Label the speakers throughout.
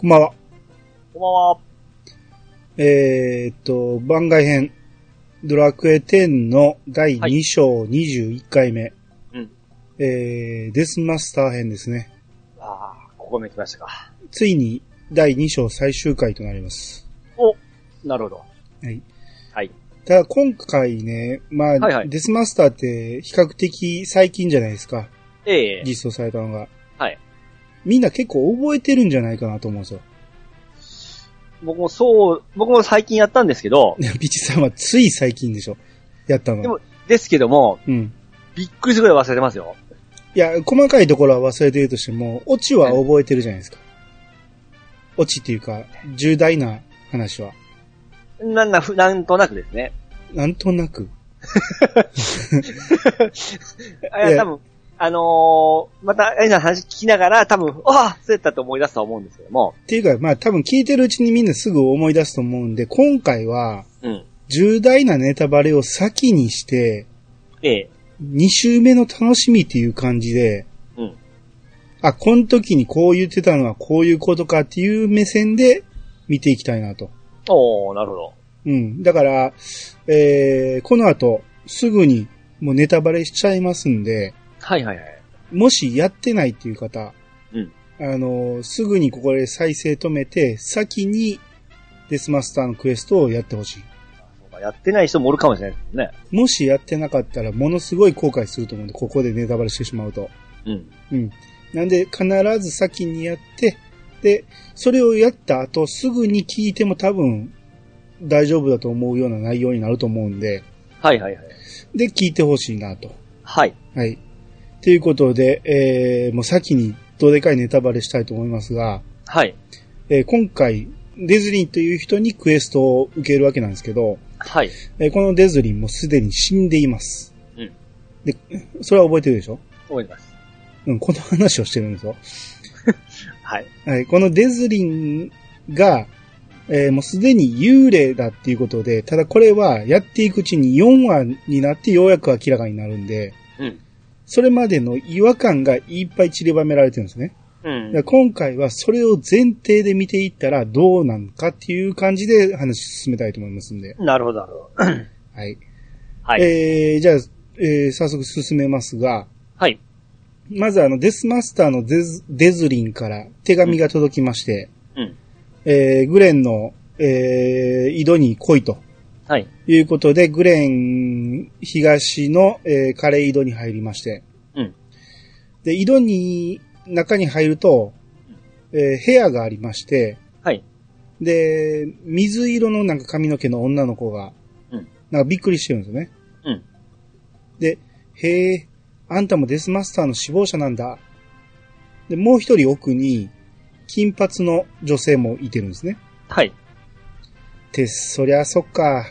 Speaker 1: こんばんは。
Speaker 2: こんばんは。
Speaker 1: えー、っと、番外編、ドラクエ10の第2章21回目。
Speaker 2: うん。
Speaker 1: えー、デスマスター編ですね。
Speaker 2: ああ、ここめ来ましたか。
Speaker 1: ついに第2章最終回となります。
Speaker 2: お、なるほど。
Speaker 1: はい。
Speaker 2: はい。
Speaker 1: ただ今回ね、まあ、
Speaker 2: はいはい
Speaker 1: デスマスターって比較的最近じゃないですか。
Speaker 2: ええ
Speaker 1: 実装されたのが。
Speaker 2: はい。
Speaker 1: みんな結構覚えてるんじゃないかなと思うんですよ。
Speaker 2: 僕もそう、僕も最近やったんですけど、
Speaker 1: ピチさんはつい最近でしょ。やったの。
Speaker 2: でもですけども、
Speaker 1: うん。
Speaker 2: びっくりするぐらい忘れてますよ。
Speaker 1: いや、細かいところは忘れてるとしても、オチは覚えてるじゃないですか。オチっていうか、重大な話は。
Speaker 2: なんな、ふなんとなくですね。
Speaker 1: なんとなく。
Speaker 2: あいや、多分、あのー、また、あれの話聞きながら、多分、ああ、そうやったと思い出すと思うんですけども、
Speaker 1: っていうか、まあ多分聞いてるうちにみんなすぐ思い出すと思うんで、今回は、
Speaker 2: うん。
Speaker 1: 重大なネタバレを先にして、
Speaker 2: ええ
Speaker 1: 2週目の楽しみっていう感じで、
Speaker 2: うん。
Speaker 1: あ、この時にこう言ってたのはこういうことかっていう目線で見ていきたいなと。
Speaker 2: おー、なるほど。
Speaker 1: うん。だから、えー、この後、すぐにもうネタバレしちゃいますんで、
Speaker 2: はいはいはい。
Speaker 1: もしやってないっていう方、
Speaker 2: うん。
Speaker 1: あの、すぐにここで再生止めて、先にデスマスターのクエストをやってほしい。
Speaker 2: やってない人もおるかもしれないですね。
Speaker 1: もしやってなかったら、ものすごい後悔すると思うんで、ここでネタバレしてしまうと。
Speaker 2: うん。
Speaker 1: うん。なんで、必ず先にやって、で、それをやった後、すぐに聞いても多分、大丈夫だと思うような内容になると思うんで、
Speaker 2: はいはいはい。
Speaker 1: で、聞いてほしいなと。
Speaker 2: はい。
Speaker 1: はい。ということで、えー、もう先にどでかいネタバレしたいと思いますが、
Speaker 2: はい。
Speaker 1: えー今回、デズリンという人にクエストを受けるわけなんですけど、
Speaker 2: はい。
Speaker 1: えーこのデズリンもすでに死んでいます。
Speaker 2: うん。
Speaker 1: で、それは覚えてるでしょ？
Speaker 2: 思います。
Speaker 1: うん、この話をしてるんですよ。
Speaker 2: はい。
Speaker 1: はい、このデズリンが、えーもうすでに幽霊だっていうことで、ただこれはやっていくうちに4話になってようやく明らかになるんで、
Speaker 2: うん。
Speaker 1: それまでの違和感がいっぱい散りばめられてるんですね。
Speaker 2: うん
Speaker 1: 今回はそれを前提で見ていったらどうなんかっていう感じで話進めたいと思いますんで。
Speaker 2: なるほど、なるほど。
Speaker 1: はい。
Speaker 2: はい。
Speaker 1: えー、じゃあ、えー、早速進めますが、
Speaker 2: はい。
Speaker 1: まずあの、デスマスターのデズデズリンから手紙が届きまして、
Speaker 2: うん。
Speaker 1: えー、グレンの、えー、井戸に来いと
Speaker 2: はい。
Speaker 1: いうことで、グレン東の、えー、カレー井戸に入りまして、
Speaker 2: うん。
Speaker 1: で、井戸に、中に入ると、えー部屋がありまして、
Speaker 2: はい。
Speaker 1: で、水色のなんか髪の毛の女の子が、
Speaker 2: うん。
Speaker 1: なんかびっくりしてるんですよね。
Speaker 2: うん。
Speaker 1: で、へえ、あんたもデスマスターの死亡者なんだ。で、もう一人奥に、金髪の女性もいてるんですね。
Speaker 2: はい。
Speaker 1: て、そりゃそっか。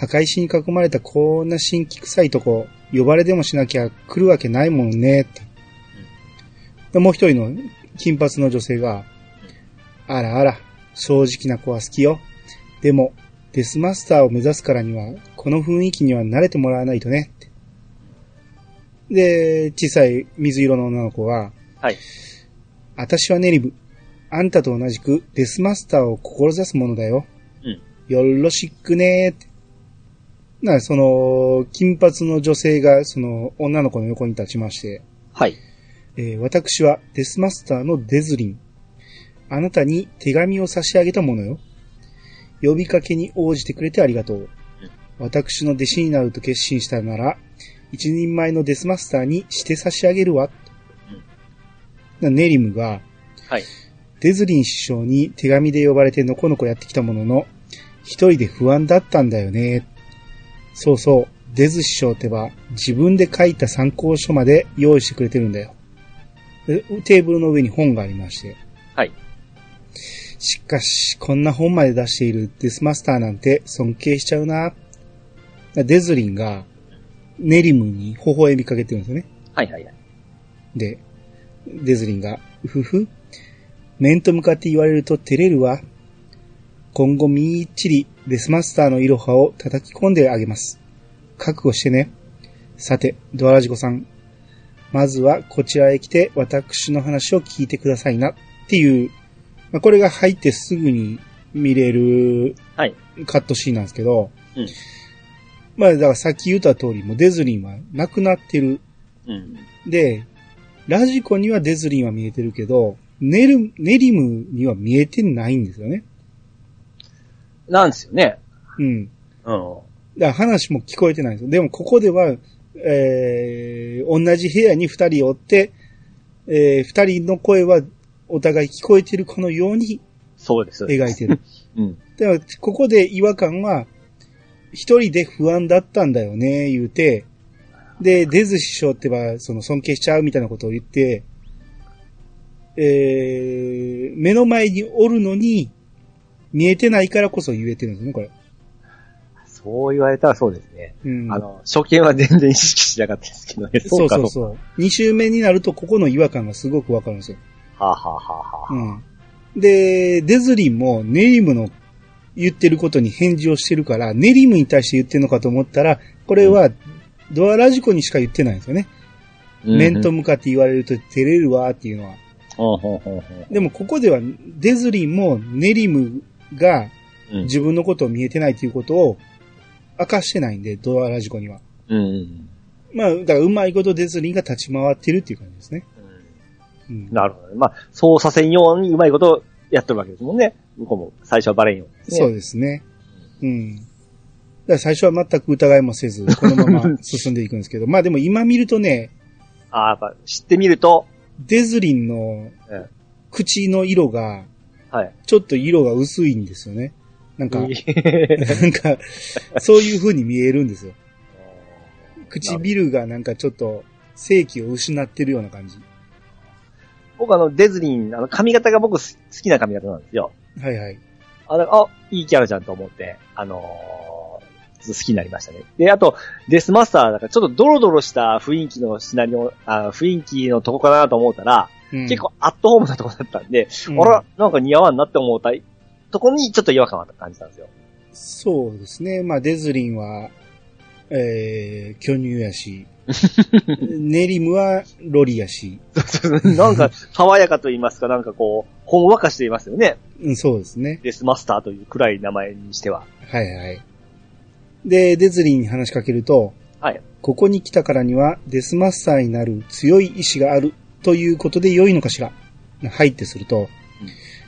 Speaker 1: 墓石に囲まれたこんな新規臭いとこ、呼ばれでもしなきゃ来るわけないもんね、って。で、もう一人の金髪の女性が、あらあら、正直な子は好きよ。でも、デスマスターを目指すからには、この雰囲気には慣れてもらわないとね。ってで、小さい水色の女の子は、
Speaker 2: はい。
Speaker 1: 私はネリブ。あんたと同じくデスマスターを志すものだよ。
Speaker 2: うん。
Speaker 1: よろしくねーって。な、その、金髪の女性が、その、女の子の横に立ちまして、
Speaker 2: はい。
Speaker 1: えー私はデスマスターのデズリン。あなたに手紙を差し上げたものよ。呼びかけに応じてくれてありがとう。私の弟子になると決心したなら、一人前のデスマスターにして差し上げるわ。なネリムが、
Speaker 2: はい。
Speaker 1: デズリン師匠に手紙で呼ばれてのこのこやってきたものの、一人で不安だったんだよね。そうそう、デズ師匠ってば自分で書いた参考書まで用意してくれてるんだよ。でテーブルの上に本がありまして。
Speaker 2: はい。
Speaker 1: しかし、こんな本まで出しているデスマスターなんて尊敬しちゃうな。デズリンがネリムに微笑みかけてるんですよね。
Speaker 2: はいはいはい。
Speaker 1: で、デズリンが、うふふ、面と向かって言われると照れるわ。今後みっちりデスマスターのイロハを叩き込んであげます。覚悟してね。さて、ドアラジコさん。まずはこちらへ来て私の話を聞いてくださいな。っていうまあ、これが入ってすぐに見れる
Speaker 2: はい。
Speaker 1: カットシーンなんですけど、
Speaker 2: うん
Speaker 1: まあだからさっき言った通り、もうデズリンはなくなってる。
Speaker 2: うん。
Speaker 1: で、ラジコにはデズリンは見えてるけど、ネル、ネリムには見えてないんですよね。
Speaker 2: なんですよね。
Speaker 1: うん。
Speaker 2: うん。
Speaker 1: だから話も聞こえてないんですよ。でもここでは、えー、同じ部屋に二人おって、えー、二人の声はお互い聞こえてるかのように
Speaker 2: そうです。
Speaker 1: 描いてる。
Speaker 2: うん。
Speaker 1: だから、ここで違和感は、一人で不安だったんだよね、言うて、で、デズ師匠ってば、その尊敬しちゃうみたいなことを言って、えー、目の前におるのに、見えてないからこそ言えてるんですね、これ。
Speaker 2: そう言われたらそうですね。
Speaker 1: うん。
Speaker 2: あの、初見は全然意識しなかったですけどね。
Speaker 1: そう
Speaker 2: か
Speaker 1: そうそう。二周目になると、ここの違和感がすごくわかるんですよ。
Speaker 2: はあ、はあはあはあ、
Speaker 1: うん。で、デズリンもネリムの言ってることに返事をしてるから、ネリムに対して言ってるのかと思ったら、これはドアラジコにしか言ってないんですよね。面と向かって言われると照れるわっていうのは。でもここではデズリンもネリムが
Speaker 2: うん
Speaker 1: 自分のことを見えてないということを明かしてないんで、ドアラジコには。
Speaker 2: うん。
Speaker 1: まあ、だからうまいことデズリンが立ち回ってるっていう感じですね。うん。
Speaker 2: なるほどね。まあ、そうさせんようにうまいことやってるわけですもんね。向こうも最初はバレんようにね。
Speaker 1: そうですね。うん。だから最初は全く疑いもせず、このまま 進んでいくんですけど、まあでも今見るとね、
Speaker 2: ああ、やっぱ知ってみると、
Speaker 1: デズリンの
Speaker 2: え
Speaker 1: 口の色が、
Speaker 2: はい。
Speaker 1: ちょっと色が薄いんですよね。なんか、
Speaker 2: い
Speaker 1: なんか、そういう風に見えるんですよ。唇がなんかちょっと、正気を失ってるような感じ。
Speaker 2: 僕あの、デズリン、あの、髪型が僕す好きな髪型なんですよ。
Speaker 1: はいはい。
Speaker 2: あ、あ、いいキャラじゃんと思って、あのー、好きになりましたね。で、あと、デスマスター、だからちょっとドロドロした雰囲気のシナリオ、あ雰囲気のとこかなと思ったら、
Speaker 1: うん
Speaker 2: 結構アットホームなとこだったんで、
Speaker 1: うん
Speaker 2: あら、なんか似合わんなって思ったとこにちょっと違和感を感じたんですよ。
Speaker 1: そうですね。まあ、デズリンは、えー、巨乳やし、ネリムはロリやし、
Speaker 2: なんか、爽やかと言いますか、なんかこう、ほんわかしていますよね。
Speaker 1: うん、そうですね。
Speaker 2: デスマスターという暗い名前にしては。
Speaker 1: はいはい。で、デズリンに話しかけると、
Speaker 2: はい。
Speaker 1: ここに来たからにはデスマスターになる強い意志があるということで良いのかしら？はいってすると、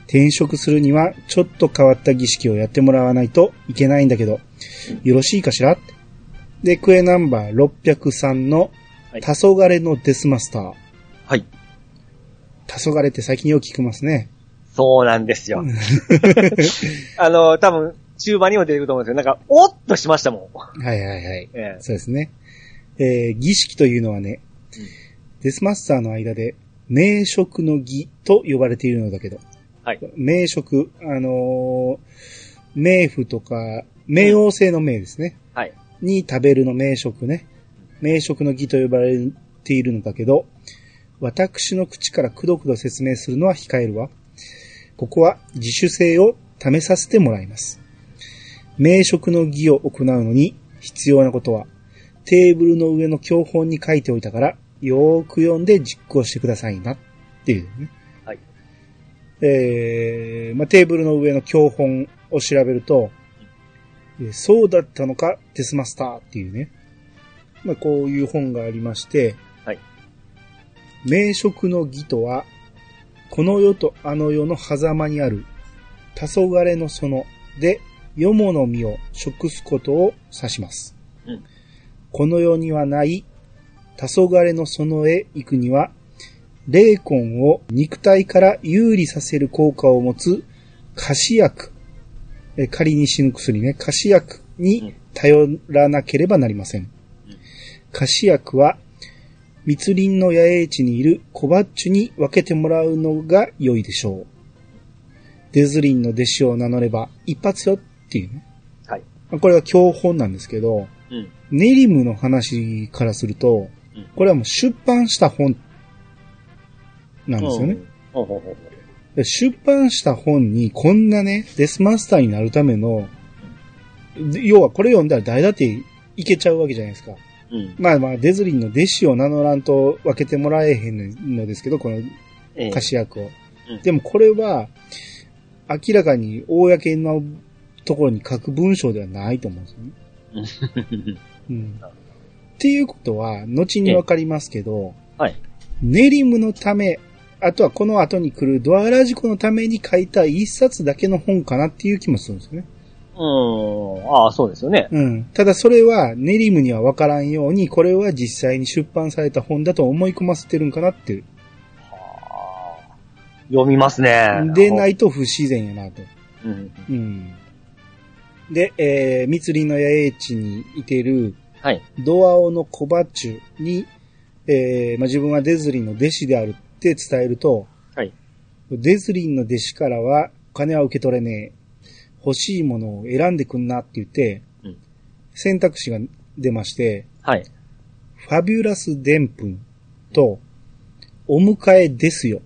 Speaker 1: 転職するにはちょっと変わった儀式をやってもらわないといけないんだけど、よろしいかしら？で、クエナンバー603の
Speaker 2: はい
Speaker 1: 黄昏のデスマスター。
Speaker 2: はい。
Speaker 1: 黄昏って最近よく聞きますね。
Speaker 2: そうなんですよ。あの、多分、中盤にも出てくると思うんですけど、なんか、おっとしましたもん。
Speaker 1: はいはいはい。
Speaker 2: ええ
Speaker 1: そうですね。えー儀式というのはね、デスマスターの間で、名職の儀と呼ばれているのだけど、
Speaker 2: はい。
Speaker 1: 名職、あのー名符とか、冥王星の名ですね。
Speaker 2: はい。
Speaker 1: に食べるの名職ね。名職の儀と呼ばれているのだけど、私の口からくどくど説明するのは控えるわ。ここは自主性を試させてもらいます。名職の儀を行うのに必要なことは、テーブルの上の教本に書いておいたから、よーく読んで実行してくださいなっていうね。
Speaker 2: はい。
Speaker 1: えー、まあ、テーブルの上の教本を調べると、えーそうだったのか、デスマスターっていうね。まあ、こういう本がありまして、
Speaker 2: はい。
Speaker 1: 名職の義とは、この世とあの世の狭間にある、黄昏の園で、世もの実を食すことを指します。
Speaker 2: うん
Speaker 1: この世にはない、黄昏の園へ行くには、霊魂を肉体から有利させる効果を持つ、菓子薬、え仮に死ぬ薬ね、菓子薬に頼らなければなりません。菓子薬は、密林の野営地にいる小バッチュに分けてもらうのが良いでしょう。デズリンの弟子を名乗れば一発よっていうね。
Speaker 2: はい。
Speaker 1: まあこれは教本なんですけど、
Speaker 2: うん。
Speaker 1: ネリムの話からすると
Speaker 2: うん、
Speaker 1: これはもう出版した本なんですよね。出版した本にこんなね、デスマスターになるための、要はこれ読んだら誰だっていけちゃうわけじゃないですか。
Speaker 2: うん。
Speaker 1: まあまあ、デズリンの弟子を名乗らんと分けてもらえへんのですけど、この
Speaker 2: ええ
Speaker 1: 歌詞役を。
Speaker 2: うん
Speaker 1: でもこれは、明らかに公のところに書く文章ではないと思うんですよね。うん。っていうことは、後にわかりますけど、
Speaker 2: はい。
Speaker 1: ネリムのため、あとはこの後に来るドアラジコのために書いた一冊だけの本かなっていう気もするんですよね。
Speaker 2: うーん。ああ、そうですよね。
Speaker 1: うん。ただそれはネリムにはわからんように、これは実際に出版された本だと思い込ませてるんかなっていう。
Speaker 2: はあ読みますね。。
Speaker 1: でないいと不自然やなと。
Speaker 2: うん。
Speaker 1: うん。で、えー、密林の野営地にいてる
Speaker 2: はい。
Speaker 1: ドアオのコバチュに、えー、まあ、自分はデズリンの弟子であるって伝えると、
Speaker 2: はい。
Speaker 1: デズリンの弟子からは、お金は受け取れねえ。欲しいものを選んでくんなって言って、
Speaker 2: うん
Speaker 1: 選択肢が出まして、
Speaker 2: はい。
Speaker 1: ファビュラスデンプンと、お迎えですよ。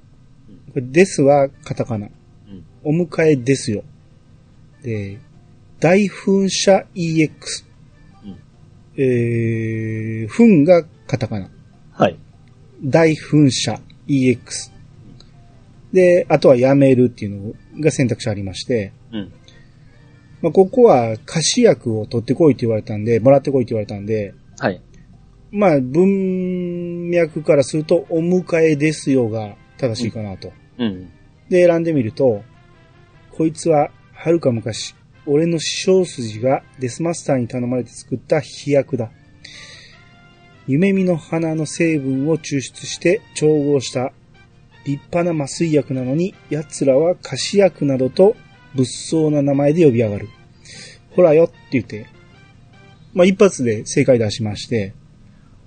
Speaker 1: これですはカタカナ。
Speaker 2: うん。
Speaker 1: お迎えですよ。で、大噴射 EX。
Speaker 2: うん
Speaker 1: えー、噴がカタカナ。
Speaker 2: はい。
Speaker 1: 大噴射 EX。で、あとはやめるっていうのが選択肢ありまして、
Speaker 2: うん。
Speaker 1: まあ、ここは歌詞薬を取ってこいって言われたんで、もらってこいって言われたんで、
Speaker 2: はい。
Speaker 1: まあ、文脈からすると、お迎えですよが正しいかなと。
Speaker 2: うん。
Speaker 1: で、選んでみると、こいつは、はるか昔、俺の師匠筋がデスマスターに頼まれて作った飛躍だ。夢見の花の成分を抽出して調合した立派な麻酔薬なのに、奴らは菓子薬などと物騒な名前で呼び上がる。ほらよって言って、まあ一発で正解出しまして、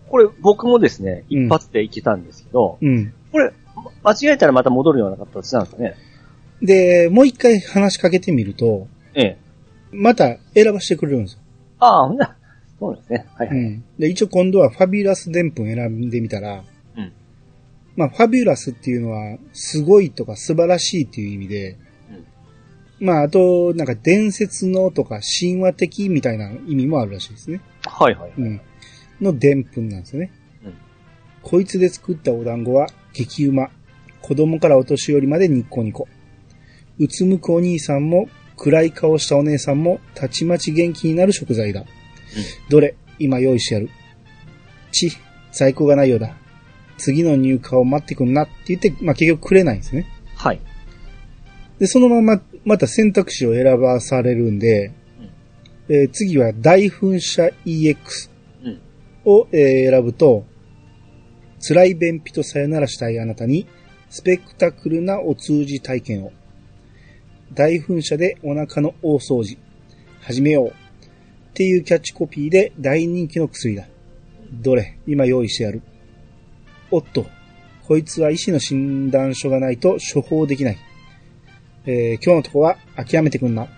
Speaker 2: これ、僕もですね、
Speaker 1: うん
Speaker 2: 一発でいけたんですけど、
Speaker 1: うん。
Speaker 2: これ、ま間違えたらまた戻るような形なんですかね。
Speaker 1: で、もう一回話しかけてみると、
Speaker 2: ええ。
Speaker 1: また選ばせてくれるんですよ。
Speaker 2: ああ、ほんな、そうですね。はいはい。
Speaker 1: うん。で、一応今度はファビュラスデンプン選んでみたら、
Speaker 2: うん。
Speaker 1: まあ、ファビュラスっていうのは、すごいとか素晴らしいっていう意味で、まあ、あと、なんか伝説のとか神話的みたいな意味もあるらしいですね。
Speaker 2: はいはい。
Speaker 1: うん。のでんぷんなんですよね。
Speaker 2: うん
Speaker 1: こいつで作ったお団子は激うま。子供からお年寄りまでニッコニコ。うつむくお兄さんも暗い顔したお姉さんもたちまち元気になる食材だ。どれ今用意してやる？ち、在庫がないようだ。次の入荷を待ってくんなって言って、まあ、結局くれないんですね。
Speaker 2: はい。
Speaker 1: で、そのまま、また選択肢を選ばされるんで、えー次は大噴射 EX
Speaker 2: うん。
Speaker 1: を、えー選ぶと、辛い便秘とさよならしたいあなたに、スペクタクルなお通じ体験を。大噴射でお腹の大掃除。始めよう。っていうキャッチコピーで大人気の薬だ。どれ今用意してやる。おっと、こいつは医師の診断書がないと処方できない。えー今日のとこは諦めてくんな。っ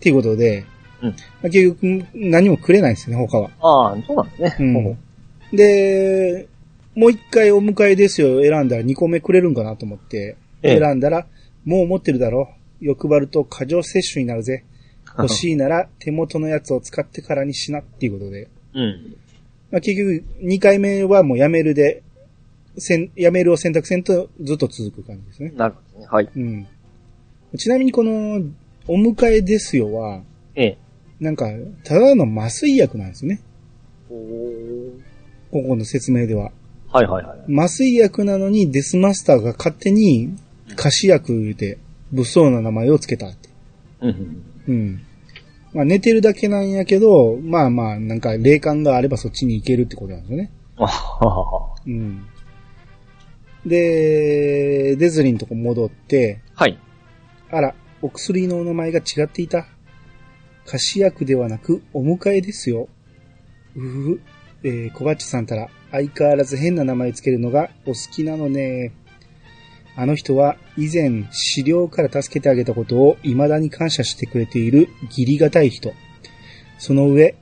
Speaker 1: ていうことで、
Speaker 2: うん
Speaker 1: まあ結局何もくれないんですよね、他は。
Speaker 2: ああ、そうなんですね。ほう
Speaker 1: ん。で、もう一回お迎えですよ選んだら2個目くれるんかなと思って、
Speaker 2: ええ
Speaker 1: 選んだら、もう持ってるだろ。欲張ると過剰摂取になるぜ。欲しいなら手元のやつを使ってからにしなっていうことで。
Speaker 2: うん。
Speaker 1: まあ、結局2回目はもうやめるで、せん、やめるを選択せんとずっと続く感じですね。
Speaker 2: なるほどね。はい。
Speaker 1: うん。ちなみにこの、お迎えですよは、
Speaker 2: ええ。
Speaker 1: なんか、ただの麻酔薬なんですね。
Speaker 2: おー
Speaker 1: ここの説明では。
Speaker 2: はいはいはい。
Speaker 1: 麻酔薬なのにデスマスターが勝手に菓子薬言うて物騒な名前をつけたって。
Speaker 2: うんうん。
Speaker 1: うん。まあ寝てるだけなんやけど、まあまあなんか霊感があればそっちに行けるってことなんですよね。
Speaker 2: あははは。
Speaker 1: うん。で、デズリンとこ戻って、
Speaker 2: はい。
Speaker 1: あら、お薬のお名前が違っていた。菓子薬ではなくお迎えですよ。うふ、えー、小バッチさんたら相変わらず変な名前つけるのがお好きなのね。あの人は以前資料から助けてあげたことを未だに感謝してくれている義理がたい人。その上、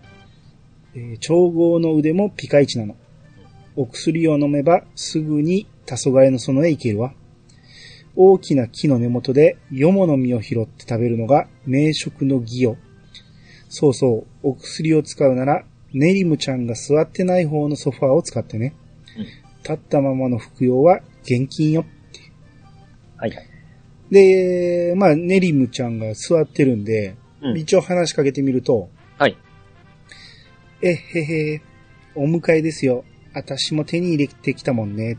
Speaker 1: えー調合の腕もピカイチなの。お薬を飲めばすぐに黄昏の園へ行けるわ。大きな木の根元でよもの実を拾って食べるのが名食の儀よ。そうそう、お薬を使うなら、ネリムちゃんが座ってない方のソファーを使ってね。
Speaker 2: うん
Speaker 1: 立ったままの服用は現金よ。
Speaker 2: はいはい。
Speaker 1: で、まあ、ネリムちゃんが座ってるんで、
Speaker 2: うん
Speaker 1: 一応話しかけてみると、
Speaker 2: はい。
Speaker 1: えへへ、お迎えですよ。私も手に入れてきたもんね。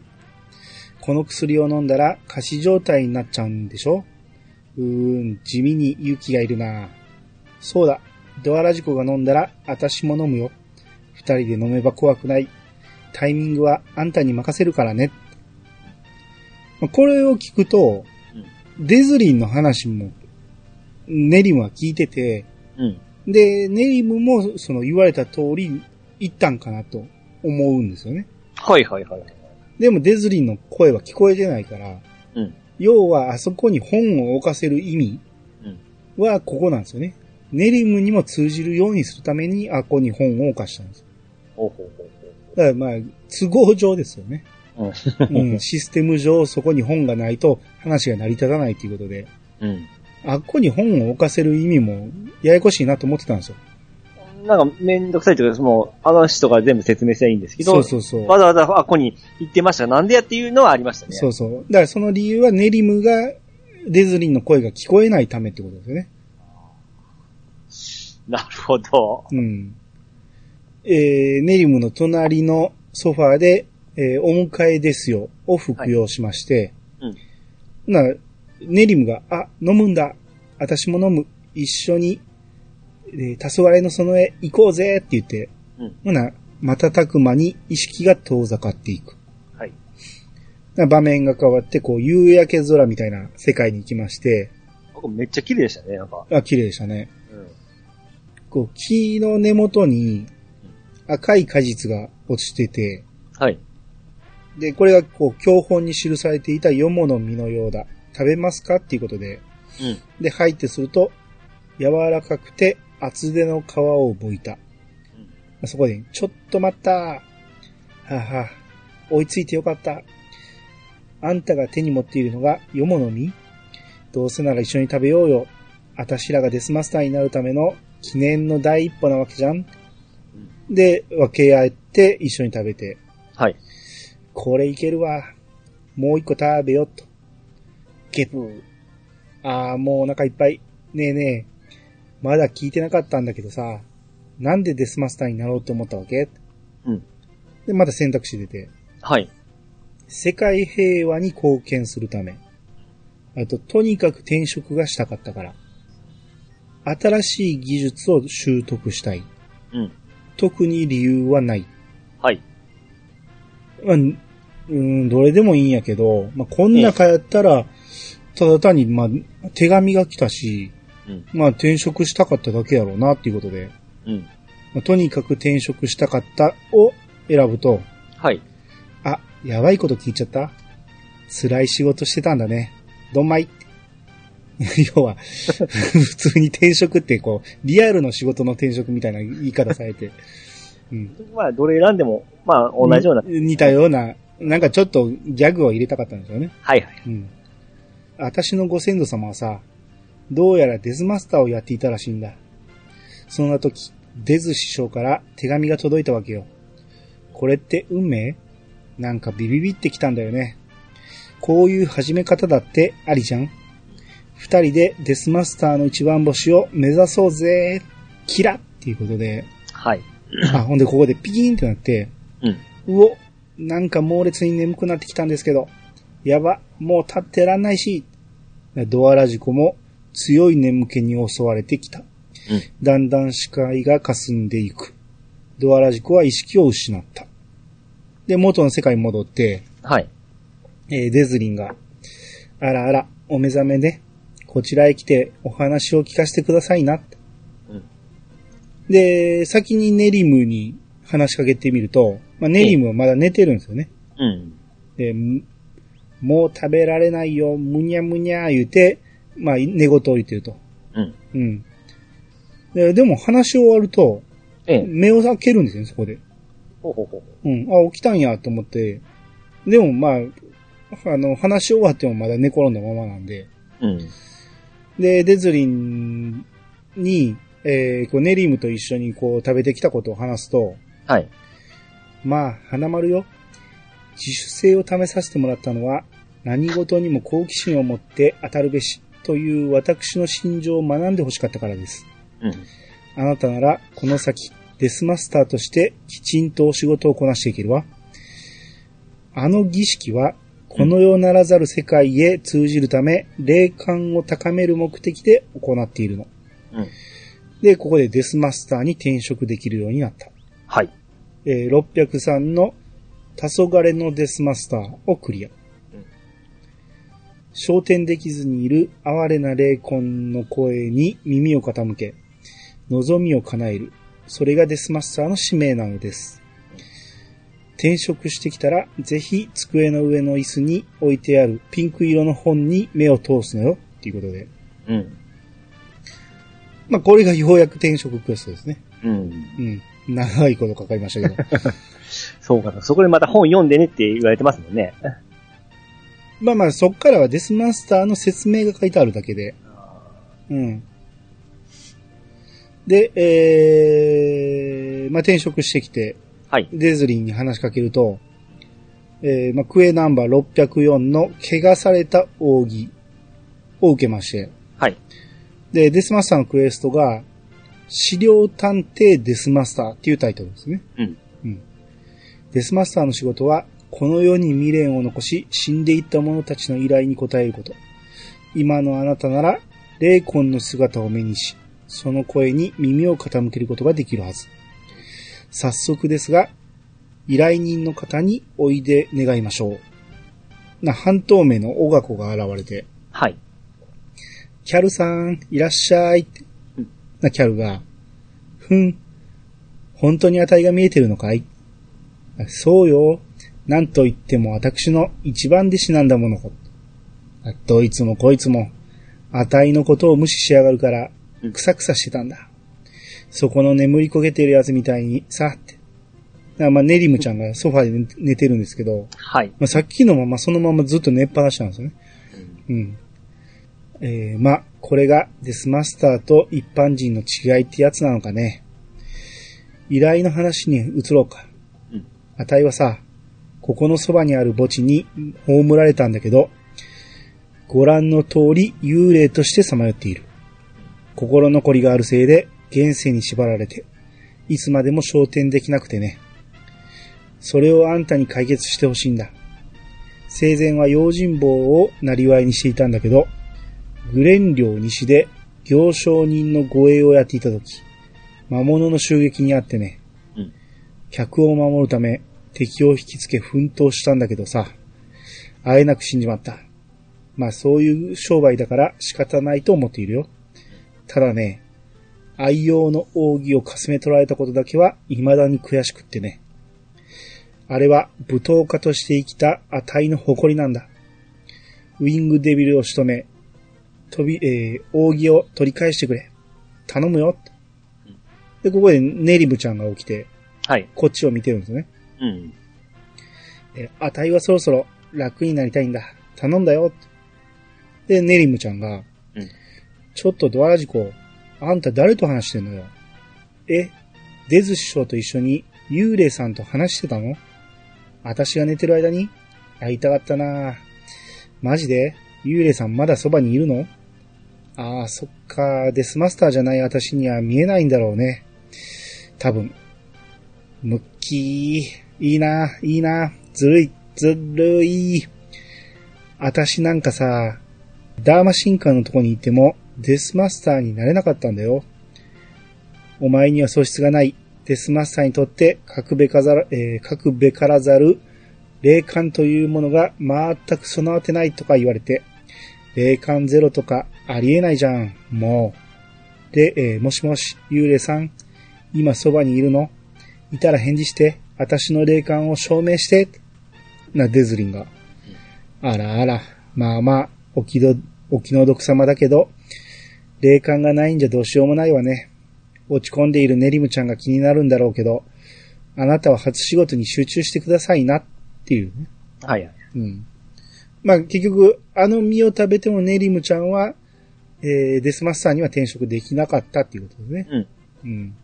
Speaker 1: この薬を飲んだら仮死状態になっちゃうんでしょうーん、地味に勇気がいるな。そうだ、ドアラジコが飲んだら私も飲むよ。二人で飲めば怖くない。タイミングはあんたに任せるからね。まあこれを聞くと、デズリンの話も、ネリムは聞いてて、
Speaker 2: うん。
Speaker 1: で、ネリムもその言われた通り言ったんかなと思うんですよね。
Speaker 2: はいはいはい。
Speaker 1: でもデズリンの声は聞こえてないから、
Speaker 2: うん。
Speaker 1: 要はあそこに本を置かせる意味
Speaker 2: うん。
Speaker 1: はここなんですよね。ネリムにも通じるようにするためにあここに本を置かしたんです。
Speaker 2: ほうほうほう
Speaker 1: だからまあ、都合上ですよね。
Speaker 2: ほう。
Speaker 1: うん、システム上そこに本がないと話が成り立たないっていうことで、
Speaker 2: うん。
Speaker 1: あっこに本を置かせる意味もややこしいなと思ってたんですよ。
Speaker 2: なんかめんどくさいというか、もう、あの人が全部説明したらいいんですけど、
Speaker 1: そうそうそう。
Speaker 2: わざわざあっこに行ってましたがなんでやっていうのはありましたね。
Speaker 1: そうそう。だからその理由はネリムがデズリンの声が聞こえないためってことですよね。
Speaker 2: なるほど。
Speaker 1: うん。えー、ネリムの隣のソファーで、えーお迎えですよを服用しまして、
Speaker 2: うん。
Speaker 1: な、ネリムが、あ、飲むんだ。私も飲む。一緒に、えー、黄昏の園へ行こうぜって言って、
Speaker 2: うん。
Speaker 1: ほな、瞬く間に意識が遠ざかっていく。
Speaker 2: はい。
Speaker 1: な場面が変わって、こう、夕焼け空みたいな世界に行きまして、
Speaker 2: 僕めっちゃ綺麗でしたね、なんか。
Speaker 1: あ、綺麗でしたね。
Speaker 2: うん。
Speaker 1: こう、木の根元に赤い果実が落ちてて、
Speaker 2: はい。
Speaker 1: で、これがこう、教本に記されていたヨモの実のようだ。食べますか？っていうことで、
Speaker 2: うん。
Speaker 1: で、入ってすると、柔らかくて厚手の皮を剥いた。そこで、ちょっと待ったはあ、はあ、追いついてよかった。あんたが手に持っているのがヨモの実どうせなら一緒に食べようよ。あたしらがデスマスターになるための記念の第一歩なわけじゃん。で、分け合って一緒に食べて、
Speaker 2: はい。
Speaker 1: これいけるわ。もう一個食べよっと。ゲッああ、もうお腹いっぱい。ねえねえ。まだ聞いてなかったんだけどさ、なんでデスマスターになろうって思ったわけ？
Speaker 2: うん。
Speaker 1: で、まだ選択肢出て。
Speaker 2: はい。
Speaker 1: 世界平和に貢献するため。あと、とにかく転職がしたかったから。新しい技術を習得したい。
Speaker 2: うん。
Speaker 1: 特に理由はない。
Speaker 2: はい。
Speaker 1: まあ、うーん、どれでもいいんやけど、まあ、こん中やったら、ただ単に、まあ、手紙が来たし、
Speaker 2: うん。
Speaker 1: まあ、転職したかっただけやろうな、っていうことで、
Speaker 2: うん。
Speaker 1: まあ、とにかく転職したかったを選ぶと、
Speaker 2: はい。
Speaker 1: あ、やばいこと聞いちゃった辛い仕事してたんだね。どんまい。要は、普通に転職ってこう、リアルの仕事の転職みたいな言い方されて、うん。
Speaker 2: まあ、どれ選んでも、まあ、同じような。
Speaker 1: に似たような、なんかちょっとギャグを入れたかったんでしょうね。
Speaker 2: はいはい。
Speaker 1: うん。私のご先祖様はさ、どうやらデズマスターをやっていたらしいんだ。そんな時、デズ師匠から手紙が届いたわけよ。これって運命？なんかビビビってきたんだよね。こういう始め方だってありじゃん二人でデスマスターの一番星を目指そうぜキラっていうことで、
Speaker 2: はい。
Speaker 1: あ、ほんでここでピキーンってなって、
Speaker 2: うん。
Speaker 1: うお、なんか猛烈に眠くなってきたんですけど、やば、もう立ってらんないし、ドアラジコも強い眠気に襲われてきた。
Speaker 2: うん。
Speaker 1: だんだん視界が霞んでいく。ドアラジコは意識を失った。で、元の世界に戻って、
Speaker 2: はい。
Speaker 1: えーデズリンが、あらあら、お目覚めで、こちらへ来てお話を聞かせてくださいな。
Speaker 2: うん。
Speaker 1: で、先にネリムに話しかけてみると、まあ、ネリムはまだ寝てるんですよね。
Speaker 2: うん。
Speaker 1: で、むもう食べられないよ、むにゃむにゃ言うて、まあ、寝言を言ってると。
Speaker 2: うん。
Speaker 1: うん。ででも話し終わると、
Speaker 2: ええ。
Speaker 1: 目を開けるんですよね、そこで。
Speaker 2: ほうほうほう。
Speaker 1: うん。あ、起きたんやと思って。でもまあ、あの、話し終わってもまだ寝転んだままなんで。
Speaker 2: うん。
Speaker 1: で、デズリンに、えー、こうネリムと一緒にこう食べてきたことを話すと、
Speaker 2: はい。
Speaker 1: まあ、花丸よ。自主性を試させてもらったのは、何事にも好奇心を持って当たるべしという私の心情を学んで欲しかったからです。
Speaker 2: うん。
Speaker 1: あなたならこの先デスマスターとしてきちんとお仕事をこなしていけるわ。あの儀式はこの世ならざる世界へ通じるため、霊感を高める目的で行っているの。
Speaker 2: うん。
Speaker 1: で、ここでデスマスターに転職できるようになった。
Speaker 2: はい。
Speaker 1: えー603の黄昏のデスマスターをクリア。焦点できずにいる哀れな霊魂の声に耳を傾け、望みを叶える。それがデスマスターの使命なのです。転職してきたら、ぜひ机の上の椅子に置いてあるピンク色の本に目を通すのよ。っていうことで。
Speaker 2: うん。
Speaker 1: まあ、これがようやく転職クエストですね。
Speaker 2: うん。
Speaker 1: うん。長いことかかりましたけど。
Speaker 2: そうかな。そこでまた本読んでねって言われてますもんね。
Speaker 1: まあまあ、そっからはデスマスターの説明が書いてあるだけで。うん。で、えー、まあ転職してきて、
Speaker 2: はい。
Speaker 1: デズリンに話しかけると、えー、まあクエナンバー604の怪我された扇を受けまして、
Speaker 2: はい。
Speaker 1: で、デスマスターのクエストが、資料探偵デスマスターっていうタイトルですね。
Speaker 2: うん。
Speaker 1: うん。デスマスターの仕事は、この世に未練を残し、死んでいった者たちの依頼に応えること。今のあなたなら、霊魂の姿を目にし、その声に耳を傾けることができるはず。早速ですが、依頼人の方においで願いましょう。な、半透明の小学が現れて、
Speaker 2: はい。
Speaker 1: キャルさん、いらっしゃいって
Speaker 2: うん。
Speaker 1: な、キャルが、ふん、本当に値が見えてるのかい？あそうよ。なんと言っても私の一番弟子なんだもの。あどいつもこいつも、値のことを無視しやがるから
Speaker 2: うん、
Speaker 1: くさくさしてたんだ。そこの眠りこげてるやつみたいに、さって。あまあ、ネリムちゃんがソファで寝寝てるんですけど、
Speaker 2: はい。
Speaker 1: まあ、さっきのままそのままずっと寝っぱなしなんですよね。うん。えー、まあ、これがデスマスターと一般人の違いってやつなのかね。依頼の話に移ろうか。
Speaker 2: うん。
Speaker 1: あたいはさ、ここのそばにある墓地に葬られたんだけど、ご覧の通り幽霊としてさまよっている。心残りがあるせいで現世に縛られて、いつまでも昇天できなくてね。それをあんたに解決してほしいんだ。生前は用心棒をなりわいにしていたんだけど、グレン領西で行商人の護衛をやっていたとき、魔物の襲撃にあってね、
Speaker 2: うん。
Speaker 1: 客を守るため敵を引きつけ奮闘したんだけどさ、会えなく死んじまった。まあそういう商売だから仕方ないと思っているよ。ただね、愛用の扇をかすめ取られたことだけは未だに悔しくってね。あれは舞踏家として生きた値の誇りなんだ。ウィングデビルを仕留め、飛び、えー、扇を取り返してくれ。頼むよ。で、ここでネリムちゃんが起きて、
Speaker 2: はい。
Speaker 1: こっちを見てるんですよね。
Speaker 2: うん。
Speaker 1: えー、値はそろそろ楽になりたいんだ。頼んだよ。で、ネリムちゃんが、
Speaker 2: うん
Speaker 1: ちょっとドアラジコ、あんた誰と話してんのよ。え、デズ師匠と一緒に幽霊さんと話してたの？私が寝てる間に？会いたかったなマジで？幽霊さんまだそばにいるの？ああ、そっか。デスマスターじゃない私には見えないんだろうね。多分。ムッキー、いいな、いいな、ずるい、ずるい。私なんかさ、ダーマ進化のとこに行っても、デスマスターになれなかったんだよ。お前には素質がない。デスマスターにとって、書くべかざる、えー書くべからざる、霊感というものが全く備わってないとか言われて、霊感ゼロとかありえないじゃん、もう。で、えーもしもし、幽霊さん、今そばにいるの？いたら返事して、私の霊感を証明して、な、デズリンが。あらあら、まあまあ、お気ど、お気の毒様だけど、霊感がないんじゃどうしようもないわね。落ち込んでいるネリムちゃんが気になるんだろうけど、あなたは初仕事に集中してくださいなっていうね。
Speaker 2: はいはい。
Speaker 1: うん。まあ結局、あの実を食べてもネリムちゃんは、えー、デスマスターには転職できなかったっていうことですね。
Speaker 2: うん。
Speaker 1: うん。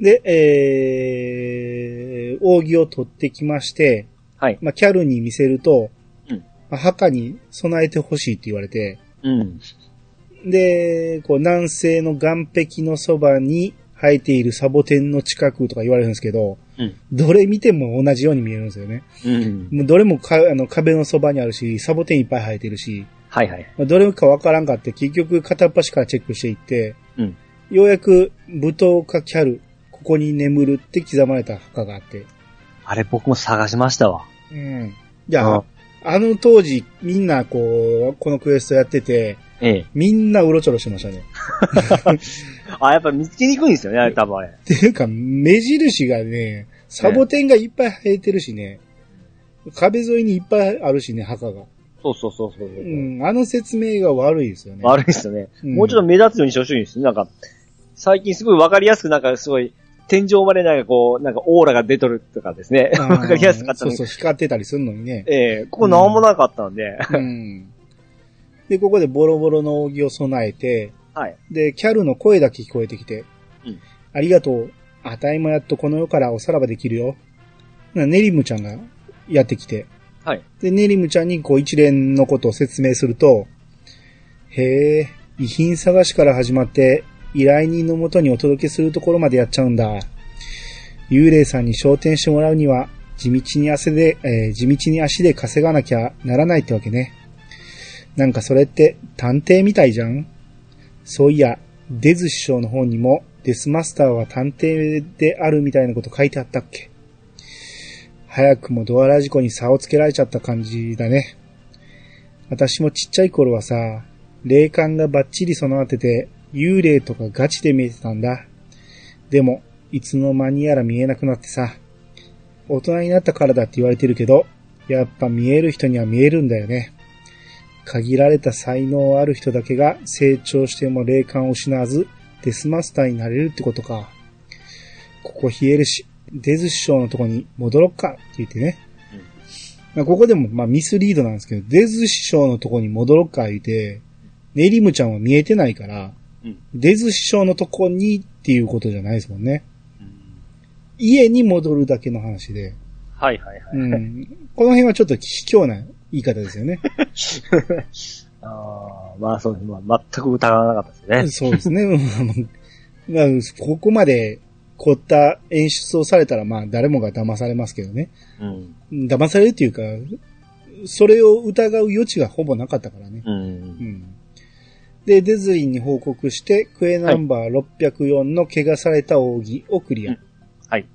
Speaker 1: で、えー、扇を取ってきまして、
Speaker 2: はい。
Speaker 1: まあキャルに見せると、まあ墓に備えてほしいって言われて、
Speaker 2: うん。
Speaker 1: で、こう、南西の岸壁のそばに生えているサボテンの近くとか言われるんですけど、
Speaker 2: うん
Speaker 1: どれ見ても同じように見えるんですよね。
Speaker 2: うん。
Speaker 1: もうどれもかあの壁のそばにあるし、サボテンいっぱい生えてるし、
Speaker 2: はいはい。
Speaker 1: まあどれかわからんかって結局片っ端からチェックしていって、
Speaker 2: うん
Speaker 1: ようやく舞踏家キャル、ここに眠るって刻まれた墓があって、
Speaker 2: あれ僕も探しましたわ。
Speaker 1: うん。じゃあ、
Speaker 2: あ
Speaker 1: あの当時みんなこう、このクエストやってて、
Speaker 2: ええ。
Speaker 1: みんなうろちょろしてましたね。
Speaker 2: あ、やっぱ見つけにくいんですよね、あれ多分あれ。
Speaker 1: っていうか、目印がね、サボテンがいっぱい生えてるしね、壁沿いにいっぱいあるしね、墓が。
Speaker 2: そうそうそうそう。
Speaker 1: うん、あの説明が悪いですよね。
Speaker 2: 悪いですよね。
Speaker 1: うん
Speaker 2: もうちょっと目立つようにしてほしいんですよ。なんか、最近すごいわかりやすくなんかすごい、天井までなんかこう、なんかオーラが出とるとかですね。わかりやすかった。
Speaker 1: そうそう、光ってたりするのにね。
Speaker 2: ええここなんもなかったんで。
Speaker 1: うん。で、ここでボロボロの扇を備えて、
Speaker 2: はい。
Speaker 1: で、キャルの声だけ聞こえてきて、
Speaker 2: うん
Speaker 1: ありがとう。あたいもやっとこの世からおさらばできるよ。なネリムちゃんがやってきて、
Speaker 2: はい。
Speaker 1: で、ネリムちゃんにこう一連のことを説明すると、へえ、遺品探しから始まって、依頼人のもとにお届けするところまでやっちゃうんだ。幽霊さんに昇天してもらうには、地道に汗で、えー地道に足で稼がなきゃならないってわけね。なんかそれって探偵みたいじゃんそういや、デズ師匠の方にも、デスマスターは探偵であるみたいなこと書いてあったっけ早くもドアラジコに差をつけられちゃった感じだね。私もちっちゃい頃はさ、霊感がバッチリ備わってて、幽霊とかガチで見えてたんだ。でも、いつの間にやら見えなくなってさ、大人になったからだって言われてるけど、やっぱ見える人には見えるんだよね。限られた才能ある人だけが成長しても霊感を失わず、デスマスターになれるってことか。ここ冷えるし、デズ師匠のとこに戻ろっかって言ってね。まあここでもまあミスリードなんですけど、デズ師匠のとこに戻ろっか言って、ネリムちゃんは見えてないから、
Speaker 2: うん
Speaker 1: デズ師匠のとこにっていうことじゃないですもんね。家に戻るだけの話で。
Speaker 2: はいはいはい。
Speaker 1: うん。この辺はちょっと卑怯な言い方ですよね。
Speaker 2: ああ、まあそうです。まあ、全く疑わなかったですね。
Speaker 1: そうですね。まあ、ここまで凝った演出をされたら、まあ誰もが騙されますけどね。
Speaker 2: うん。
Speaker 1: 騙されるっていうか、それを疑う余地がほぼなかったからね。
Speaker 2: うん
Speaker 1: う。ん。で、デズリンに報告して、クエナンバー604の怪我された扇をクリア。
Speaker 2: うんはい。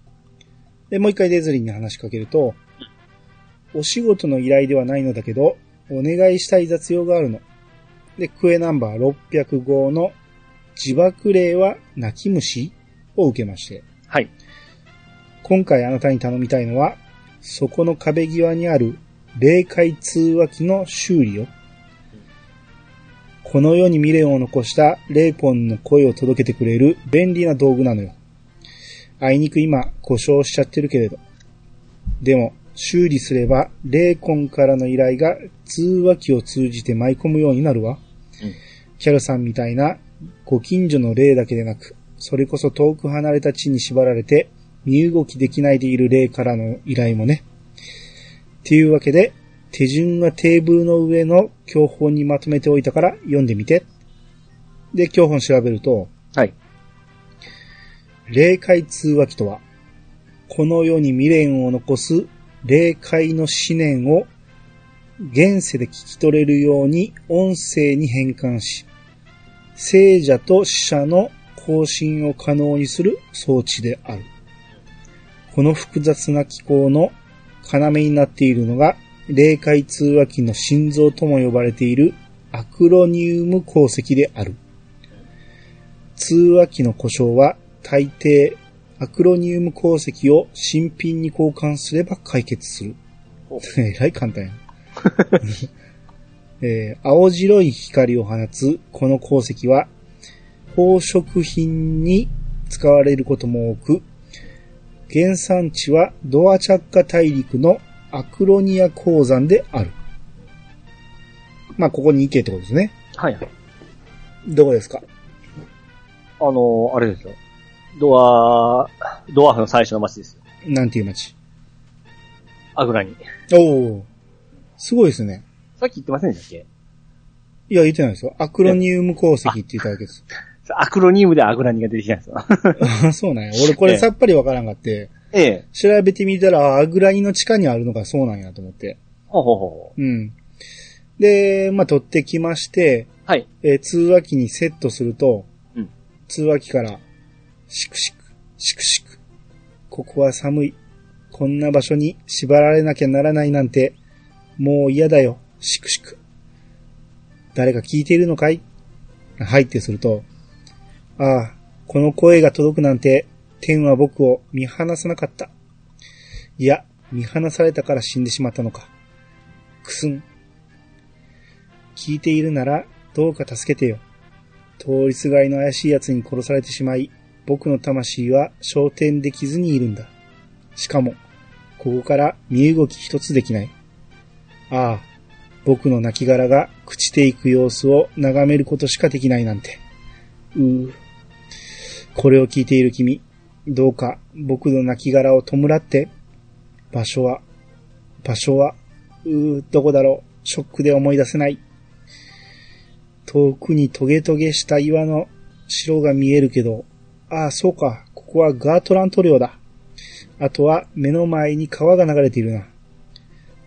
Speaker 1: で、もう一回デズリンに話しかけると、お仕事の依頼ではないのだけど、お願いしたい雑用があるの。で、クエナンバー605の自爆霊は泣き虫を受けまして、
Speaker 2: はい。
Speaker 1: 今回あなたに頼みたいのは、そこの壁際にある霊界通話機の修理よ。この世に未練を残した霊魂の声を届けてくれる便利な道具なのよ。あいにく今故障しちゃってるけれど。でも、修理すれば霊魂からの依頼が通話機を通じて舞い込むようになるわ。
Speaker 2: うん
Speaker 1: キャルさんみたいなご近所の霊だけでなく、それこそ遠く離れた地に縛られて身動きできないでいる霊からの依頼もね。っていうわけで、手順はテーブルの上の教本にまとめておいたから読んでみて。で、教本調べると、
Speaker 2: はい。
Speaker 1: 霊界通話機とは、この世に未練を残す霊界の思念を現世で聞き取れるように音声に変換し、聖者と死者の更新を可能にする装置である。この複雑な機構の要になっているのが、霊界通話機の心臓とも呼ばれているアクロニウム鉱石である。通話機の故障は大抵アクロニウム鉱石を新品に交換すれば解決する
Speaker 2: ほ。
Speaker 1: えらい簡単や。えー青白い光を放つこの鉱石は宝飾品に使われることも多く、原産地はドアチャッカ大陸のアクロニア鉱山である。まあ、ここに行けってことですね。
Speaker 2: はいはい。
Speaker 1: どこですか？
Speaker 2: あの、あれですよ。ドア、ドワーフの最初の街ですよ。
Speaker 1: なんていう街？
Speaker 2: アグラに。
Speaker 1: おおすごいですね。
Speaker 2: さっき言ってませんでしたっけ？
Speaker 1: いや、言ってないですよ。アクロニウム鉱石って言ったわけです。
Speaker 2: アクロニウムでアグラニが出てきたんですよ。
Speaker 1: あ そうなんや。俺これさっぱりわからんかって、
Speaker 2: ええ。
Speaker 1: 調べてみたら、あアグラニの地下にあるのがそうなんやと思って。
Speaker 2: ほうほうほう。
Speaker 1: うん。で、まあ、取ってきまして、
Speaker 2: はい。
Speaker 1: えー通話機にセットすると、
Speaker 2: うん
Speaker 1: 通話機から、シクシク、シクシク。ここは寒い。こんな場所に縛られなきゃならないなんて、もう嫌だよ。シクシク。誰か聞いているのかい？はいってすると、ああ、この声が届くなんて、天は僕を見放さなかった。いや、見放されたから死んでしまったのか。くすん。聞いているなら、どうか助けてよ。通りすがりの怪しい奴に殺されてしまい、僕の魂は昇天できずにいるんだ。しかも、ここから身動き一つできない。ああ、僕の亡骸が朽ちていく様子を眺めることしかできないなんて。うう。これを聞いている君、どうか僕の亡骸を弔って、場所は、場所は、うー、どこだろう、ショックで思い出せない。遠くにトゲトゲした岩の城が見えるけど、ああ、そうか、ここはガートラント領だ。あとは目の前に川が流れているな。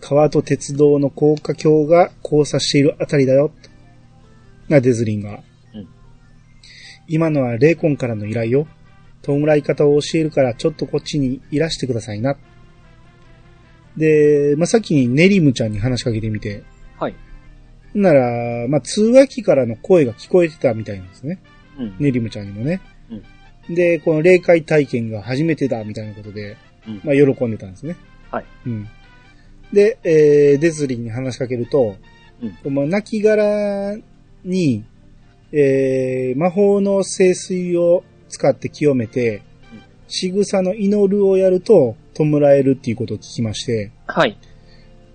Speaker 1: 川と鉄道の高架橋が交差しているあたりだよ。な、デズリンが。
Speaker 2: うん
Speaker 1: 今のはレイコンからの依頼よ。弔い方を教えるからちょっとこっちにいらしてくださいな。で、まあ、さっきにネリムちゃんに話しかけてみて、
Speaker 2: はい。
Speaker 1: なら、まあ、通話機からの声が聞こえてたみたいなんですね。
Speaker 2: うん。
Speaker 1: ネリムちゃんにもね。で、この霊界体験が初めてだ、みたいなことで、
Speaker 2: うん
Speaker 1: まあ、喜んでたんですね。
Speaker 2: はい。
Speaker 1: うん。で、えー、デズリンに話しかけると、
Speaker 2: うん
Speaker 1: この亡骸に、えー、魔法の聖水を使って清めて、
Speaker 2: うん
Speaker 1: 仕草の祈るをやると、弔えるっていうことを聞きまして、
Speaker 2: はい。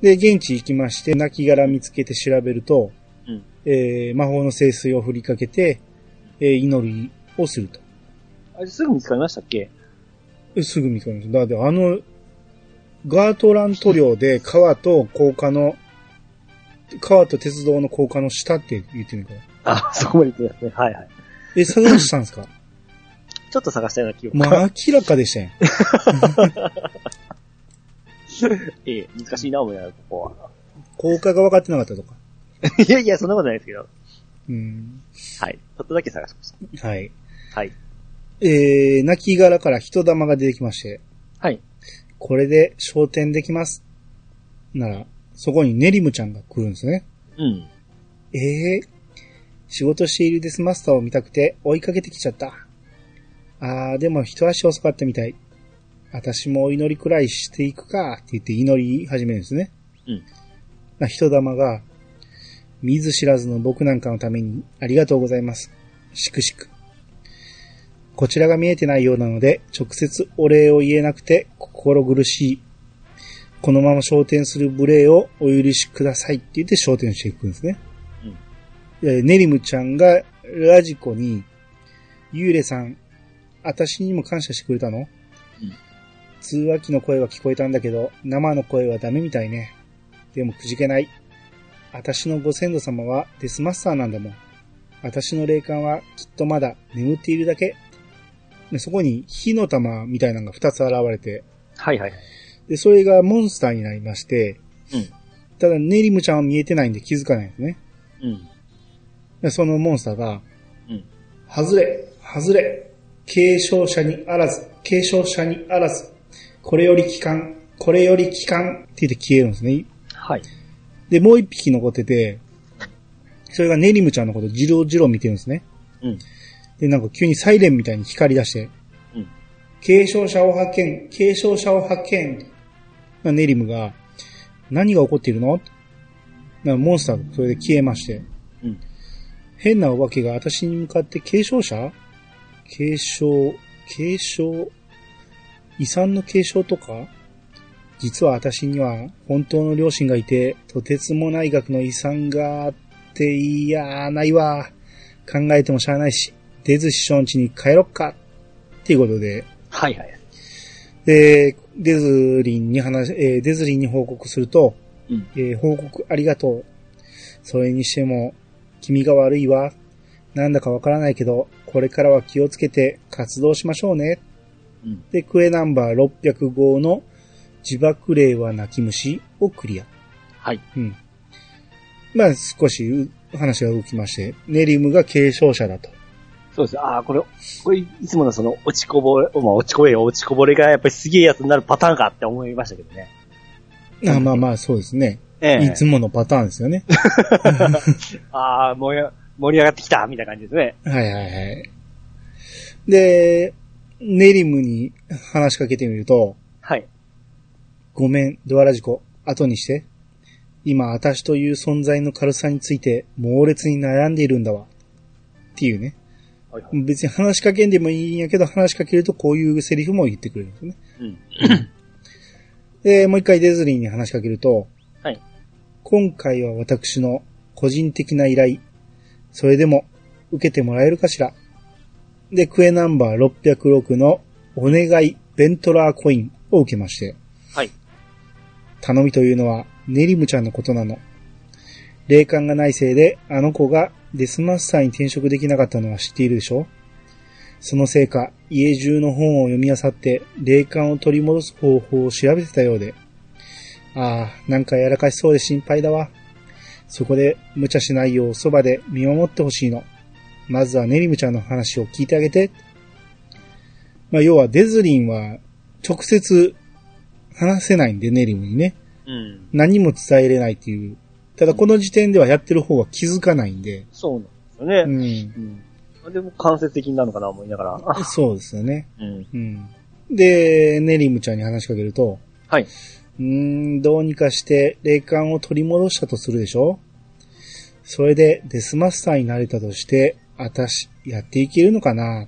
Speaker 1: で、現地行きまして、亡骸見つけて調べると、
Speaker 2: うん
Speaker 1: えー、魔法の聖水を振りかけて、えー、祈りをすると。
Speaker 2: あれすぐ見つかりましたっけ？
Speaker 1: えすぐ見つかりました。だってあの、ガートラント領で川と高架の、川と鉄道の高架の下って言ってみるから。
Speaker 2: あ、そこまで言ってますね。はいはい。
Speaker 1: え、探したんですか？
Speaker 2: ちょっと探したような記憶
Speaker 1: まあ、明らかでしたよ。
Speaker 2: ええ、難しいな、思いながら、ここは。
Speaker 1: 高架が分かってなかったとか？
Speaker 2: いやいや、そんなことないですけど。
Speaker 1: うん。
Speaker 2: はい。ちょっとだけ探しまし
Speaker 1: はい。
Speaker 2: た。はい。
Speaker 1: えー、亡骸から人玉が出てきまして、
Speaker 2: はい。
Speaker 1: これで昇天できます。なら、そこにネリムちゃんが来るんですね。
Speaker 2: うん。
Speaker 1: ええ仕事しているデスマスターを見たくて追いかけてきちゃった。あー、でも一足遅かったみたい。私もお祈りくらいしていくかって言って祈り始めるんですね。
Speaker 2: うん。
Speaker 1: な人玉が、見ず知らずの僕なんかのためにありがとうございます。しくしく。こちらが見えてないようなので、直接お礼を言えなくて心苦しい。このまま昇天する無礼をお許しくださいって言って昇天していくんですね。えーネリムちゃんがラジコに、ユーレさん、私にも感謝してくれたの、通話機の声は聞こえたんだけど、生の声はダメみたいね。でもくじけない。私のご先祖様はデスマスターなんだもん。私の霊感はきっとまだ眠っているだけ。でそこに火の玉みたいなのが2つ現れて、
Speaker 2: はいはい。
Speaker 1: で、それがモンスターになりまして、
Speaker 2: うん
Speaker 1: ただネリムちゃんは見えてないんで気づかないんですね。
Speaker 2: うん。
Speaker 1: でそのモンスターが、
Speaker 2: うん。
Speaker 1: 外れ、外れ、継承者にあらず、継承者にあらず、これより帰還、これより帰還って言って消えるんですね。
Speaker 2: はい。
Speaker 1: で、もう一匹残ってて、それがネリムちゃんのことじろじろ見てるんですね。
Speaker 2: うん。
Speaker 1: で、なんか急にサイレンみたいに光り出して、
Speaker 2: うん。
Speaker 1: 継承者を発見、継承者を発見。まあネリムが、何が起こっているの？なモンスターがそれで消えまして、
Speaker 2: うん。
Speaker 1: 変なお化けが私に向かって継承者？継承、継承、遺産の継承とか？実は私には本当の両親がいて、とてつもない額の遺産があって、いやー、ないわ。考えてもしゃあないし、デズ師匠ん家に帰ろっか。っていうことで、
Speaker 2: はいはい。
Speaker 1: で、デズリンに話、えーデズリンに報告すると、
Speaker 2: うん。
Speaker 1: えー報告ありがとう。それにしても、君が悪いわ。なんだかわからないけど、これからは気をつけて活動しましょうね。
Speaker 2: うん。
Speaker 1: で、クエナンバー605の自爆霊は泣き虫をクリア。
Speaker 2: はい。
Speaker 1: うん。まあ、少しう話が動きまして、ネリムが継承者だと。
Speaker 2: そうです。ああ、これ、これ、いつものその、落ちこぼれ、まあ、落ちこぼれよ、落ちこぼれがやっぱりすげえやつになるパターンかって思いましたけどね。
Speaker 1: あまあまあ、そうですね。
Speaker 2: ええ
Speaker 1: いつものパターンですよね。
Speaker 2: ああ、盛り上がってきたみたいな感じですね。
Speaker 1: はいはいはい。で、ネリムに話しかけてみると、
Speaker 2: はい。
Speaker 1: ごめん、ドアラジコ、後にして。今、私という存在の軽さについて猛烈に悩んでいるんだわ。っていうね。
Speaker 2: はいはい。
Speaker 1: 別に話しかけんでもいいんやけど、話しかけるとこういうセリフも言ってくれるんですよね。
Speaker 2: うん。
Speaker 1: で、もう一回デズリーに話しかけると、
Speaker 2: はい。
Speaker 1: 今回は私の個人的な依頼、それでも受けてもらえるかしら。で、クエナンバー606のお願いベントラーコインを受けまして、
Speaker 2: はい。
Speaker 1: 頼みというのはネリムちゃんのことなの。霊感がないせいであの子がデスマスターに転職できなかったのは知っているでしょ？そのせいか家中の本を読み漁って霊感を取り戻す方法を調べてたようで。ああ、なんかやらかしそうで心配だわ。そこで無茶しないようそばで見守ってほしいの。まずはネリムちゃんの話を聞いてあげて。まあ、要はデズリンは直接話せないんで、ネリムにね。
Speaker 2: うん。
Speaker 1: 何も伝えれないっていう。ただこの時点ではやってる方は気づかないんで。
Speaker 2: そうなんですよね。
Speaker 1: うん。
Speaker 2: うん。でも間接的になるのかな思いながら。
Speaker 1: そうですよね。
Speaker 2: うん。
Speaker 1: うん。で、ネリムちゃんに話しかけると、
Speaker 2: はい。
Speaker 1: うーん、どうにかして霊感を取り戻したとするでしょ？それでデスマスターになれたとして、あたし、やっていけるのかな？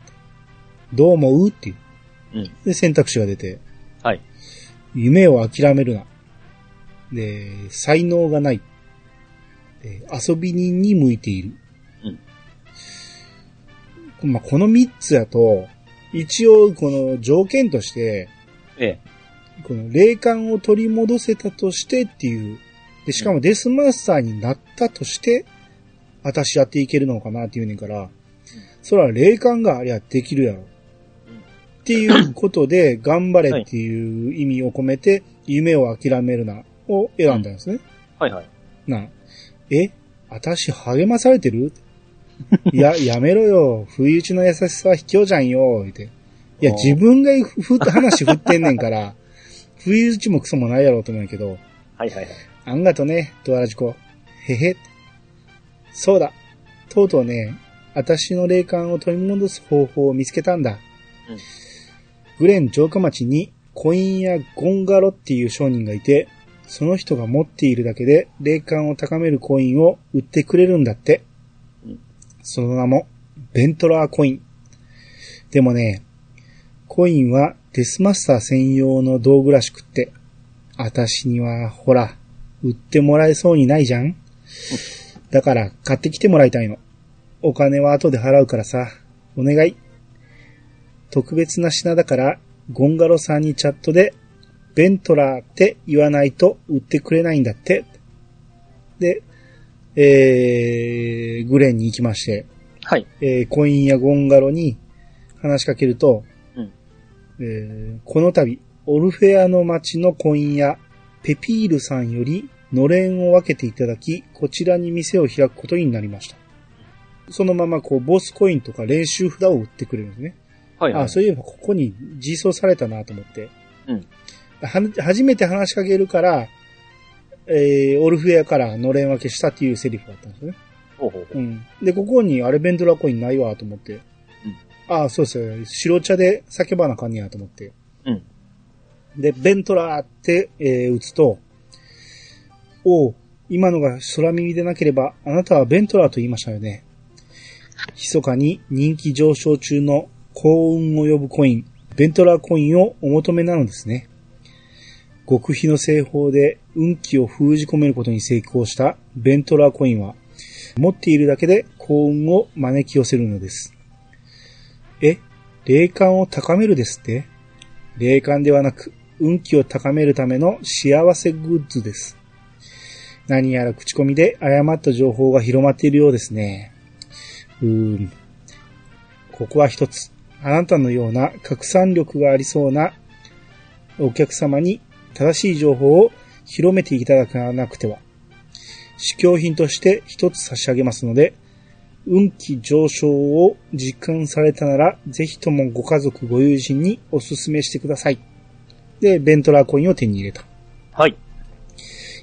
Speaker 1: どう思う？っていう。
Speaker 2: うん。
Speaker 1: で、選択肢が出て、
Speaker 2: はい。
Speaker 1: 夢を諦めるな。で、才能がない。で遊び人に向いている。まあ、この三つやと、一応この条件として、
Speaker 2: ええ。
Speaker 1: この霊感を取り戻せたとしてっていう。で、しかもデスマスターになったとして、私やっていけるのかなっていうねんから、それは霊感がありゃできるやろ。っていうことで、頑張れっていう意味を込めて、夢を諦めるな、を選んだんですね。
Speaker 2: はいはい。
Speaker 1: な、え私励まされてる？いや、やめろよ。不意打ちの優しさは卑怯じゃんよ。言って。いや、自分がふ、話振ってんねんから、不意打ちもクソもないやろうと思うんやけど、
Speaker 2: はいはいはい。
Speaker 1: あんがとね、ドアラジコ。へへ。そうだ。とうとうね、私の霊感を取り戻す方法を見つけたんだ。
Speaker 2: うん
Speaker 1: グレン城下町にコインやゴンガロっていう商人がいて、その人が持っているだけで霊感を高めるコインを売ってくれるんだって。
Speaker 2: うん
Speaker 1: その名も、ベントラーコイン。でもね、コインはデスマスター専用の道具らしくって、私には、ほら、売ってもらえそうにないじゃんだから、買ってきてもらいたいの。お金は後で払うからさ、お願い。特別な品だから、ゴンガロさんにチャットで、ベントラーって言わないと売ってくれないんだって。で、えー、グレンに行きまして、
Speaker 2: はい。
Speaker 1: えーコインやゴンガロに話しかけると、
Speaker 2: うん
Speaker 1: えーこの度、オルフェアの町のコインやペピールさんよりのれんを分けていただき、こちらに店を開くことになりました。そのままこう、ボスコインとか練習札を売ってくれるんですね。
Speaker 2: はいはい。
Speaker 1: あ、そういえばここに実装されたなと思って。
Speaker 2: うん
Speaker 1: は、初めて話しかけるから、えー、オルフェアからのれん分けしたっていうセリフだったんですよね。
Speaker 2: ほうほうほう。
Speaker 1: うん。で、ここにあれベンドラコインないわと思って。ああ、そうですよ。白茶で叫ばなあかんねやと思って。
Speaker 2: うん。
Speaker 1: で、ベントラーって、えー打つと、おう、今のが空耳でなければ、あなたはベントラーと言いましたよね。密かに人気上昇中の幸運を呼ぶコイン、ベントラーコインをお求めなのですね。極秘の製法で運気を封じ込めることに成功したベントラーコインは、持っているだけで幸運を招き寄せるのです。え、霊感を高めるですって？霊感ではなく、運気を高めるための幸せグッズです。何やら口コミで誤った情報が広まっているようですね。うーん。ここは一つ。あなたのような拡散力がありそうなお客様に正しい情報を広めていただかなくては。試供品として一つ差し上げますので、運気上昇を実感されたなら、ぜひともご家族、ご友人にお勧めしてください。で、ベントラーコインを手に入れた。
Speaker 2: はい。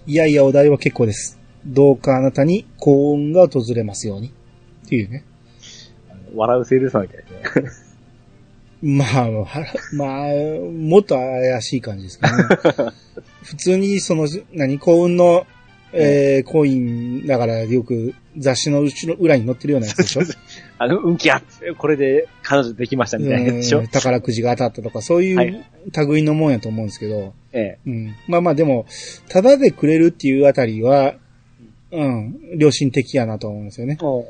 Speaker 1: いやいや、お題は結構です。どうかあなたに幸運が訪れますように。っていうね。
Speaker 2: 笑うセールスマンみたいですね。
Speaker 1: まあ、はまあ、もっと怪しい感じですけどね。普通に、その、何、幸運の、えー、コインだからよく雑誌の後ろ、裏に載ってるようなやつでしょ？
Speaker 2: あの、運気アップ。これで彼女できましたみたいなやつでしょ？
Speaker 1: うん宝くじが当たったとか、そうい
Speaker 2: はいう
Speaker 1: 類のもんやと思うんですけど、
Speaker 2: ええ。
Speaker 1: うん。まあまあでも、ただでくれるっていうあたりは、うん、良心的やなと思うんですよね。ほ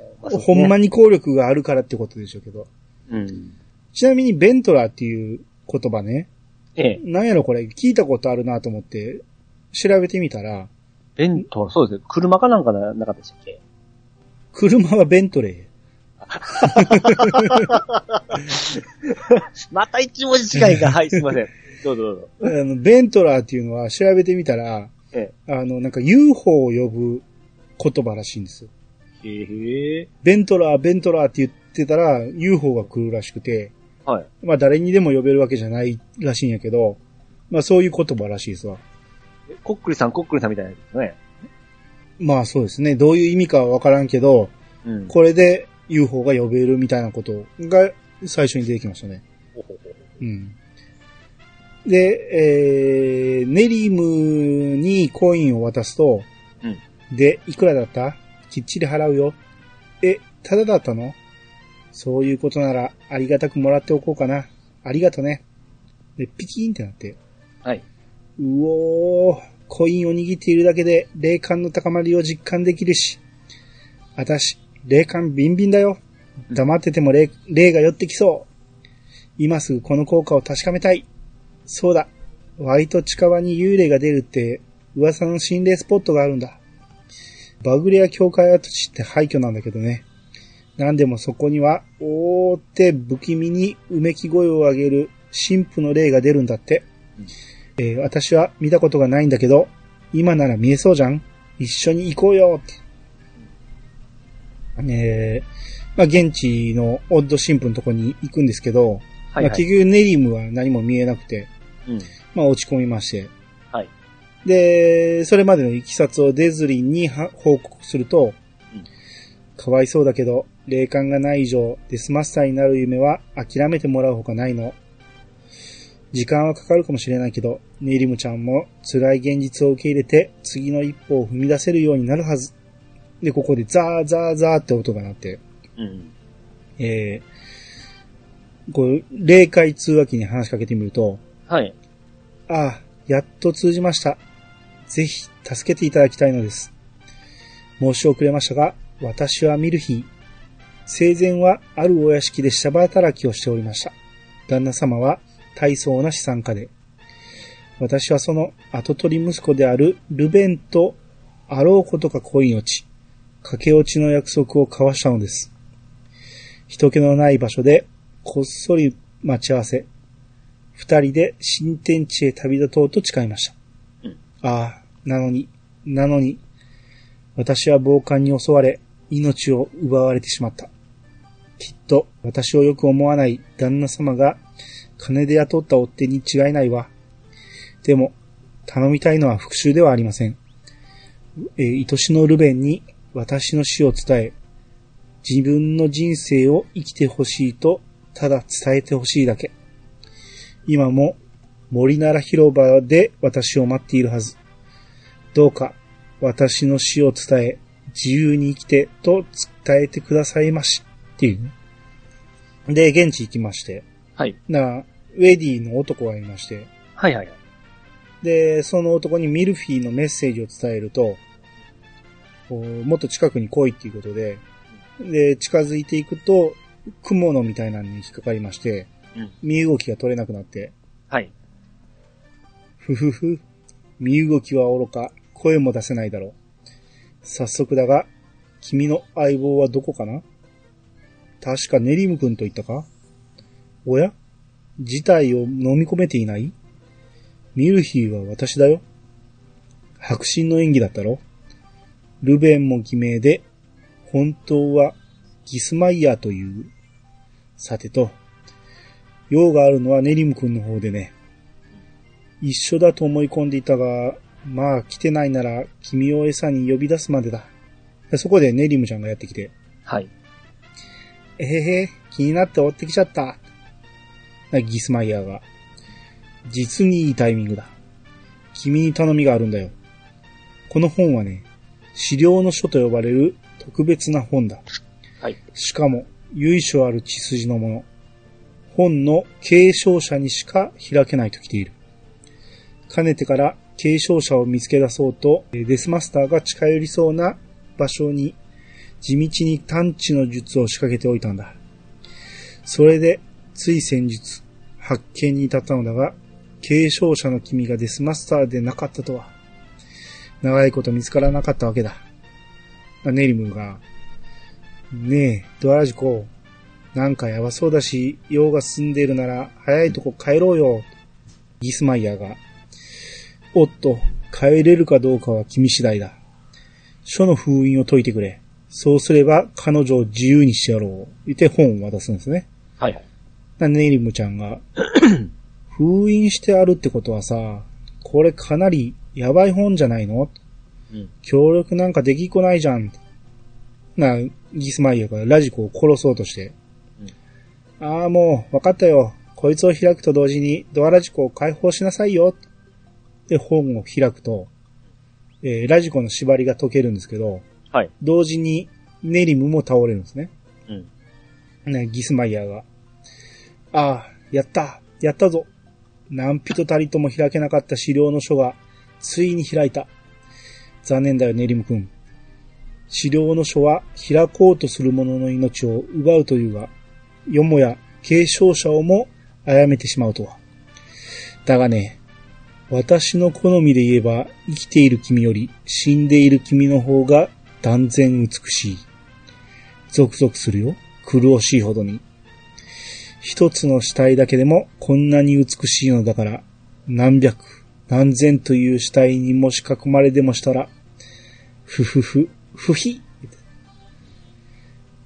Speaker 1: んま
Speaker 2: に。
Speaker 1: に効力があるからってことでしょうけど。
Speaker 2: うん。
Speaker 1: ちなみにベントラーっていう言葉ね、
Speaker 2: ええ。
Speaker 1: なんやろこれ聞いたことあるなと思って調べてみたら、
Speaker 2: ベント、そうですね。車かなんかななかったでしたっけ？
Speaker 1: 車はベントレ
Speaker 2: また一文字近いが、はい、すいません。どうぞどうぞ。
Speaker 1: ー。あの、ベントラーっていうのは調べてみたら、
Speaker 2: え
Speaker 1: あの、なんか UFO を呼ぶ言葉らしいんですよ。
Speaker 2: え。へえ。
Speaker 1: ベントラー、ベントラーって言ってたら UFO が来るらしくて、
Speaker 2: はい。
Speaker 1: まあ誰にでも呼べるわけじゃないらしいんやけど、まあそういう言葉らしいですわ。
Speaker 2: こっくりさん、こっくりさんみたいなやつですね。
Speaker 1: まあそうですね。どういう意味かはわからんけど、
Speaker 2: うん。
Speaker 1: これで UFO が呼べるみたいなことが最初に出てきましたね。
Speaker 2: ほほほ
Speaker 1: うん。で、えー、ネリムにコインを渡すと、
Speaker 2: うん
Speaker 1: で、いくらだった？きっちり払うよ。え、ただだったの？そういうことなら、ありがたくもらっておこうかな。ありがとね。で、ピキーンってなって、
Speaker 2: はい。
Speaker 1: うおー、コインを握っているだけで霊感の高まりを実感できるし。あたし、霊感ビンビンだよ。黙ってても霊霊が寄ってきそう。今すぐこの効果を確かめたい。そうだ。割と近場に幽霊が出るって噂の心霊スポットがあるんだ。バグレア教会跡地って廃墟なんだけどね。なんでもそこには、おーって不気味にうめき声を上げる神父の霊が出るんだって。えー私は見たことがないんだけど、今なら見えそうじゃん？一緒に行こうよって。えーまあ、現地のオッド神父のとこに行くんですけど、
Speaker 2: はい、
Speaker 1: まあ、
Speaker 2: はい。
Speaker 1: 結局ネリムは何も見えなくて、
Speaker 2: うん。
Speaker 1: まあ、落ち込みまして。
Speaker 2: はい。
Speaker 1: で、それまでのいきさつをデズリンには報告すると、
Speaker 2: うん
Speaker 1: かわいそうだけど、霊感がない以上、デスマスターになる夢は諦めてもらうほかないの。時間はかかるかもしれないけど、ネリムちゃんも辛い現実を受け入れて、次の一歩を踏み出せるようになるはず。で、ここでザーザーザーって音が鳴って、
Speaker 2: うん。
Speaker 1: えー、こう、霊界通話機に話しかけてみると、
Speaker 2: はい。
Speaker 1: ああ、やっと通じました。ぜひ、助けていただきたいのです。申し遅れましたが、私はミルヒー。生前はあるお屋敷で下働きをしておりました。旦那様は大層な資産家で。私はその後取り息子であるルベンとあろうことか恋落ち、駆け落ちの約束を交わしたのです。人気のない場所でこっそり待ち合わせ、二人で新天地へ旅立とうと誓いました。
Speaker 2: うん
Speaker 1: ああ、なのに、なのに、私は暴漢に襲われ、命を奪われてしまった。きっと、私をよく思わない旦那様が、金で雇った追手に違いないわ。でも、頼みたいのは復讐ではありません。えー愛しのルベンに私の死を伝え、自分の人生を生きてほしいと、ただ伝えてほしいだけ。今も森なら広場で私を待っているはず。どうか私の死を伝え、自由に生きてと伝えてくださいまし。っていうね。で、現地行きまして。
Speaker 2: はい。
Speaker 1: な、ウェディの男がいまして。
Speaker 2: はいはい。
Speaker 1: で、その男にミルフィーのメッセージを伝えると、こうもっと近くに来いっていうことで、で、近づいていくと、雲のみたいなのに引っかかりまして、
Speaker 2: うん
Speaker 1: 身動きが取れなくなって、
Speaker 2: はい。
Speaker 1: ふふふ、身動きは愚か、声も出せないだろう。早速だが、君の相棒はどこかな？確かネリム君と言ったか？おや？事態を飲み込めていない？ミルヒーは私だよ。白真の演技だったろルベンも偽名で、本当はギスマイヤーという。さてと、用があるのはネリム君の方でね。一緒だと思い込んでいたが、まあ来てないなら君を餌に呼び出すまでだ。そこでネリムちゃんがやってきて、
Speaker 2: はい。
Speaker 1: えへへ、気になって追ってきちゃった。ギスマイヤーが。実にいいタイミングだ。君に頼みがあるんだよ。この本はね、資料の書と呼ばれる特別な本だ。
Speaker 2: はい。
Speaker 1: しかも、由緒ある血筋のもの。本の継承者にしか開けないと来ている。かねてから継承者を見つけ出そうと、デスマスターが近寄りそうな場所に地道に探知の術を仕掛けておいたんだ。それで、つい先日、発見に至ったのだが、継承者の君がデスマスターでなかったとは。長いこと見つからなかったわけだ。ネリムが、ねえ、ドアラジコ、なんかやばそうだし、用が進んでいるなら、早いとこ帰ろうよ。ギスマイヤーが、おっと、帰れるかどうかは君次第だ。書の封印を解いてくれ。そうすれば彼女を自由にしてやろう。言って本を渡すんですね。ネリムちゃんが、封印してあるってことはさ、これかなりやばい本じゃないの？
Speaker 2: うん。
Speaker 1: 協力なんかできっこないじゃん。な、ギスマイヤーがラジコを殺そうとして。ああ、もう、わかったよ。こいつを開くと同時にドアラジコを解放しなさいよ。で、本を開くと、えーラジコの縛りが解けるんですけど、
Speaker 2: はい。
Speaker 1: 同時にネリムも倒れるんですね。
Speaker 2: うん。
Speaker 1: ね、ギスマイヤーが。ああ、やったやったぞ何人たりとも開けなかった資料の書が、ついに開いた。残念だよ、ネリム君。資料の書は開こうとする者の命を奪うというが、よもや継承者をも殺めてしまうとは。だがね、私の好みで言えば、生きている君より死んでいる君の方が断然美しい。ゾクゾクするよ。苦しいほどに。一つの死体だけでもこんなに美しいのだから、何百、何千という死体にもし囲まれでもしたら、ふふふ、ふひ。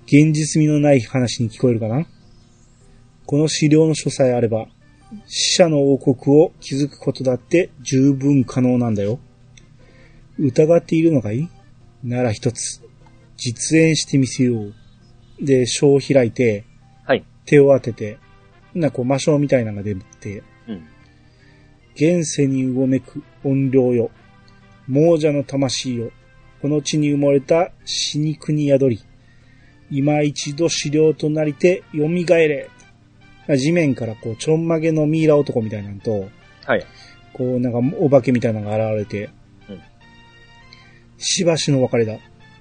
Speaker 1: 現実味のない話に聞こえるかな？この資料の書さえあれば、死者の王国を築くことだって十分可能なんだよ。疑っているのかい？なら一つ、実演してみせよう。で、書を開いて、手を当てて、な、こう魔性みたいなのが出て、
Speaker 2: うん。
Speaker 1: 現世にうごめく怨霊よ。亡者の魂よ。この地に埋もれた死肉に宿り。今一度死霊となりて蘇れ。地面からこう、ちょんまげのミイラ男みたいなのと、
Speaker 2: はい。
Speaker 1: こう、なんか、お化けみたいなのが現れて、
Speaker 2: うん
Speaker 1: しばしの別れだ。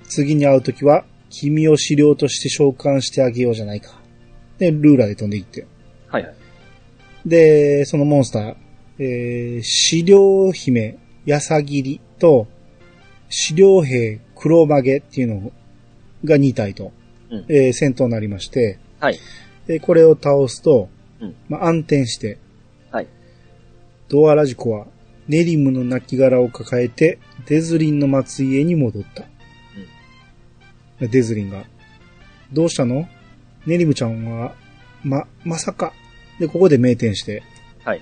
Speaker 1: 次に会うときは、君を資料として召喚してあげようじゃないか。で、ルーラーで飛んでいって。
Speaker 2: はいはい。
Speaker 1: で、そのモンスター、えー、資料姫、ヤサギリと、資料兵、黒曲げっていうのが2体と、
Speaker 2: うん
Speaker 1: えー戦闘になりまして、
Speaker 2: はい。
Speaker 1: でこれを倒すと、
Speaker 2: うん
Speaker 1: まあ、暗転して、
Speaker 2: はい。
Speaker 1: ドアラジコはネリムの亡骸を抱えてデズリンの末裔に戻った。デズリンが、どうしたの？ネリムちゃんは、ま、まさか。で、ここで名店して、
Speaker 2: はい。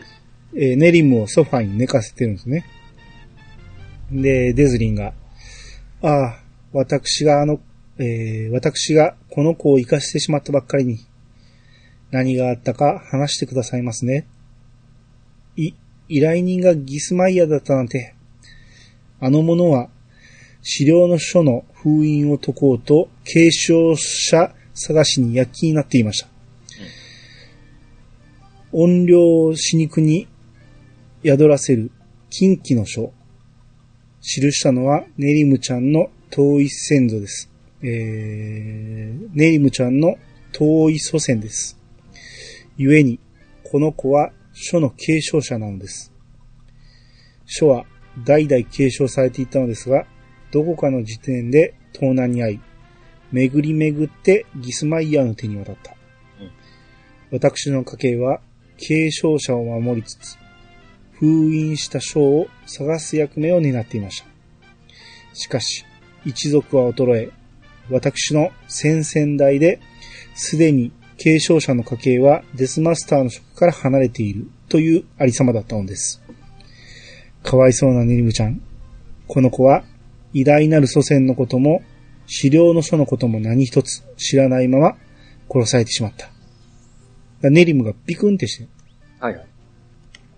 Speaker 1: えーネリムをソファに寝かせてるんですね。で、デズリンが、ああ、私があの、えー私がこの子を生かしてしまったばっかりに、何があったか話してくださいますね。い、依頼人がギスマイヤーだったなんて、あの者は、資料の書の封印を解こうと、継承者探しに躍起になっていました。音量死肉に宿らせる近畿の書。記したのはネリムちゃんの遠い先祖です。えー、ネリムちゃんの遠い祖先です。故に、この子は書の継承者なのです。書は代々継承されていたのですが、どこかの時点で盗難に遭い、巡り巡ってギスマイヤーの手に渡った。
Speaker 2: うん
Speaker 1: 私の家系は継承者を守りつつ、封印した章を探す役目を担っていました。しかし、一族は衰え、私の先々代で、すでに継承者の家系はデスマスターの職から離れているというありさまだったのです。かわいそうなネリムちゃん。この子は偉大なる祖先のことも、資料の書のことも何一つ知らないまま殺されてしまった。ネリムがビクンってして、
Speaker 2: はいはい。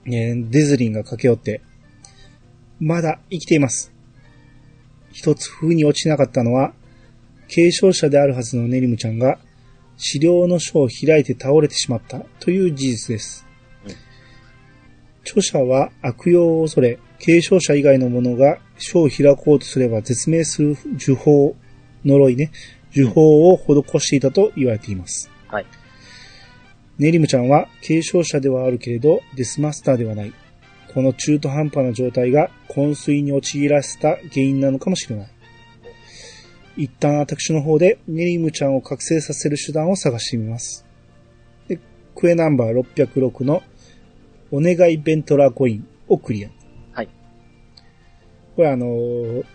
Speaker 1: えーデズリンが駆け寄って、まだ生きています。一つ風に落ちなかったのは、継承者であるはずのネリムちゃんが、資料の書を開いて倒れてしまったという事実です。
Speaker 2: うん
Speaker 1: 著者は悪用を恐れ、継承者以外の者が書を開こうとすれば絶命する呪法、呪いね、呪法を施していたと言われています。
Speaker 2: はい。
Speaker 1: ネリムちゃんは継承者ではあるけれど、デスマスターではない。この中途半端な状態が昏睡に陥らせた原因なのかもしれない。一旦私の方でネリムちゃんを覚醒させる手段を探してみます。で、クエナンバー606のお願いベントラーコインをクリア。
Speaker 2: はい。
Speaker 1: これあのー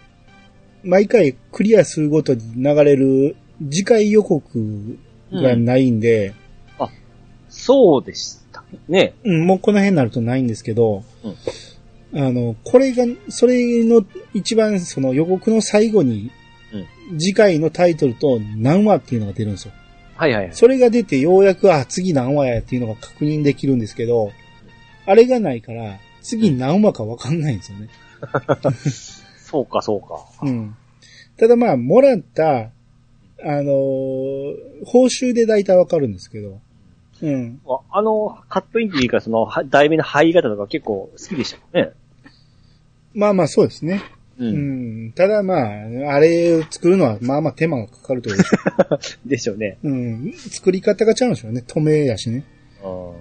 Speaker 1: 毎回クリアするごとに流れる次回予告がないんで、
Speaker 2: そうでしたね。
Speaker 1: うん、もうこの辺になるとないんですけど、
Speaker 2: うん
Speaker 1: あの、これが、それの一番その予告の最後に、次回のタイトルと何話っていうのが出るんですよ。
Speaker 2: はいはいはい。
Speaker 1: それが出てようやく、あ、次何話やっていうのが確認できるんですけど、あれがないから、次何話かわかんないんですよね。
Speaker 2: そうかそうか。
Speaker 1: うん。ただまあ、もらった、あのー報酬で大体わかるんですけど、うん。
Speaker 2: ああの、カットインっていうか、その、は題名の入り方とか結構好きでしたもんね。
Speaker 1: まあまあそうですね。
Speaker 2: う。
Speaker 1: うんん。ただまあ、あれを作るのはまあまあ手間がかかるというか、
Speaker 2: でしょうね。
Speaker 1: うん。作り方が違うんでしょうね。止めやしね。
Speaker 2: うん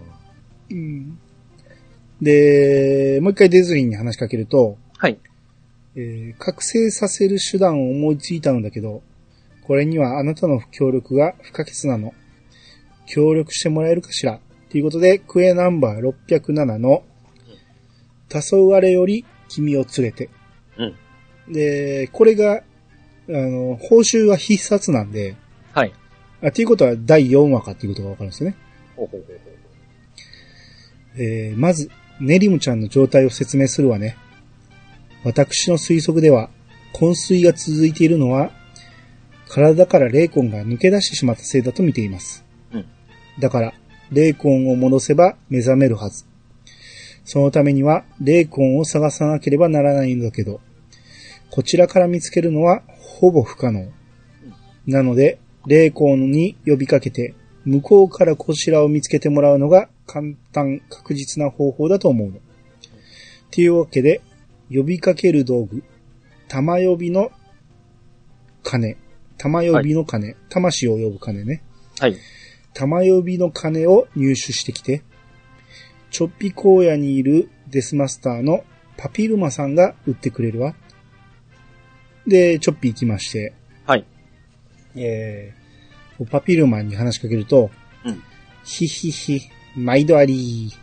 Speaker 1: うん。で、もう一回デズリンに話しかけると、
Speaker 2: はい。
Speaker 1: えー覚醒させる手段を思いついたのだけど、これにはあなたの協力が不可欠なの。協力してもらえるかしら？ということで、クエナンバー607の、黄昏より君を連れて。
Speaker 2: うん。
Speaker 1: で、これが、あの、報酬は必殺なんで、
Speaker 2: はい。
Speaker 1: あ、ということは第4話かっていうことがわかるんですよね。
Speaker 2: ほうほうほうほう
Speaker 1: えーまず、ネリムちゃんの状態を説明するわね。私の推測では、昏睡が続いているのは、体から霊魂が抜け出してしまったせいだと見ています。
Speaker 2: うん
Speaker 1: だから、霊魂を戻せば目覚めるはず。そのためには、霊魂を探さなければならないんだけど、こちらから見つけるのはほぼ不可能。なので、霊魂に呼びかけて、向こうからこちらを見つけてもらうのが簡単、確実な方法だと思うの。っていうわけで、呼びかける道具、玉呼びの鐘、玉呼びの鐘、魂を呼ぶ鐘ね。
Speaker 2: はい。
Speaker 1: 玉呼びの鐘を入手してきて、チョッピ荒野にいるデスマスターのパピルマさんが売ってくれるわ。で、チョッピ行きまして、
Speaker 2: はい。
Speaker 1: えー、パピルマンに話しかけると、
Speaker 2: うん
Speaker 1: ひひひ、毎度あり。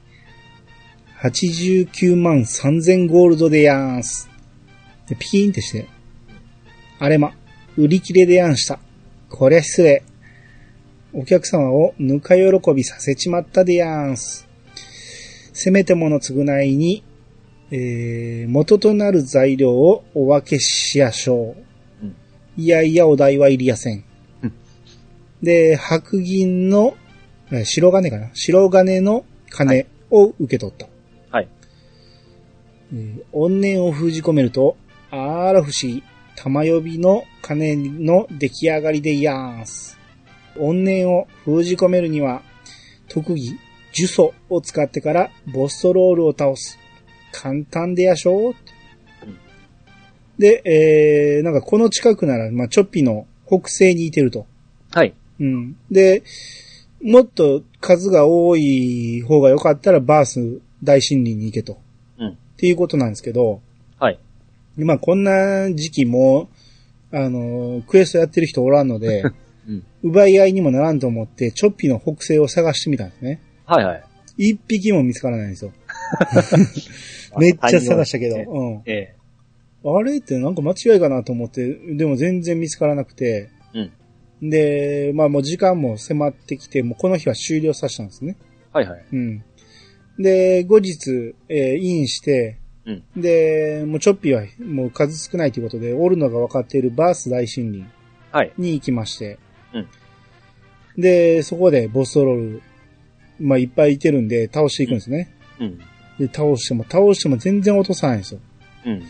Speaker 1: 89万3000ゴールドでやんす。でピキーンってして、あれま、売り切れでやんした。こりゃ失礼。お客様をぬか喜びさせちまったでやんす。せめてもの償いに、えー、元となる材料をお分けしやしょう。
Speaker 2: うん
Speaker 1: いやいや、お代はいりやせん。
Speaker 2: うん
Speaker 1: で、白銀の、えー白金かな？白金の金を受け取った。
Speaker 2: はい。
Speaker 1: えー怨念を封じ込めると、あら不思議、玉呼びの金の出来上がりでやーす。怨念を封じ込めるには、特技、呪詛を使ってからボストロールを倒す。簡単でやしょう、で、えー、なんかこの近くなら、まあ、チョッピの北西にいてると。
Speaker 2: はい。
Speaker 1: うん。で、もっと数が多い方が良かったらバース大森林に行けと。
Speaker 2: うん。
Speaker 1: っていうことなんですけど、
Speaker 2: はい。
Speaker 1: まあこんな時期も、あの、クエストやってる人おらんので、
Speaker 2: うん
Speaker 1: 奪い合いにもならんと思って、チョッピーの北西を探してみたんですね。
Speaker 2: はいはい。
Speaker 1: 一匹も見つからないんですよ。めっちゃ探したけど。うん。
Speaker 2: ええ。
Speaker 1: あれってなんか間違いかなと思って、でも全然見つからなくて。で、まあもう時間も迫ってきて、もうこの日は終了させたんですね。
Speaker 2: はいはい。
Speaker 1: うん。で、後日、えーインして、
Speaker 2: うん
Speaker 1: で、もうチョッピーはもう数少ないということで、おるのが分かっているバース大森林
Speaker 2: はい。
Speaker 1: に行きまして、
Speaker 2: うん
Speaker 1: で、そこでボストロール、まあいっぱいいてるんで倒していくんですね。
Speaker 2: うん。
Speaker 1: で、倒しても倒しても全然落とさないんですよ。
Speaker 2: うん。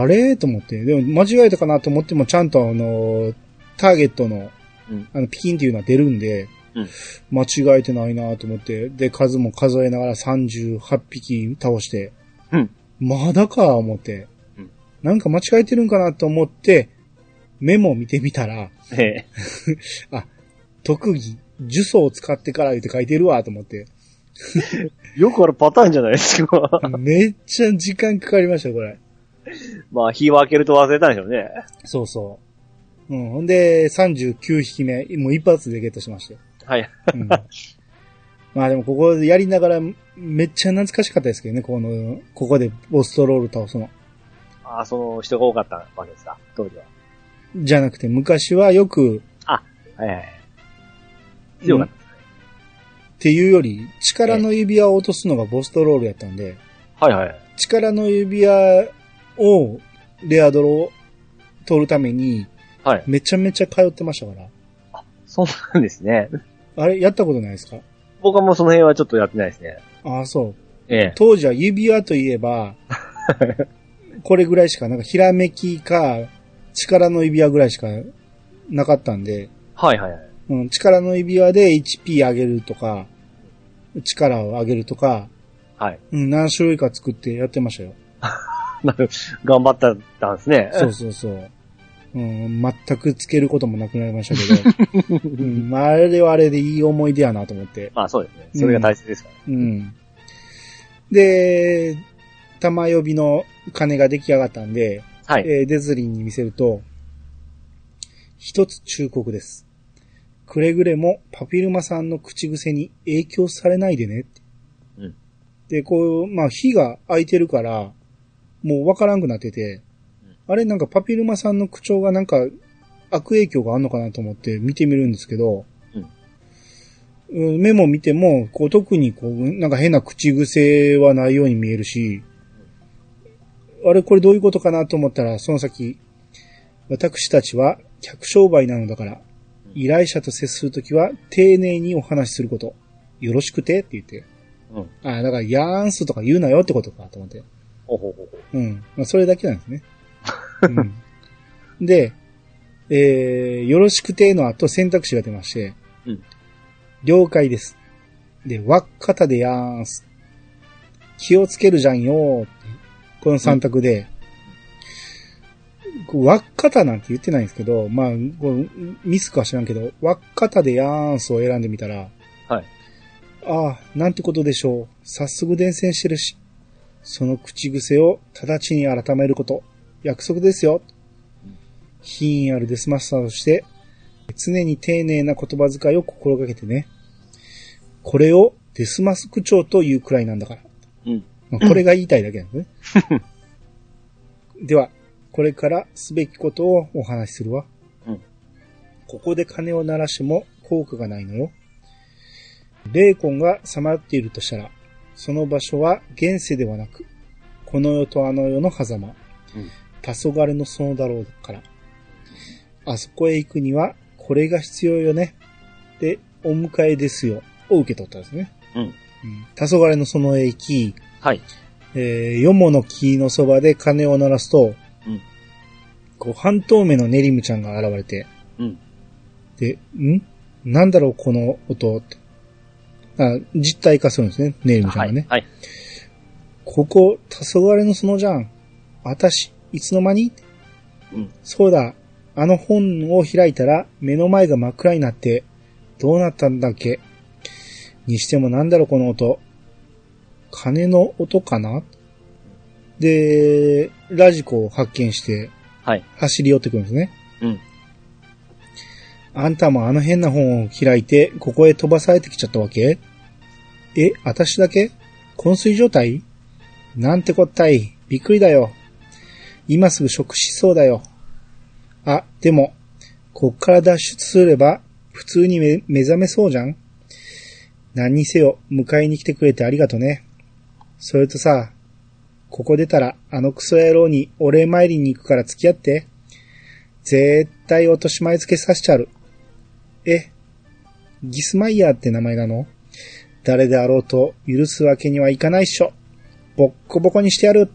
Speaker 1: あれ？と思って。でも間違えたかなと思ってもちゃんとあの、ターゲットの、
Speaker 2: うん
Speaker 1: あの、ピキンっていうのは出るんで、
Speaker 2: うん
Speaker 1: 間違えてないなと思って、で、数も数えながら38匹倒して、
Speaker 2: うん
Speaker 1: まだか思って、
Speaker 2: うん
Speaker 1: なんか間違えてるんかなと思って、メモを見てみたら、
Speaker 2: ええ。
Speaker 1: 特技、呪詛を使ってから言って書いてるわと思って、
Speaker 2: よくあるパターンじゃないですか。
Speaker 1: めっちゃ時間かかりましたよ、これ。
Speaker 2: まあ、日を明けると忘れたんでしょうね。
Speaker 1: そうそう。うん。ほんで、39匹目、もう一発でゲットしましたよ。
Speaker 2: はい。
Speaker 1: うんまあでもここでやりながらめっちゃ懐かしかったですけどね、この、ここでボストロール倒すの。
Speaker 2: ああ、その人が多かったわけですか、当時は。
Speaker 1: じゃなくて昔はよく
Speaker 2: はいはい。強かった。
Speaker 1: っていうより力の指輪を落とすのがボストロールやったんで、
Speaker 2: はいはい。
Speaker 1: 力の指輪をレアドロを取るために
Speaker 2: はい。
Speaker 1: めちゃめちゃ通ってましたから。
Speaker 2: そうなんですね。
Speaker 1: あれやったことないですか？
Speaker 2: 僕はもうその辺はちょっとやってないですね。
Speaker 1: ああ、そう。
Speaker 2: ええ。
Speaker 1: 当時は指輪といえば、これぐらいしか、なんかひらめきか、力の指輪ぐらいしかなかったんで、
Speaker 2: はいはいはい。
Speaker 1: うん、力の指輪で HP 上げるとか、力を上げるとか、
Speaker 2: はい。
Speaker 1: うん、何種類か作ってやってましたよ。
Speaker 2: なる頑張ったんですね。
Speaker 1: そうそうそう。うん、全くつけることもなくなりましたけど、うん、まああれはあれでいい思い出やなと思って。
Speaker 2: まあそうですね。それが大切ですから。
Speaker 1: うん。で、玉呼びの鐘が出来上がったんで、
Speaker 2: はい。
Speaker 1: えーデズリンに見せると、一つ忠告です。くれぐれもパピルマさんの口癖に影響されないでね。
Speaker 2: うん
Speaker 1: で、こう、まあ、火が開いてるから、もうわからんくなってて、あれなんかパピルマさんの口調がなんか悪影響があるのかなと思って見てみるんですけど、うんメモ見ても、こう特にこう、なんか変な口癖はないように見えるし、あれこれどういうことかなと思ったら、その先、私たちは客商売なのだから、依頼者と接するときは丁寧にお話しすること。よろしくてって言って。
Speaker 2: うん。
Speaker 1: あだから、ヤーンスとか言うなよってことかと思って。
Speaker 2: ほうほうほうほう。
Speaker 1: うん。まあ、それだけなんですね。うん。で、えー、よろしくての後選択肢が出まして、
Speaker 2: うん
Speaker 1: 了解です。で、わっかたでやーんす。気をつけるじゃんよーこの3択で、こうわっかたなんて言ってないんですけど、まあ、ミスか知らんけど、わっかたでやーんすを選んでみたら、
Speaker 2: はい。
Speaker 1: ああ、なんてことでしょう。早速伝染してるし。その口癖を直ちに改めること。約束ですよ。品あるデスマスターとして、常に丁寧な言葉遣いを心がけてね。これをデスマス区長というくらいなんだから。
Speaker 2: うん。
Speaker 1: まあこれが言いたいだけなんですね。では、これからすべきことをお話しするわ。
Speaker 2: うん
Speaker 1: ここで鐘を鳴らしても効果がないのよ。霊魂がさまよっているとしたら、その場所は現世ではなく、この世とあの世の狭間、
Speaker 2: うん
Speaker 1: 黄昏の園だろうから。あそこへ行くには、これが必要よね。で、お迎えですよ。を受け取ったんですね。
Speaker 2: うん。
Speaker 1: うん黄昏の園へ行き、
Speaker 2: はい。
Speaker 1: えー、よもの木のそばで鐘を鳴らすと、
Speaker 2: うん
Speaker 1: こう、半透明のネリムちゃんが現れて、
Speaker 2: うん。
Speaker 1: で、ん？なんだろう、この音って。あ実体化するんですね、ネリムちゃんがね。
Speaker 2: はい。
Speaker 1: ここ、黄昏の園じゃん。あたし、いつの間に？
Speaker 2: うん。
Speaker 1: そうだ、あの本を開いたら目の前が真っ暗になって、どうなったんだっけ？にしてもなんだろうこの音。鐘の音かな？で、ラジコを発見して
Speaker 2: はい。
Speaker 1: 走り寄ってくるんですね。
Speaker 2: うん。
Speaker 1: あんたもあの変な本を開いて、ここへ飛ばされてきちゃったわけ？え、私だけ？昏睡状態？なんてこったい。びっくりだよ。今すぐ食しそうだよ。あ、でも、こっから脱出すれば、普通に目覚めそうじゃん？何にせよ、迎えに来てくれてありがとね。それとさ、ここ出たら、あのクソ野郎にお礼参りに行くから付き合って。絶対落とし前付けさせちゃる。え、ギスマイヤーって名前なの？誰であろうと許すわけにはいかないっしょ。ボッコボコにしてやる。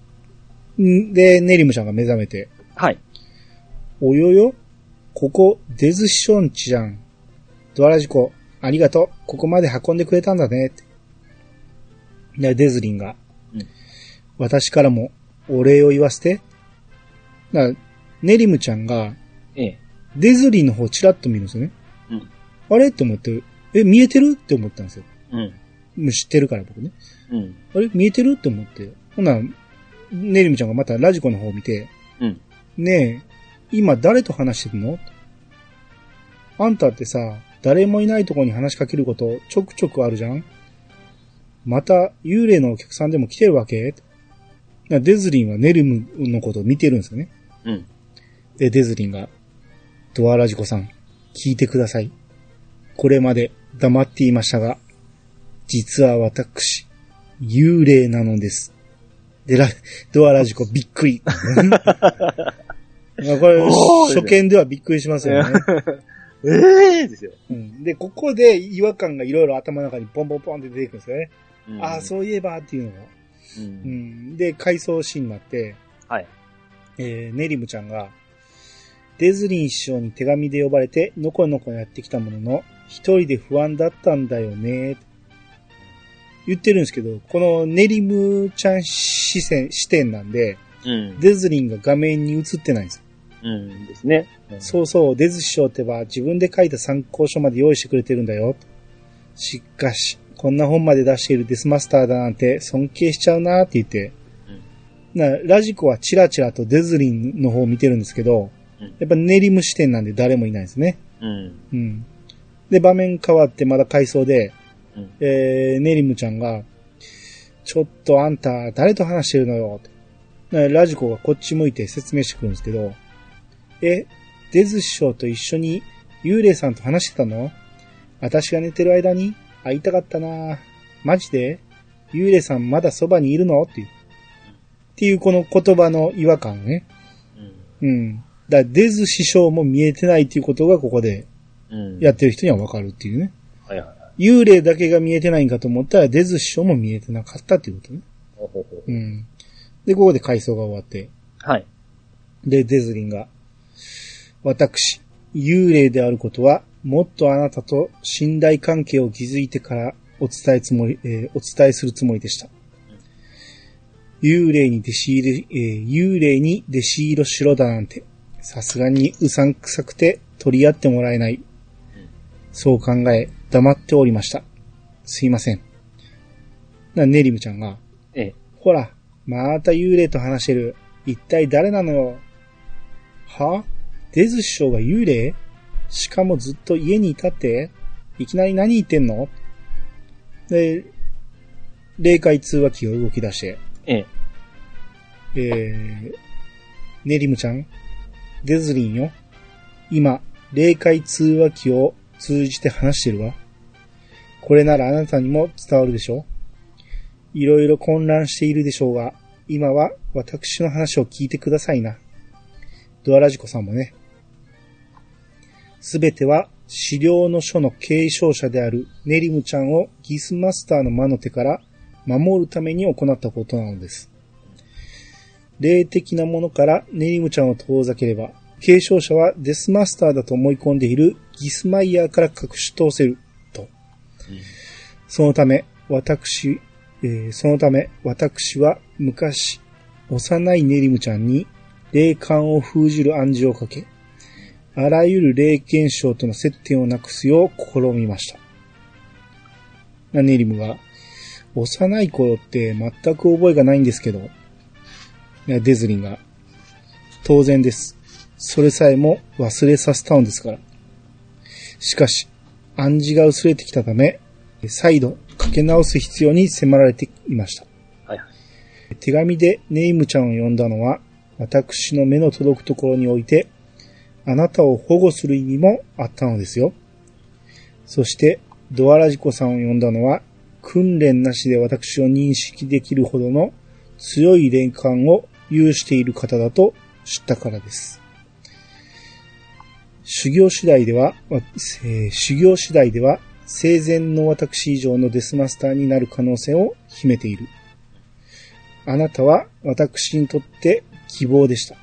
Speaker 1: んで、ネリムちゃんが目覚めて。
Speaker 2: はい。
Speaker 1: およよここ、デズションチじゃん。ドアラジコ、ありがとう。ここまで運んでくれたんだね。ってで、デズリンが、
Speaker 2: うん
Speaker 1: 私からもお礼を言わせて。だからネリムちゃんが、
Speaker 2: ええ。
Speaker 1: デズリンの方をチラッと見るんですよね。
Speaker 2: うん。
Speaker 1: あれ？って思って、え、見えてる？って思ったんですよ。
Speaker 2: うん。
Speaker 1: もう知ってるから僕ね。
Speaker 2: うん。
Speaker 1: あれ？見えてる？って思って。ほな、ネリムちゃんがまたラジコの方を見て、
Speaker 2: うん。
Speaker 1: ねえ、今誰と話してるの？あんたってさ、誰もいないとこに話しかけることちょくちょくあるじゃん？また幽霊のお客さんでも来てるわけ？なデズリンはネルムのことを見てるんですよね。
Speaker 2: うん。
Speaker 1: で、デズリンが、ドアラジコさん、聞いてください。これまで黙っていましたが、実は私、幽霊なのです。で、ラ、ドアラジコびっくり。まあこれ、初見ではびっくりしますよね。
Speaker 2: ええですよ。
Speaker 1: うんで、ここで違和感がいろいろ頭の中にポンポンポンって出てくるんですよね。
Speaker 2: うん
Speaker 1: ああ、そういえばっていうのが。
Speaker 2: う。
Speaker 1: うんん、で、回想シーンになって、
Speaker 2: はい。
Speaker 1: えー、ネリムちゃんが、デズリン師匠に手紙で呼ばれて、のこのこやってきたものの、一人で不安だったんだよね。言ってるんですけど、このネリムちゃん視線、視点なんで、
Speaker 2: うん。
Speaker 1: デズリンが画面に映ってないんですよ。
Speaker 2: うんですね。
Speaker 1: そうそう、デズ師匠ってば自分で書いた参考書まで用意してくれてるんだよ。しかし、こんな本まで出しているデスマスターだなんて尊敬しちゃうなって言って、なラジコはチラチラとデズリンの方を見てるんですけど、
Speaker 2: うん
Speaker 1: やっぱネリム視点なんで誰もいないですね。
Speaker 2: うん。
Speaker 1: うん。で、場面変わってまだ回想で、
Speaker 2: うん。
Speaker 1: えー、ネリムちゃんが、ちょっとあんた誰と話してるのよって。なラジコがこっち向いて説明してくるんですけど、え、デズ師匠と一緒に幽霊さんと話してたの？私が寝てる間に会いたかったなマジで？幽霊さんまだそばにいるの？っていう。っていうこの言葉の違和感ね。
Speaker 2: うん。
Speaker 1: うん。だデズ師匠も見えてないっていうことがここで
Speaker 2: うん。
Speaker 1: やってる人にはわかるっていうね。
Speaker 2: はいはいはい。
Speaker 1: 幽霊だけが見えてないんかと思ったらデズ師匠も見えてなかったっていうことね。
Speaker 2: ほうほうほう
Speaker 1: うん。で、ここで回想が終わって、
Speaker 2: はい。
Speaker 1: で、デズリンが、私、幽霊であることは、もっとあなたと信頼関係を築いてからお伝えつもり、えーお伝えするつもりでした。幽霊に弟子入れ、えー幽霊に弟子入りしろだなんて、さすがにうさんくさくて取り合ってもらえない。そう考え、黙っておりました。すいません。な、ネリムちゃんが、
Speaker 2: ええ。
Speaker 1: ほら、また幽霊と話してる。一体誰なのよ。は？デズ師匠が幽霊？しかもずっと家にいたって？いきなり何言ってんの？で、霊界通話機が動き出して、
Speaker 2: ええ。
Speaker 1: えー、ネリムちゃん、デズリンよ。今、霊界通話機を通じて話してるわ。これならあなたにも伝わるでしょいろいろ混乱しているでしょうが、今は私の話を聞いてくださいな。ドアラジコさんもね。すべては資料の書の継承者であるネリムちゃんをギスマスターの魔の手から守るために行ったことなのです。霊的なものからネリムちゃんを遠ざければ、継承者はデスマスターだと思い込んでいるギスマイヤーから隠し通せる、そのため、私、えーそのため、私は昔、幼いネリムちゃんに霊感を封じる暗示をかけ、あらゆる霊現象との接点をなくすよう試みました。なネリムが、幼い頃って全く覚えがないんですけど、デズリンが。当然です。それさえも忘れさせたのですから。しかし、暗示が薄れてきたため、再度かけ直す必要に迫られていました。
Speaker 2: はいはい。
Speaker 1: 手紙でネイムちゃんを呼んだのは、私の目の届くところにおいて、あなたを保護する意味もあったのですよ。そして、ドアラジコさんを呼んだのは、訓練なしで私を認識できるほどの強い霊感を有している方だと知ったからです。修行次第では、えー修行次第では、生前の私以上のデスマスターになる可能性を秘めている。あなたは私にとって希望でした。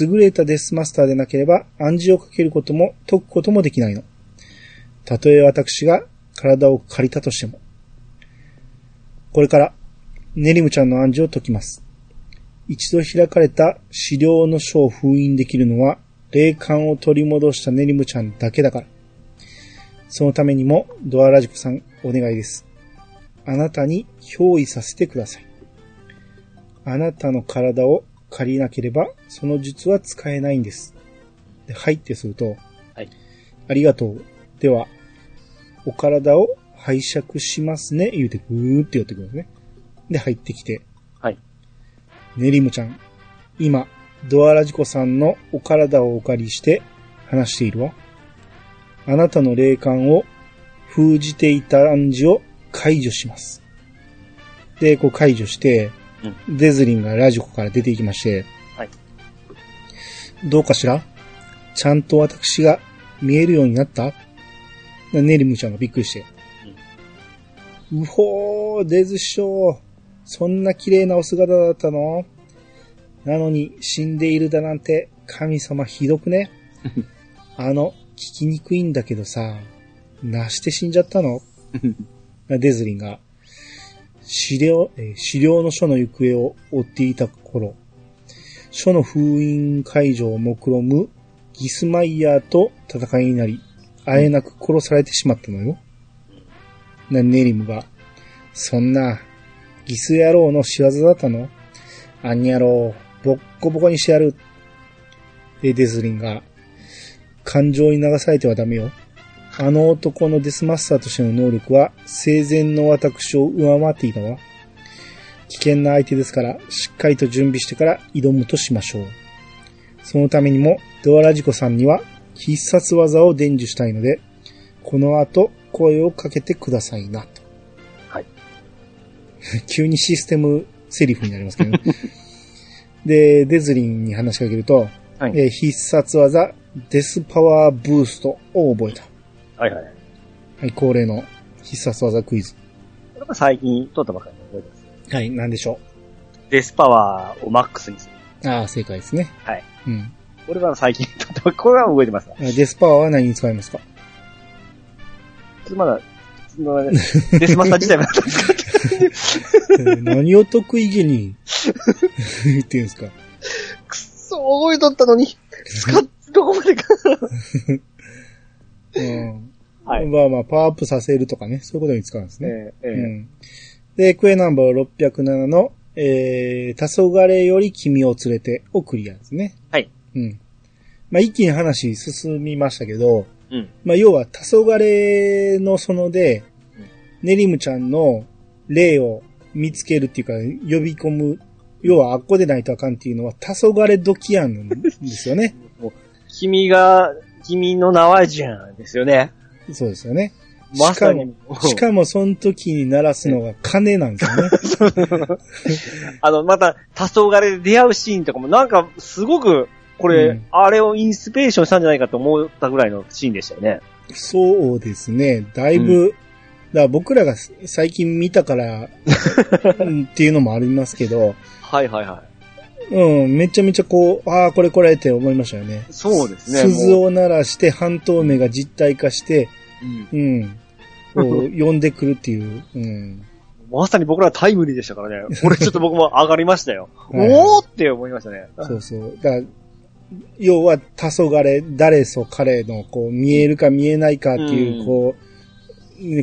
Speaker 1: 優れたデスマスターでなければ暗示をかけることも解くこともできないの。たとえ私が体を借りたとしても。これから、ネリムちゃんの暗示を解きます。一度開かれた資料の書を封印できるのは、霊感を取り戻したネリムちゃんだけだから。そのためにも、ドアラジコさん、お願いです。あなたに憑依させてください。あなたの体を借りなければ、その術は使えないんです。で、はいってすると、
Speaker 2: はい。
Speaker 1: ありがとう。では、お体を拝借しますね、言うて、ぐーって寄ってくるんですね。で、入ってきて、
Speaker 2: はい。
Speaker 1: ネリムちゃん、今、ドアラジコさんのお体をお借りして話しているわ。あなたの霊感を封じていた暗示を解除します。で、こう解除して、デズリンがラジコから出ていきまして、
Speaker 2: はい。
Speaker 1: どうかしら？ちゃんと私が見えるようになった？ネリムちゃんがびっくりして。うほー、デズ師匠。そんな綺麗なお姿だったの？なのに死んでいるだなんて神様ひどくね？あの、聞きにくいんだけどさ、なして死んじゃったの？デズリンが、資料、えー資料の書の行方を追っていた頃、書の封印解除を目論むギスマイヤーと戦いになり、あえなく殺されてしまったのよ。な、ネリムが、そんな、ギス野郎の仕業だったの？あんにゃろう、ボッコボコにしてやる。で、デズリンが、感情に流されてはダメよ。あの男のデスマスターとしての能力は、生前の私を上回っていたわ。危険な相手ですから、しっかりと準備してから挑むとしましょう。そのためにも、ドアラジコさんには必殺技を伝授したいので、この後声をかけてくださいな、と。
Speaker 2: はい。
Speaker 1: 急にシステムセリフになりますけどね。で、デズリンに話しかけると、
Speaker 2: はい
Speaker 1: えー必殺技、デスパワーブーストを覚えた。
Speaker 2: はいはい。
Speaker 1: はい、恒例の必殺技クイズ。
Speaker 2: これが最近撮ったばかりの覚えてます。
Speaker 1: はい、なんでしょ
Speaker 2: デスパワーをマックスにする。
Speaker 1: う。ああ、正解ですね。
Speaker 2: はい。
Speaker 1: うん。
Speaker 2: これは最近撮ったばこれは覚えてますわ。
Speaker 1: デスパワーは何に使いますか？
Speaker 2: まだ、デスマスター自体が使っ
Speaker 1: 何を得意げに 言ってるんですか？
Speaker 2: くっそ、覚えとったのに、使っ、どこまでか。
Speaker 1: うん。
Speaker 2: はい。
Speaker 1: まあまあ、パワーアップさせるとかね、そういうことに使うんですね。
Speaker 2: ええええ
Speaker 1: うん。で、クエナンバー607の、えー、黄昏より君を連れてをクリアですね。
Speaker 2: はい。
Speaker 1: うん。まあ、一気に話進みましたけど、
Speaker 2: うん。
Speaker 1: まあ、要は、黄昏の園で、ネリムちゃんの霊を見つけるっていうか、呼び込む、要はあっこでないとあかんっていうのは、黄昏時やんですよね。
Speaker 2: 君が、君の名はじゃんですよね。
Speaker 1: そうですよね。
Speaker 2: まさに。
Speaker 1: しかも、その時に鳴らすのが鐘なんですよね。
Speaker 2: あの、また、黄昏で出会うシーンとかもなんか、すごく、これ、
Speaker 1: うん
Speaker 2: あれをインスピレーションしたんじゃないかと思ったぐらいのシーンでしたよね。
Speaker 1: そうですね。だいぶ、だから僕らが最近見たから、うんっていうのもありますけど、
Speaker 2: はいはいは
Speaker 1: うん、めちゃめちゃこう、ああ、これこれって思いましたよね。
Speaker 2: い。そうですね。
Speaker 1: 鈴
Speaker 2: も
Speaker 1: を鳴らして半透明が実体化して、
Speaker 2: う、うん
Speaker 1: うん。こう、呼んでくるっていう。うん。
Speaker 2: まさに僕らタイムリーでしたからね。これちょっと僕も上がりましたよ。
Speaker 1: はい
Speaker 2: おーって思いましたね。
Speaker 1: そうそう。だ要は、黄昏、誰そ彼の、こう、見えるか見えないかっていう、
Speaker 2: うん
Speaker 1: こう、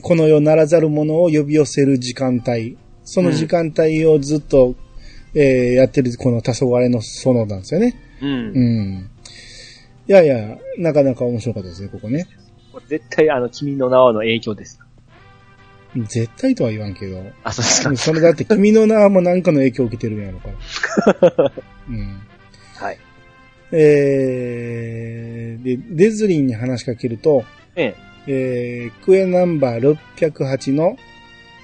Speaker 1: この世ならざるものを呼び寄せる時間帯。その時間帯をずっと、えーやってるこの黄昏の園なんですよね。
Speaker 2: うん。
Speaker 1: うん。いやいや、なかなか面白かったですね、ここね。
Speaker 2: これ絶対あの、君の名はの影響です。
Speaker 1: 絶対とは言わんけど。
Speaker 2: あ、そうですか。
Speaker 1: それだって君の名はも何かの影響を受けてるんやろから。うん。
Speaker 2: はい。
Speaker 1: えー、で、デズリンに話しかけると、
Speaker 2: ええ。
Speaker 1: えー、クエナンバー608の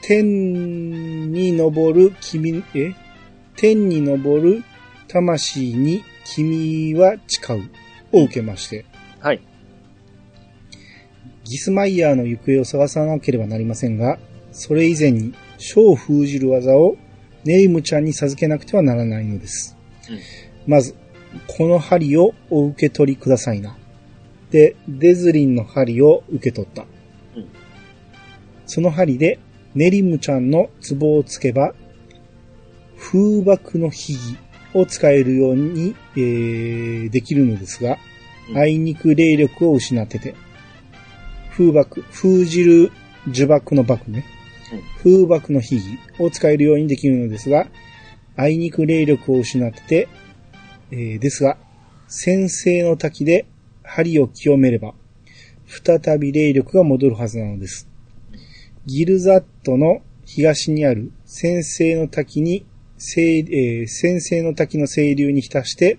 Speaker 1: 天に昇る君、え天に昇る魂に君は誓うを受けまして、
Speaker 2: はい。
Speaker 1: ギスマイヤーの行方を探さなければなりませんが、それ以前に書を封じる技をネイムちゃんに授けなくてはならないのです。
Speaker 2: うん
Speaker 1: まず、この針をお受け取りくださいな。で、デズリンの針を受け取った。
Speaker 2: うん。
Speaker 1: その針でネリムちゃんの壺をつけば、風爆の秘技を使えるように、えーできるのですが、
Speaker 2: うん。
Speaker 1: あいにく霊力を失ってて、風爆、封じる呪縛の爆ね、風爆の秘技を使えるようにできるのですが、あいにく霊力を失ってて、えーですが、先生の滝で針を清めれば、再び霊力が戻るはずなのです。ギルザットの東にある先生の滝に、清えー先生の滝の清流に浸して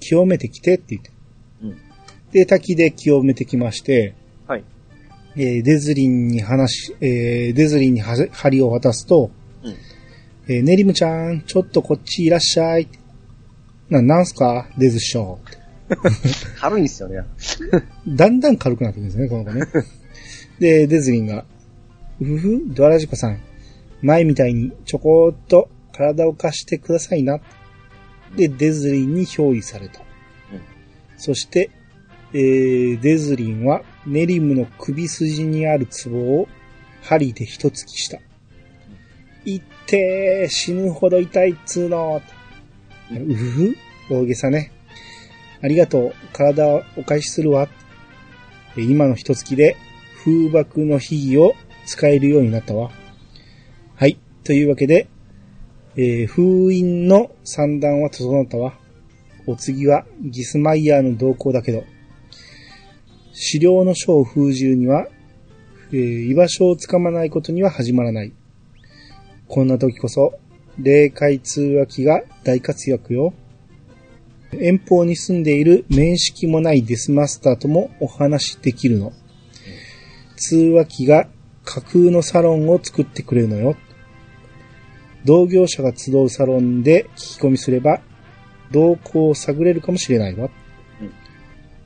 Speaker 1: 清めてきてって言って。
Speaker 2: うん
Speaker 1: で、滝で清めてきまして、
Speaker 2: はい。
Speaker 1: えーデズリンに話し、えーデズリンには針を渡すと、
Speaker 2: うん
Speaker 1: えーネリムちゃん、ちょっとこっちいらっしゃい。な、なんすかデズ師匠。
Speaker 2: 軽いんですよね。
Speaker 1: だんだん軽くなってくるんですね、この子ね。で、デズリンが、うふふ、ドアラジコさん、前みたいにちょこっと体を貸してくださいな。で、デズリンに憑依された。
Speaker 2: うん
Speaker 1: そして、えー、デズリンはネリムの首筋にあるツボを針で一突きした。いってー、死ぬほど痛いっつーの。うふふ、大げさね。ありがとう、体をお返しするわ。今の一月で風爆の秘技を使えるようになったわ。はい。というわけで、えー封印の三段は整ったわ。お次はギスマイヤーの動向だけど、資料の書を封じるには、えー居場所をつかまないことには始まらない。こんな時こそ、霊界通話機が大活躍よ。遠方に住んでいる面識もないデスマスターともお話しできるの。通話機が架空のサロンを作ってくれるのよ。同業者が集うサロンで聞き込みすれば、動向を探れるかもしれないわ。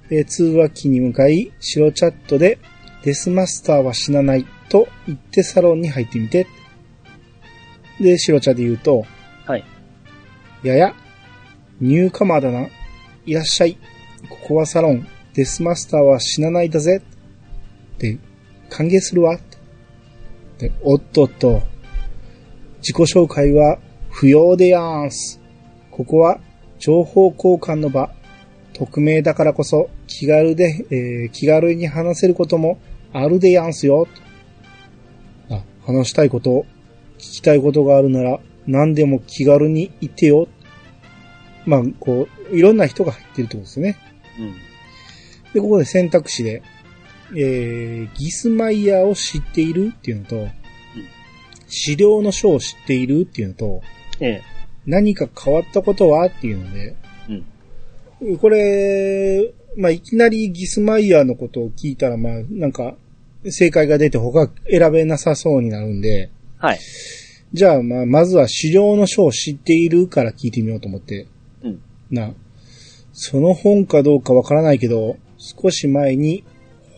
Speaker 1: で通話機に向かい、白チャットで、デスマスターは死なないと言ってサロンに入ってみて。で、白茶で言うと、
Speaker 2: はい。
Speaker 1: やや、ニューカマーだな。いらっしゃい。ここはサロン。デスマスターは死なないだぜ。で、歓迎するわ。で、おっとっと。自己紹介は不要でやんす。ここは情報交換の場。匿名だからこそ気軽で、えー気軽に話せることもあるでやんすよ。あ、話したいこと、聞きたいことがあるなら何でも気軽に言ってよ。まあ、こう、いろんな人が入ってるってことですよね。
Speaker 2: うん。
Speaker 1: で、ここで選択肢で、えー、ギスマイヤーを知っているっていうのと、資料の書を知っているっていうのと、
Speaker 2: ええ。
Speaker 1: 何か変わったことはっていうので、
Speaker 2: うん。
Speaker 1: これ、まあ、いきなりギスマイヤーのことを聞いたら、まあ、なんか、正解が出て他選べなさそうになるんで、
Speaker 2: はい。
Speaker 1: じゃあ、まあ、まずは資料の書を知っているから聞いてみようと思って。
Speaker 2: うん。
Speaker 1: な、その本かどうかわからないけど、少し前に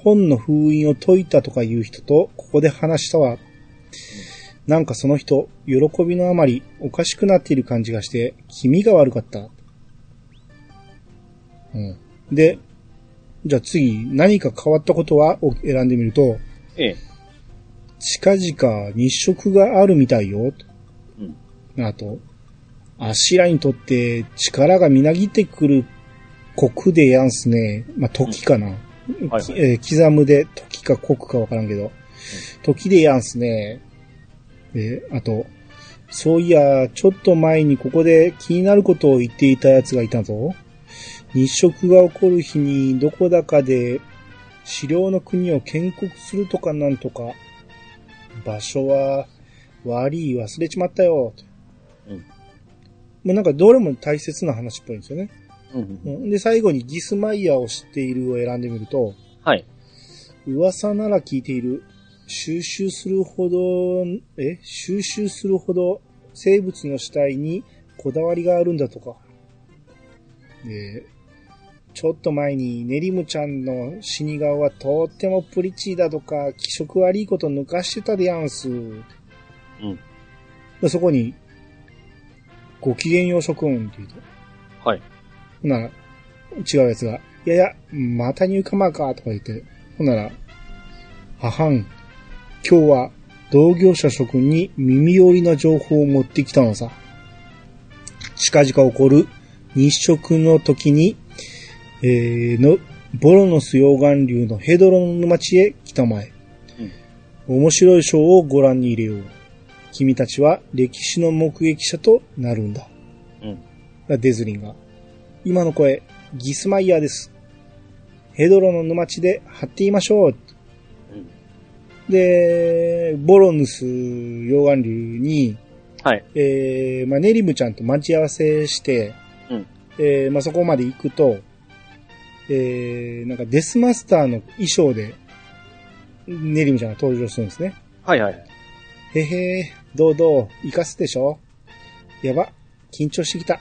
Speaker 1: 本の封印を解いたとかいう人とここで話したわ。なんかその人、喜びのあまりおかしくなっている感じがして、気味が悪かった。うん。で、じゃあ次、何か変わったことは？を選んでみると、
Speaker 2: ええ。
Speaker 1: 近々日食があるみたいよ。
Speaker 2: うん。
Speaker 1: あと、アシラにとって力がみなぎってくる国でやんすね。まあ、時かな。
Speaker 2: はいはい
Speaker 1: きえー刻むで時か国かわからんけど、時でやんすね。で、あと、そういや、ちょっと前にここで気になることを言っていた奴がいたぞ。日食が起こる日にどこだかで資料の国を建国するとかなんとか。場所は、悪い忘れちまったよ。
Speaker 2: うん。
Speaker 1: もうなんかどれも大切な話っぽいんですよね。
Speaker 2: うん。
Speaker 1: うんで、最後にギスマイヤーを知っているを選んでみると、
Speaker 2: はい。
Speaker 1: 噂なら聞いている。収集するほど、え？収集するほど生物の死体にこだわりがあるんだとか。で、ちょっと前にネリムちゃんの死に顔はとってもプリチーだとか気色悪いこと抜かしてたでやんす。
Speaker 2: うん。
Speaker 1: でそこに、ご機嫌よう諸君って言うと。
Speaker 2: はい。
Speaker 1: ほんなら、違うやつが、いやいや、またニューカマーか、とか言って、ほんなら、ははん、今日は同業者諸君に耳寄りな情報を持ってきたのさ。近々起こる日食の時に、えー、の、ボロノス溶岩流のヘドロの沼地へ来たまえ。面白いショーをご覧に入れよう。君たちは歴史の目撃者となるんだ。
Speaker 2: うん。
Speaker 1: デズリンが。今の声、ギスマイヤーです。ヘドロの沼地で張っていましょう。
Speaker 2: うん。
Speaker 1: で、ボロヌス溶岩流に、
Speaker 2: はい。
Speaker 1: えー、まあ、ネリムちゃんと待ち合わせして、
Speaker 2: うん
Speaker 1: えー、まあ、そこまで行くと、えー、なんかデスマスターの衣装で、ネリムちゃんが登場するんですね。
Speaker 2: はいはい。
Speaker 1: へへー、どうどう、生かすでしょ？やば、緊張してきた。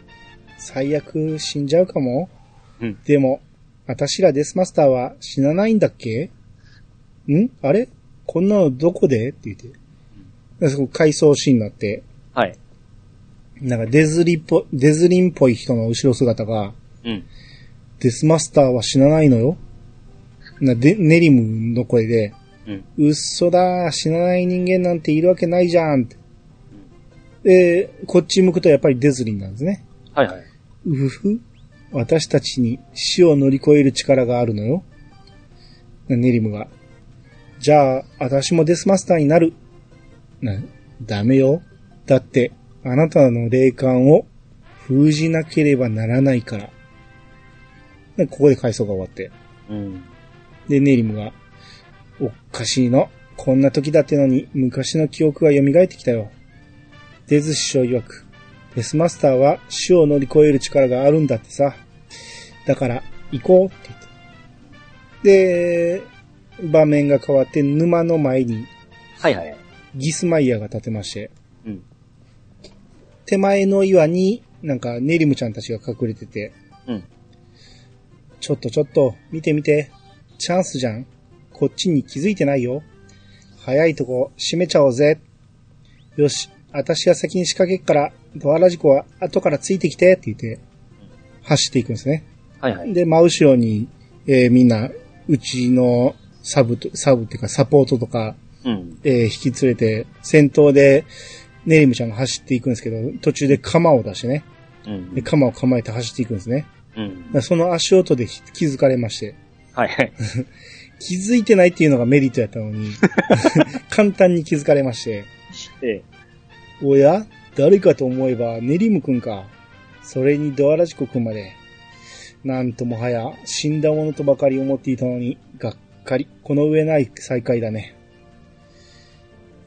Speaker 1: 最悪死んじゃうかも
Speaker 2: うん。
Speaker 1: でも、私らデスマスターは死なないんだっけ？ん？あれ？こんなのどこで？って言って。でそこ回想シーンになって、
Speaker 2: はい。
Speaker 1: なんかデズリっぽ、デズリンっぽい人の後ろ姿が、
Speaker 2: うん。
Speaker 1: デスマスターは死なないのよな、で、ネリムの声で、
Speaker 2: うん。
Speaker 1: うっそだ、死なない人間なんているわけないじゃんって。で、こっち向くとやっぱりデズリンなんですね。
Speaker 2: はいはい。
Speaker 1: うふふ。私たちに死を乗り越える力があるのよ。ネリムが。じゃあ、私もデスマスターになる。な、ダメよ。だって、あなたの霊感を封じなければならないから。でここで回想が終わって。
Speaker 2: うん。
Speaker 1: で、ネリムが、おかしいの。こんな時だってのに昔の記憶が蘇ってきたよ。デズ師匠曰く、デスマスターは死を乗り越える力があるんだってさ。だから、行こうって言って。で、場面が変わって沼の前に
Speaker 2: はいはい。
Speaker 1: ギスマイヤーが立てまして、
Speaker 2: うん。
Speaker 1: 手前の岩になんかネリムちゃんたちが隠れてて、
Speaker 2: うん。
Speaker 1: ちょっとちょっと、見て見て。チャンスじゃん。こっちに気づいてないよ。早いとこ、閉めちゃおうぜ。よし、私は先に仕掛けっから、ドアラジコは後からついてきて、って言って、走っていくんですね。
Speaker 2: はいはい。
Speaker 1: で、真後ろに、えーみんな、うちのサブと、サブっていうかサポートとか、
Speaker 2: うん。
Speaker 1: えー引き連れて、先頭で、ネリムちゃんが走っていくんですけど、途中で鎌を出してね。
Speaker 2: うん
Speaker 1: で、。鎌を構えて走っていくんですね。
Speaker 2: うん。
Speaker 1: その足音で気づかれまして。
Speaker 2: はいはい。
Speaker 1: 気づいてないっていうのがメリットやったのに、簡単に気づかれまして、
Speaker 2: ええ。
Speaker 1: おや誰かと思えばネリムくんか。それにドアラジコくんまで。なんともはや死んだものとばかり思っていたのに、がっかり。この上ない再会だね。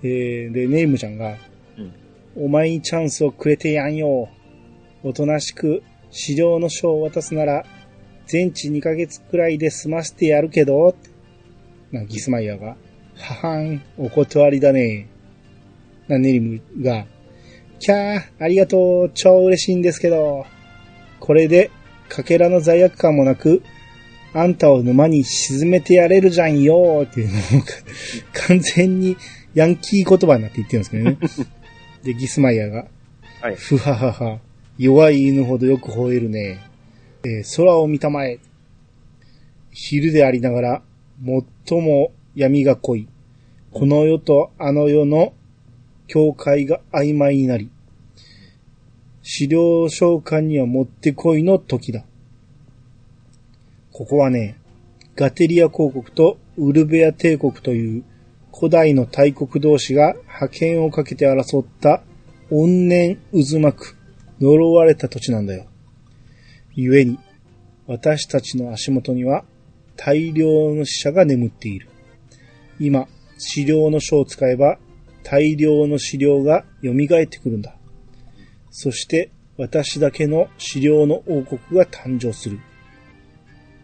Speaker 1: えー、で、ネリムちゃんが、
Speaker 2: うん。
Speaker 1: お前にチャンスをくれてやんよ。おとなしく資料の書を渡すなら、全治2ヶ月くらいで済ませてやるけど、なギスマイヤーが、ははん、お断りだね。な、ネリムが、キャー、ありがとう、超嬉しいんですけど、これで、かけらの罪悪感もなく、あんたを沼に沈めてやれるじゃんよっていうのを、完全にヤンキー言葉になって言ってるんですけどね。で、ギスマイヤーが、
Speaker 2: はい。
Speaker 1: ふははは、弱い犬ほどよく吠えるね。えー空を見たまえ。昼でありながら、最も闇が濃い。この世とあの世の境界が曖昧になり、資料召喚にはもってこいの時だ。ここはね、ガテリア公国とウルベア帝国という古代の大国同士が覇権をかけて争った怨念渦巻く、呪われた土地なんだよ。故に、私たちの足元には大量の死者が眠っている。今、資料の書を使えば大量の資料が蘇ってくるんだ。そして、私だけの資料の王国が誕生する。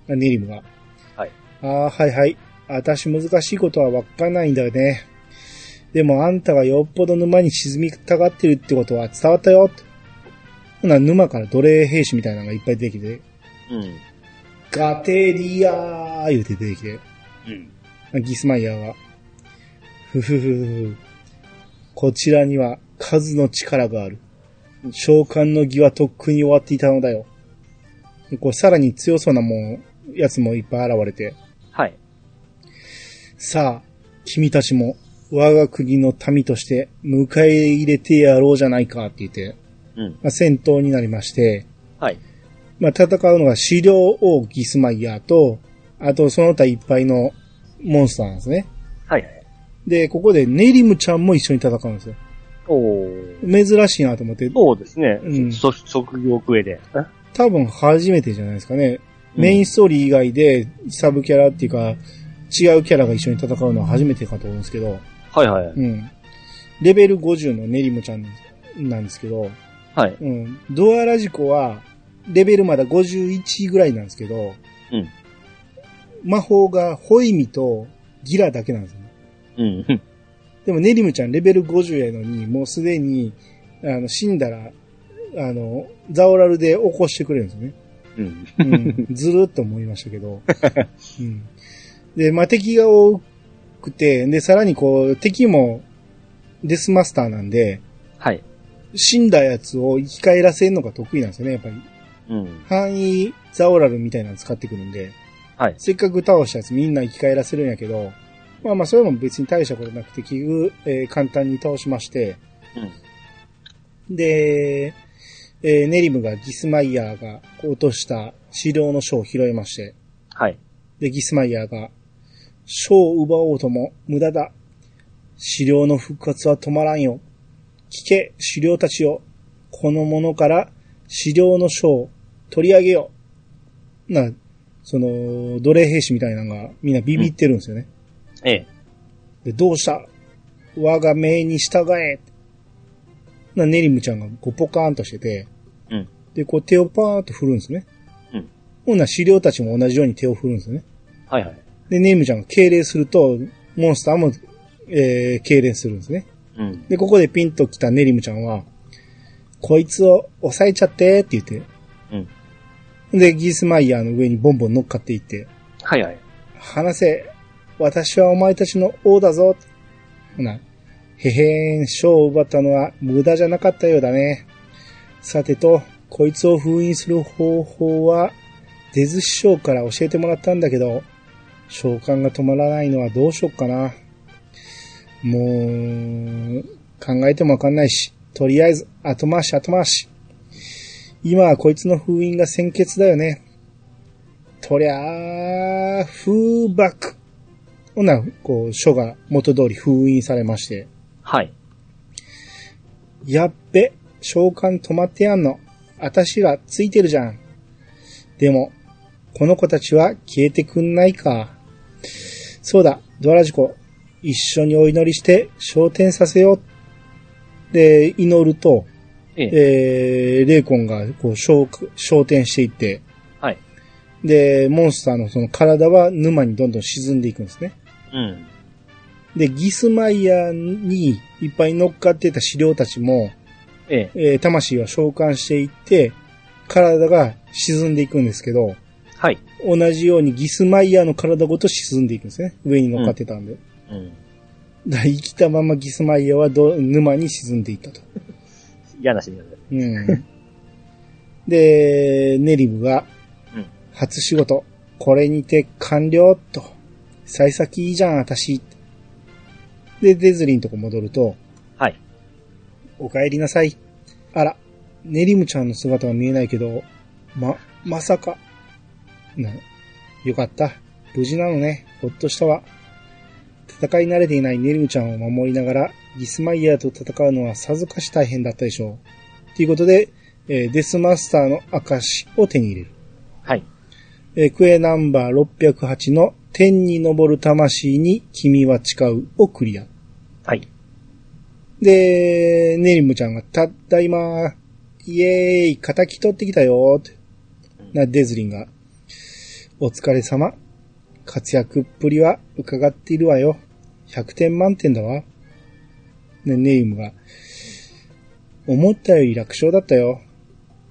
Speaker 1: あネリムが。
Speaker 2: はい。
Speaker 1: ああ、はいはい。私難しいことはわかんないんだよね。でもあんたがよっぽど沼に沈みたがってるってことは伝わったよ。ほな、沼から奴隷兵士みたいなのがいっぱい出てきて、
Speaker 2: うん。
Speaker 1: ガテリアー言うて出てきて、
Speaker 2: うん。
Speaker 1: ギスマイヤーが、ふふふふ。こちらには数の力がある。召喚の儀はとっくに終わっていたのだよ。でこうさらに強そうなもん、やつもいっぱい現れて、
Speaker 2: はい。
Speaker 1: さあ、君たちも我が国の民として迎え入れてやろうじゃないかって言って、
Speaker 2: うん。
Speaker 1: まあ、戦闘になりまして、
Speaker 2: はい。
Speaker 1: まあ、戦うのが資料王ギスマイヤーと、あとその他いっぱいのモンスターなんですね。
Speaker 2: はいはい。
Speaker 1: で、ここでネリムちゃんも一緒に戦うんですよ。
Speaker 2: おー。
Speaker 1: 珍しいなと思って、
Speaker 2: そうですね。
Speaker 1: うん
Speaker 2: そ職業クエで。
Speaker 1: 多分初めてじゃないですかね。
Speaker 2: うん
Speaker 1: メインストーリー以外でサブキャラっていうか、違うキャラが一緒に戦うのは初めてかと思うんですけど、
Speaker 2: はいはい。
Speaker 1: うん。レベル50のネリムちゃんなんですけど、
Speaker 2: はい。
Speaker 1: うん。ドアラジコは、レベルまだ51ぐらいなんですけど、
Speaker 2: うん。
Speaker 1: 魔法がホイミとギラだけなんです。
Speaker 2: うん。
Speaker 1: でもネリムちゃんレベル50やのに、もうすでに、あの、死んだら、あの、ザオラルで起こしてくれるんですよね。
Speaker 2: うん。
Speaker 1: うん、ずるっと思いましたけど。うん、で、まあ、敵が多くて、で、さらにこう、敵もデスマスターなんで、
Speaker 2: はい。
Speaker 1: 死んだやつを生き返らせるのが得意なんですよね、やっぱり。
Speaker 2: うん。
Speaker 1: 範囲ザオラルみたいなの使ってくるんで、
Speaker 2: はい。
Speaker 1: せっかく倒したやつみんな生き返らせるんやけど、まあまあそれも別に大したことなくて、結局、えー簡単に倒しまして、で、えーネリムがギスマイヤーが落とした資料の書を拾いまして、
Speaker 2: はい。
Speaker 1: で、ギスマイヤーが、書を奪おうとも無駄だ。資料の復活は止まらんよ。聞け、資料たちよ。このものから資料の書を取り上げよう。な、その、奴隷兵士みたいなのがみんなビビってるんですよね。
Speaker 2: ええ。
Speaker 1: で、どうした？我が命に従え。な、ネリムちゃんがこうポカーンとしてて、
Speaker 2: うん。
Speaker 1: で、こう手をパーンと振るんですね。
Speaker 2: うん。
Speaker 1: ほんなら資料たちも同じように手を振るんですよね。
Speaker 2: はいはい。
Speaker 1: で、ネームちゃんが敬礼すると、モンスターも、えー、敬礼するんですね。
Speaker 2: うん。
Speaker 1: で、ここでピンと来たネリムちゃんは、こいつを抑えちゃってって言って、
Speaker 2: うん。
Speaker 1: で、ギースマイヤーの上にボンボン乗っかっていって、
Speaker 2: はいはい。
Speaker 1: 話せ、私はお前たちの王だぞ。ほな、へへーん、賞を奪ったのは無駄じゃなかったようだね。さてと、こいつを封印する方法は、デズ師匠から教えてもらったんだけど、召喚が止まらないのはどうしよっかな。もう、考えてもわかんないし、とりあえず、後回し後回し。今はこいつの封印が先決だよね。とりゃあ、風爆。ほんなら、こう、書が元通り封印されまして。
Speaker 2: はい。
Speaker 1: やっべ、召喚止まってやんの。あたしがついてるじゃん。でも、この子たちは消えてくんないか。そうだ、ドアラジコ。一緒にお祈りして昇天させよう。で、祈ると、
Speaker 2: ええ。
Speaker 1: えー、レイコンがこう昇昇天していって、
Speaker 2: はい。
Speaker 1: で、モンスターのその体は沼にどんどん沈んでいくんですね。
Speaker 2: うん。
Speaker 1: で、ギスマイヤーにいっぱい乗っかってた資料たちも、
Speaker 2: ええ。
Speaker 1: えー魂は召喚していって、体が沈んでいくんですけど、
Speaker 2: はい。
Speaker 1: 同じようにギスマイヤーの体ごと沈んでいくんですね。上に乗っかってたんで。
Speaker 2: うん。
Speaker 1: だから生きたままギスマイヤーはど沼に沈んでいったと。
Speaker 2: 嫌なシーンだね。
Speaker 1: うん。で、ネリムが、
Speaker 2: うん。
Speaker 1: 初仕事、これにて完了と。幸先いいじゃん、私。で、デズリンとこ戻ると、
Speaker 2: はい。
Speaker 1: お帰りなさい。あら、ネリムちゃんの姿は見えないけど、ま、まさか。な、よかった。無事なのね。ほっとしたわ。戦い慣れていないネリムちゃんを守りながら、ギスマイヤーと戦うのはさぞかし大変だったでしょう。ということで、えーデスマスターの証を手に入れる。
Speaker 2: はい。
Speaker 1: えークエナンバー608の天に昇る魂に君は誓うをクリア。
Speaker 2: はい。
Speaker 1: で、ネリムちゃんが、たった今、イエーイ、仇取ってきたよって。な、デズリンが、お疲れ様。活躍っぷりは伺っているわよ。100点満点だわ。ね、ネリムが、思ったより楽勝だったよ。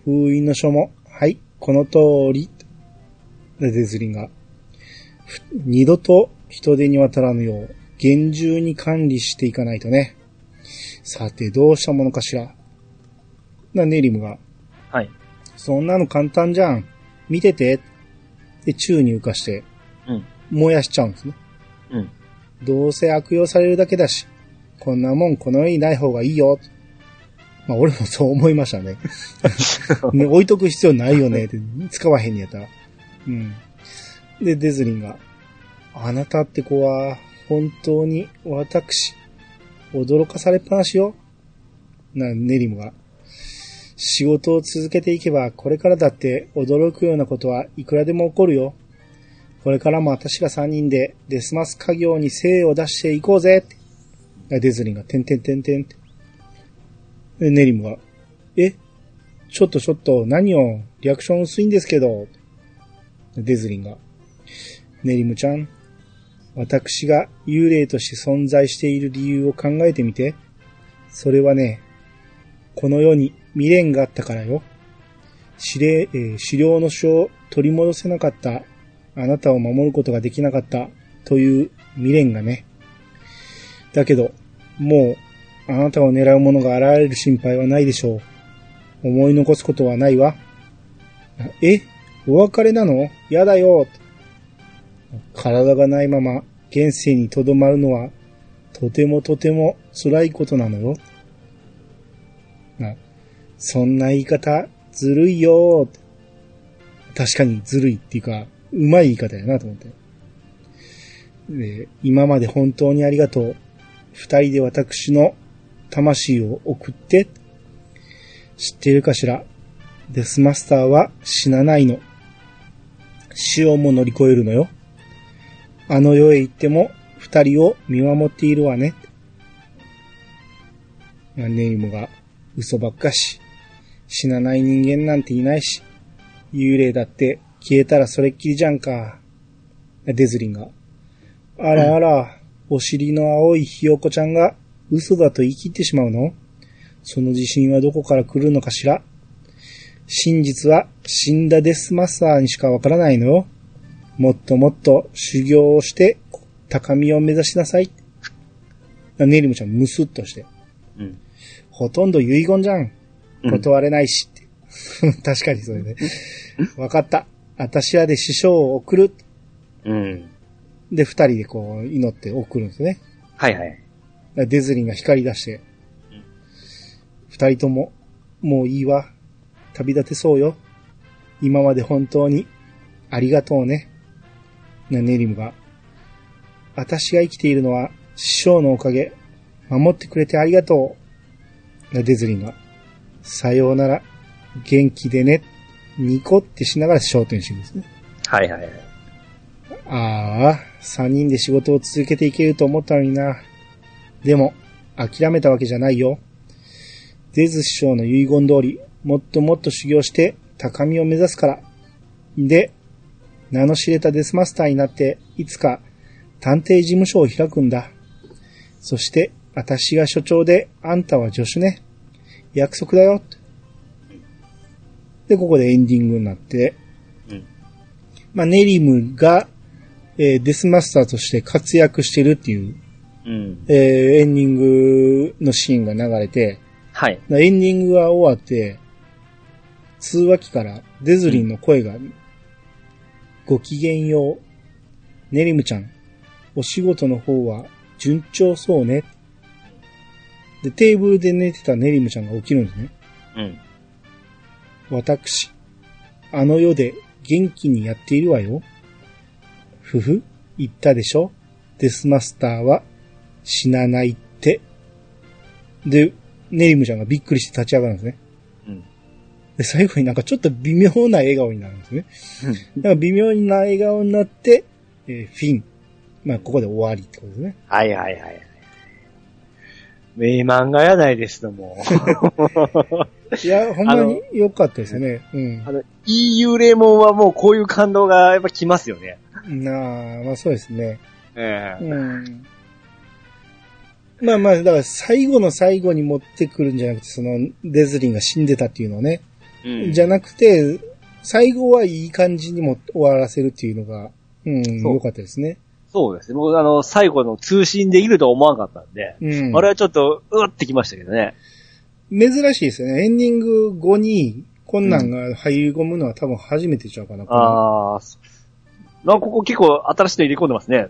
Speaker 1: 封印の書も、はい、この通り。で、デズリンが、ふ二度と人手に渡らぬよう、厳重に管理していかないとね。さて、どうしたものかしら。な、ネリムが、
Speaker 2: はい。
Speaker 1: そんなの簡単じゃん。見てて。で、宙に浮かして、
Speaker 2: うん。
Speaker 1: 燃やしちゃうんですね。
Speaker 2: うん。
Speaker 1: どうせ悪用されるだけだし、こんなもんこの世にない方がいいよ。まあ、俺もそう思いましたね。ね置いとく必要ないよねって、使わへんにやったら。うん。で、デズリンが、あなたって子は、本当に私、驚かされっぱなしよ。な、ネリムが。仕事を続けていけば、これからだって驚くようなことはいくらでも起こるよ。これからも私ら三人でデスマス家業に精を出していこうぜって。デズリンが、てんてんてんてんって。でネリムが、え？ちょっとちょっと、何を、リアクション薄いんですけど。デズリンが、ネリムちゃん、私が幽霊として存在している理由を考えてみて。それはね、この世に未練があったからよ。指令、えー狩猟の書を取り戻せなかった、あなたを守ることができなかった、という未練がね。だけど、もう、あなたを狙う者が現れる心配はないでしょう。思い残すことはないわ。え？お別れなの？やだよ。体がないまま現世にとどまるのは、とてもとても辛いことなのよ。なそんな言い方、ずるいよ確かにずるいっていうか、うまい言い方やなと思って。で、今まで本当にありがとう。二人で私の魂を送って。知ってるかしら？デスマスターは死なないの。死をも乗り越えるのよ。あの世へ行っても二人を見守っているわね。まネイムが嘘ばっかし。死なない人間なんていないし。幽霊だって消えたらそれっきりじゃんか。デズリンが。あらあら、お尻の青いひよこちゃんが嘘だと言い切ってしまうの？その自信はどこから来るのかしら？真実は死んだデスマスターにしかわからないのよ。もっともっと修行をして高みを目指しなさい。ネリムちゃんムスッとして。
Speaker 2: うん。
Speaker 1: ほとんど遺言じゃん。
Speaker 2: うん
Speaker 1: 断れないしって。確かにそれね。わかった。私はで師匠を送る。
Speaker 2: うん。
Speaker 1: で、二人でこう祈って送るんですね。
Speaker 2: はいはい。
Speaker 1: デズリンが光り出して
Speaker 2: うん。
Speaker 1: 二人とも、もういいわ。旅立てそうよ。今まで本当に、ありがとうね。な、ネリムが。私が生きているのは、師匠のおかげ。守ってくれてありがとう。な、デズリンが。さようなら。元気でね。ニコってしながら焦点してるんですね。
Speaker 2: はいはいはい。
Speaker 1: ああ、三人で仕事を続けていけると思ったのにな。でも、諦めたわけじゃないよ。デズ師匠の遺言通り、もっともっと修行して高みを目指すから。で、名の知れたデスマスターになって、いつか探偵事務所を開くんだ。そして、私が所長で、あんたは助手ね。約束だよ。で、ここでエンディングになって、
Speaker 2: うん。
Speaker 1: まあ、ネリムが、えーデスマスターとして活躍してるっていう、
Speaker 2: うん。
Speaker 1: えーエンディングのシーンが流れて、
Speaker 2: はい。
Speaker 1: エンディングが終わって、通話機からデズリンの声が、ごきげんよう。ネリムちゃん、お仕事の方は順調そうね。で、テーブルで寝てたネリムちゃんが起きるんですね。
Speaker 2: うん。
Speaker 1: 私、あの世で元気にやっているわよ。ふふ、言ったでしょデスマスターは死なないって。で、ネリムちゃんがびっくりして立ち上がるんですね。
Speaker 2: うん。
Speaker 1: で、最後になんかちょっと微妙な笑顔になるんですね。だから微妙な笑顔になって、えーフィン。まあ、ここで終わりってことですね。
Speaker 2: はいはいはい。名漫画やないですのも。
Speaker 1: いや、ほんまに良かったですよね。うん
Speaker 2: あ。の、いい幽霊もんはもうこういう感動がやっぱ来ますよね。
Speaker 1: なあ、まあそうですね。
Speaker 2: ええ
Speaker 1: うん。まあまあ、だから最後の最後に持ってくるんじゃなくて、その、デズリンが死んでたっていうのをね。
Speaker 2: うん
Speaker 1: じゃなくて、最後はいい感じにも終わらせるっていうのが、うん、良かったですね。
Speaker 2: そうですね。僕あの、最後の通信できるとは思わなかったんで、
Speaker 1: うん。
Speaker 2: あれはちょっと、うわってきましたけどね。
Speaker 1: 珍しいですよね。エンディング後に、こんなんが入り込むのは多分初めてちゃうかな。
Speaker 2: ああ、なんかここ結構新しいの入れ込んでますね。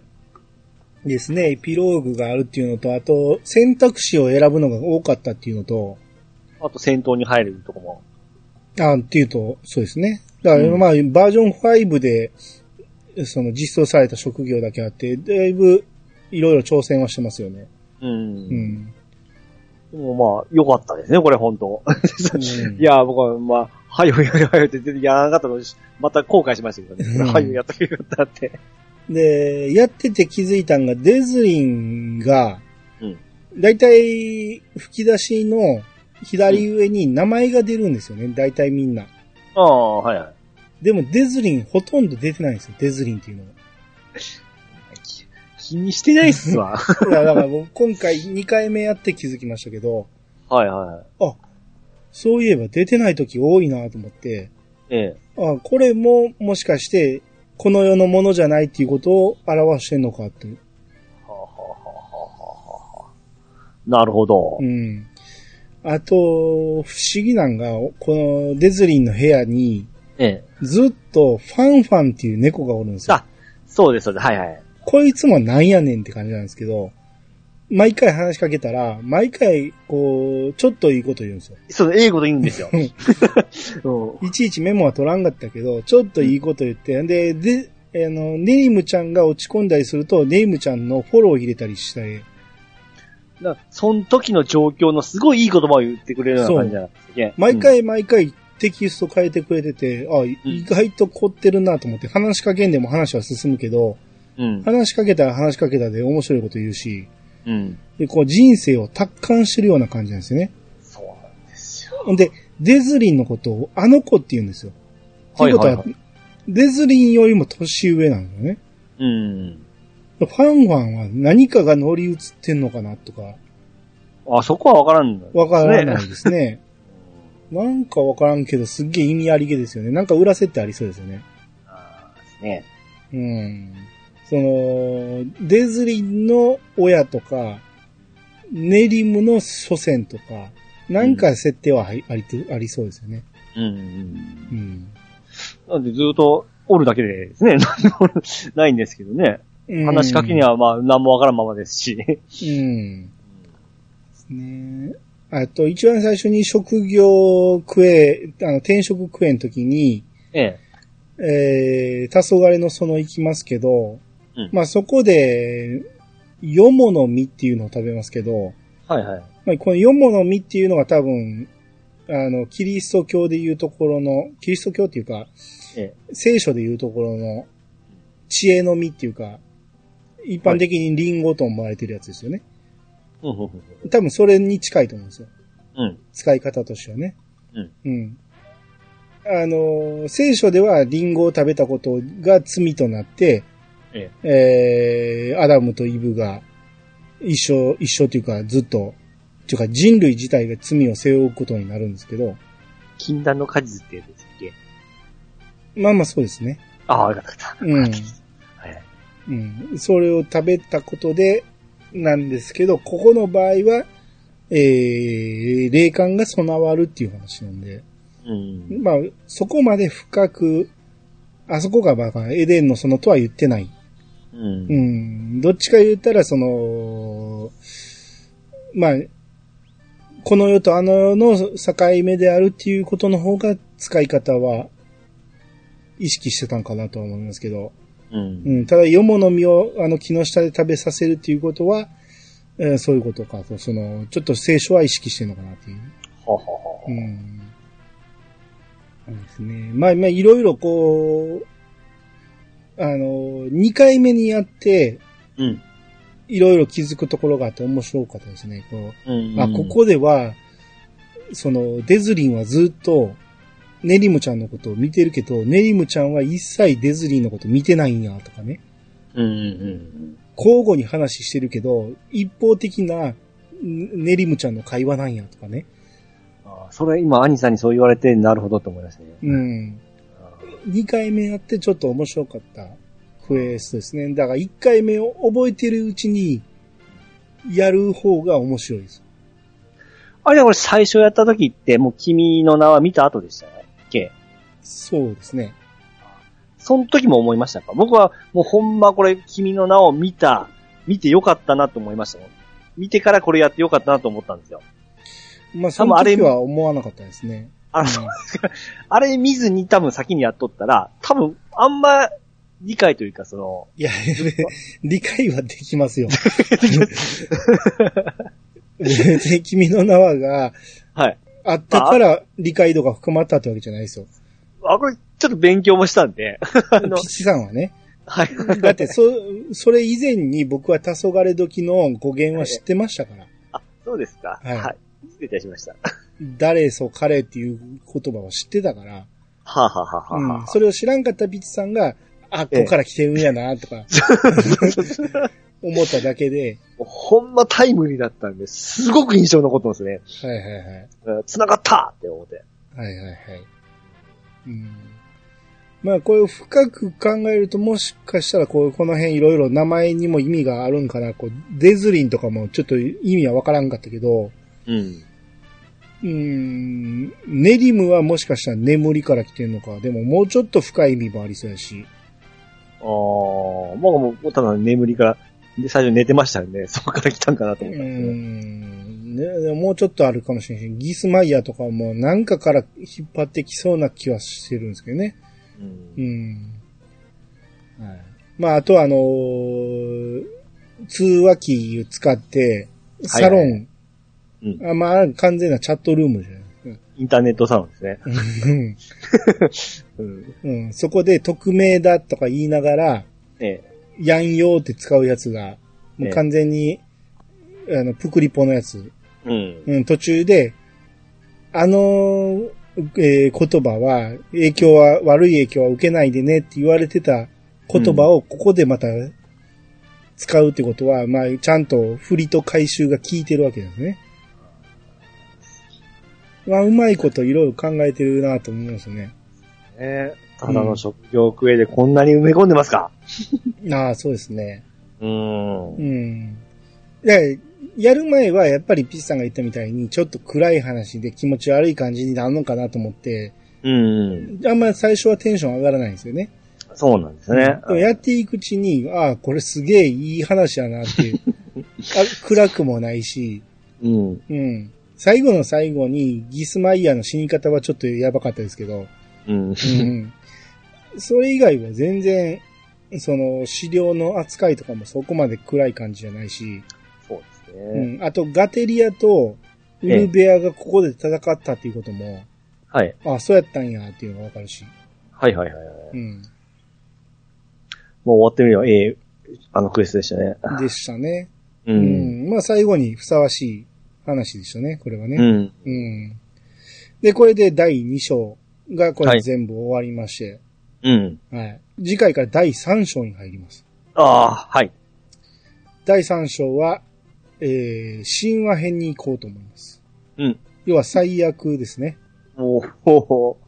Speaker 1: ですね。エピローグがあるっていうのと、あと、選択肢を選ぶのが多かったっていうのと、
Speaker 2: あと戦闘に入るとこも。
Speaker 1: あっていうと、そうですね。だから、
Speaker 2: うん
Speaker 1: まあ、バージョン5で、その実装された職業だけあって、だいぶ、いろいろ挑戦はしてますよね。
Speaker 2: うん。
Speaker 1: うん。
Speaker 2: でもまあ、良かったですね、これ本当。
Speaker 1: うん
Speaker 2: いや、僕は、まあ、はよやれはよって全然やらなかったのに、また後悔しましたけど
Speaker 1: うん
Speaker 2: ね。はよやったけよかったって。
Speaker 1: で、やってて気づいたんが、デズリンが、
Speaker 2: うん
Speaker 1: だいたい吹き出しの左上に名前が出るんですよね。だいたいみんな。
Speaker 2: ああ、はいはい。
Speaker 1: でもデズリンほとんど出てないんですよ。デズリンっていうのは。
Speaker 2: 気気にしてないっすわ。
Speaker 1: いや、だから僕今回2回目やって気づきましたけど、
Speaker 2: はいは
Speaker 1: あ、そういえば出てない時多いなと思って、
Speaker 2: い。ええ。
Speaker 1: あ、これももしかして、この世のものじゃないっていうことを表してんのかって。
Speaker 2: はあ、はあはあはあはあ、なるほど。
Speaker 1: うん。あと、不思議なんが、このデズリンの部屋に、
Speaker 2: ええ。
Speaker 1: ずっとファンファンっていう猫がおるんですよ。
Speaker 2: あ、そうです、そうです。はいはい。
Speaker 1: こいつもなんやねんって感じなんですけど、毎回話しかけたら、毎回、こう、ちょっといいこと言うんですよ。
Speaker 2: そう、英語で言うんですよ。うん。
Speaker 1: いちいちメモは取らんかったけど、ちょっといいこと言って、で、で、あの、ネイムちゃんが落ち込んだりすると、ネイムちゃんのフォローを入れたりしたり、
Speaker 2: だからその時の状況のすごいいい言葉を言ってくれるような感じなんですね。
Speaker 1: 毎回毎回テキスト変えてくれてて、あ、意外と凝ってるなと思って、話しかけんでも話は進むけど、
Speaker 2: うん。
Speaker 1: 話しかけたら話しかけたで面白いこと言うし、
Speaker 2: うん。
Speaker 1: で、こう人生を達観してるような感じなんですよね。
Speaker 2: そうなんですよ。
Speaker 1: で、デズリンのことをあの子って言うんですよ。ということは、
Speaker 2: はいはい
Speaker 1: デズリンよりも年上なんですよね。
Speaker 2: うん。
Speaker 1: ファンファンは何かが乗り移ってんのかなとか、
Speaker 2: あ、そこはわからんね
Speaker 1: わからないですね。なんかわからんけど、すっげえ意味ありげですよね。なんか裏設定ありそうですよね。
Speaker 2: あーですね。
Speaker 1: うん。その、デズリンの親とか、ネリムの祖先とか、なんか設定はあり,、ありありそうですよね。
Speaker 2: うん。
Speaker 1: うん。
Speaker 2: なんでずっとおるだけでですね、ないんですけどね。
Speaker 1: うん
Speaker 2: 話しかけにはまあ何もわからんままですし。
Speaker 1: うん。ですね。あと、一番最初に職業クエ、あの、転職クエの時に、
Speaker 2: ええ。
Speaker 1: えー、黄昏の園行きますけど、
Speaker 2: うん
Speaker 1: まあそこで、よもの実っていうのを食べますけど、
Speaker 2: はいはい。
Speaker 1: まあ、このよもの実っていうのが多分、あの、キリスト教でいうところの、キリスト教っていうか、
Speaker 2: え
Speaker 1: 聖書でいうところの、知恵の実っていうか、一般的にリンゴと思われてるやつですよね。
Speaker 2: え。うん、うん、
Speaker 1: 多分それに近いと思うんですよ。
Speaker 2: うん。
Speaker 1: 使い方としてはね。
Speaker 2: うん。
Speaker 1: うん。あの、聖書ではリンゴを食べたことが罪となって、
Speaker 2: え
Speaker 1: えー、アダムとイブが一生、一生というかずっと、というか人類自体が罪を背負うことになるんですけど、
Speaker 2: 禁断の果実ってやつですっけ？
Speaker 1: まあまあそうですね。
Speaker 2: ああ、よかったよかった。
Speaker 1: うん。
Speaker 2: はい。
Speaker 1: うん。それを食べたことで、なんですけど、ここの場合は、えー、霊感が備わるっていう話なんで、
Speaker 2: うん。
Speaker 1: まあ、そこまで深く、あそこがまあ、エデンの園とは言ってない。
Speaker 2: うん
Speaker 1: う。ん。どっちか言ったら、その、まあ、この世とあの世の境目であるっていうことの方が使い方は意識してたんかなとは思いますけど。
Speaker 2: うん。
Speaker 1: うん。ただ、よもの実をあの木の下で食べさせるっていうことは、えーそういうことかと、その、ちょっと聖書は意識してるのかなっていう。
Speaker 2: ほうほう
Speaker 1: ん。そうですね。まあ、まあ、いろいろこう、あの、2回目にやって、
Speaker 2: うん。
Speaker 1: いろいろ気づくところがあって面白かったですね。こ
Speaker 2: うん。
Speaker 1: うあ、ここでは、その、デズリンはずっと、ネリムちゃんのことを見てるけど、ネリムちゃんは一切デズリンのこと見てないんや、とかね。
Speaker 2: うんうんうん。
Speaker 1: 交互に話してるけど、一方的な、んネリムちゃんの会話なんや、とかね。
Speaker 2: あそれ今、兄さんにそう言われて、なるほどと思いましたね。
Speaker 1: うん。2回目やってちょっと面白かったクエストですね。だから1回目を覚えてるうちに、やる方が面白いです。
Speaker 2: あれはこれ最初やった時って、もう君の名は見た後でしたよね。K。
Speaker 1: そうですね。
Speaker 2: その時も思いましたか？僕はもうほんまこれ君の名を見た、見てよかったなと思いましたもん。見てからこれやってよかったなと思ったんですよ。
Speaker 1: まあ、その時は思わなかったですね。
Speaker 2: あうですか。あれ見ずに多分先にやっとったら、多分あんま理解というかその、
Speaker 1: いや、理解はできますよ。別に君の名はが
Speaker 2: はい。
Speaker 1: あったから理解度が深まったってわけじゃないですよ。
Speaker 2: あ、これちょっと勉強もしたんで、あの
Speaker 1: ピ、チさんはね。
Speaker 2: はい。
Speaker 1: だって、そ、それ以前に僕は黄昏時の語源は知ってましたから。
Speaker 2: あ、そうですか。
Speaker 1: はい
Speaker 2: はい。失礼いたしました。
Speaker 1: 誰そう彼っていう言葉を知ってたから、
Speaker 2: はあ、はあはあはあ
Speaker 1: うん
Speaker 2: は、
Speaker 1: それを知らんかったピッチさんが、あ、ここから来てるんやな、とか、思っただけで、
Speaker 2: ほんまタイムリーだったんで、すごく印象に残ってますね。
Speaker 1: はいはいはい。
Speaker 2: うん繋がったって思って。
Speaker 1: はいはいはい。うん。まあ、これを深く考えると、もしかしたら、こう、この辺いろいろ名前にも意味があるんかな。こう、デズリンとかもちょっと意味はわからんかったけど、
Speaker 2: うん。
Speaker 1: うーん、ネリムはもしかしたら眠りから来てんのか。でももうちょっと深い意味もありそうやし。
Speaker 2: ああ、僕もう、ただ眠りから、で、最初寝てましたんで、そこから来たんかなと思ったんですけど。
Speaker 1: ん、ね、でももうちょっとあるかもしれないし、ギスマイヤーとかもなんかから引っ張ってきそうな気はしてるんですけどね。
Speaker 2: うん
Speaker 1: うん。はい。まあ、あとはあのー通話機を使って、サロン、
Speaker 2: はいはいうん
Speaker 1: あまあ、完全なチャットルームじゃない
Speaker 2: インターネットサロンですね。うん
Speaker 1: うん。そこで匿名だとか言いながら、
Speaker 2: ええ。
Speaker 1: やんよーって使うやつが、もう
Speaker 2: ええ
Speaker 1: 完全に、あの、プクリポのやつ。
Speaker 2: うん。
Speaker 1: うん、途中で、あのーえー言葉は、影響は、悪い影響は受けないでねって言われてた言葉をここでまた使うってことは、まあ、ちゃんと振りと回収が効いてるわけですね。まあ、うまいこといろいろ考えてるなと思いますね。
Speaker 2: ええ。ただの職業クエでこんなに埋め込んでますか？
Speaker 1: ああ、そうですね。
Speaker 2: うーん。
Speaker 1: うん。で、やる前はやっぱりピッチさんが言ったみたいに、ちょっと暗い話で気持ち悪い感じになるのかなと思って、
Speaker 2: うん。
Speaker 1: あんまり最初はテンション上がらないんですよね。
Speaker 2: そうなんですね。
Speaker 1: でもやっていくうちに、ああ、これすげえいい話やなっていう。あ暗くもないし、
Speaker 2: うん。
Speaker 1: うん。最後の最後にギスマイヤーの死に方はちょっとやばかったですけど、
Speaker 2: うん。
Speaker 1: うん。それ以外は全然、その資料の扱いとかもそこまで暗い感じじゃないし、
Speaker 2: そうです
Speaker 1: う
Speaker 2: ね。
Speaker 1: ん。あとガテリアとウルベアがここで戦ったっていうことも、
Speaker 2: はい。
Speaker 1: あそうやったんやっていうのがわかるし、
Speaker 2: はいはいはいはい。
Speaker 1: うん。
Speaker 2: もう終わってみよう。ええあのクエストでしたね。
Speaker 1: でしたね。
Speaker 2: う。
Speaker 1: うんん。まあ最後にふさわしい話でしたね、これはね。
Speaker 2: うん。
Speaker 1: うん。で、これで第2章がこ
Speaker 2: はい
Speaker 1: れ全部終わりまして、
Speaker 2: うん。
Speaker 1: はい。次回から第3章に入ります。
Speaker 2: ああ、はい。
Speaker 1: 第3章は、えー、神話編に行こうと思います。
Speaker 2: うん。
Speaker 1: 要は最悪ですね。
Speaker 2: もう、ほう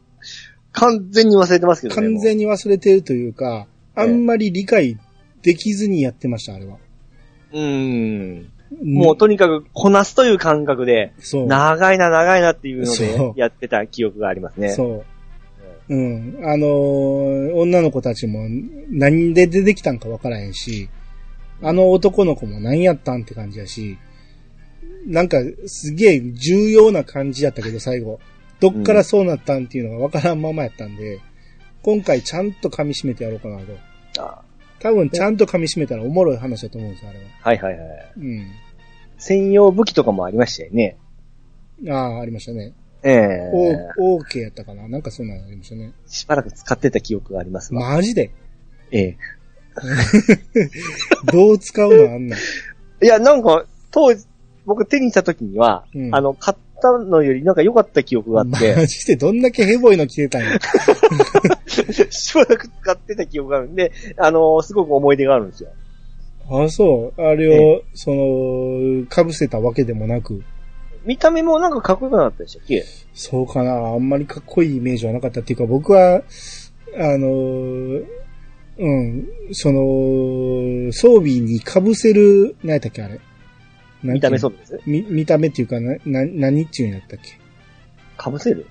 Speaker 2: 完全に忘れてますけどね。
Speaker 1: 完全に忘れてるというか、あんまり理解できずにやってました、あれは。
Speaker 2: もう。うん。もうとにかくこなすという感覚で、
Speaker 1: そう。
Speaker 2: 長いな長いなっていうのでやってた記憶がありますね。
Speaker 1: そう。うん。あのー女の子たちも何で出てきたんかわからへんし、あの男の子も何やったんって感じやし、なんかすげえ重要な感じやったけど最後、どっからそうなったんっていうのがわからんままやったんで、今回ちゃんと噛み締めてやろうかなと。
Speaker 2: あ
Speaker 1: 多分ちゃんと噛み締めたらおもろい話だと思うんですよ、あれは。
Speaker 2: はいはいはい。
Speaker 1: うん。
Speaker 2: 専用武器とかもありましたよね。
Speaker 1: ああ、ありましたね。
Speaker 2: ええ
Speaker 1: オーケーやったかな？なんかそんなのありましたね。
Speaker 2: しばらく使ってた記憶がありますわ。
Speaker 1: マジで？
Speaker 2: ええ
Speaker 1: どう使うのあんなん？
Speaker 2: いや、なんか、当時、僕手にした時には、
Speaker 1: うん
Speaker 2: あの、買ったのよりなんか良かった記憶があって、
Speaker 1: マジで？どんだけヘボいの着てたんや。
Speaker 2: しばらく使ってた記憶があるんで、あのすごく思い出があるんですよ。
Speaker 1: あ、そう。あれを、その、被せたわけでもなく。
Speaker 2: 見た目もなんかかっこよくなかったでしたっけ？
Speaker 1: そうかな。あんまりかっこいいイメージはなかったっていうか、僕は、あのーうん、その、装備に被せる、何やったっけ、あれ？
Speaker 2: 見た目そううです。
Speaker 1: み見た目っていうか、な、な、何っちゅうんやったっけ？
Speaker 2: かぶせる？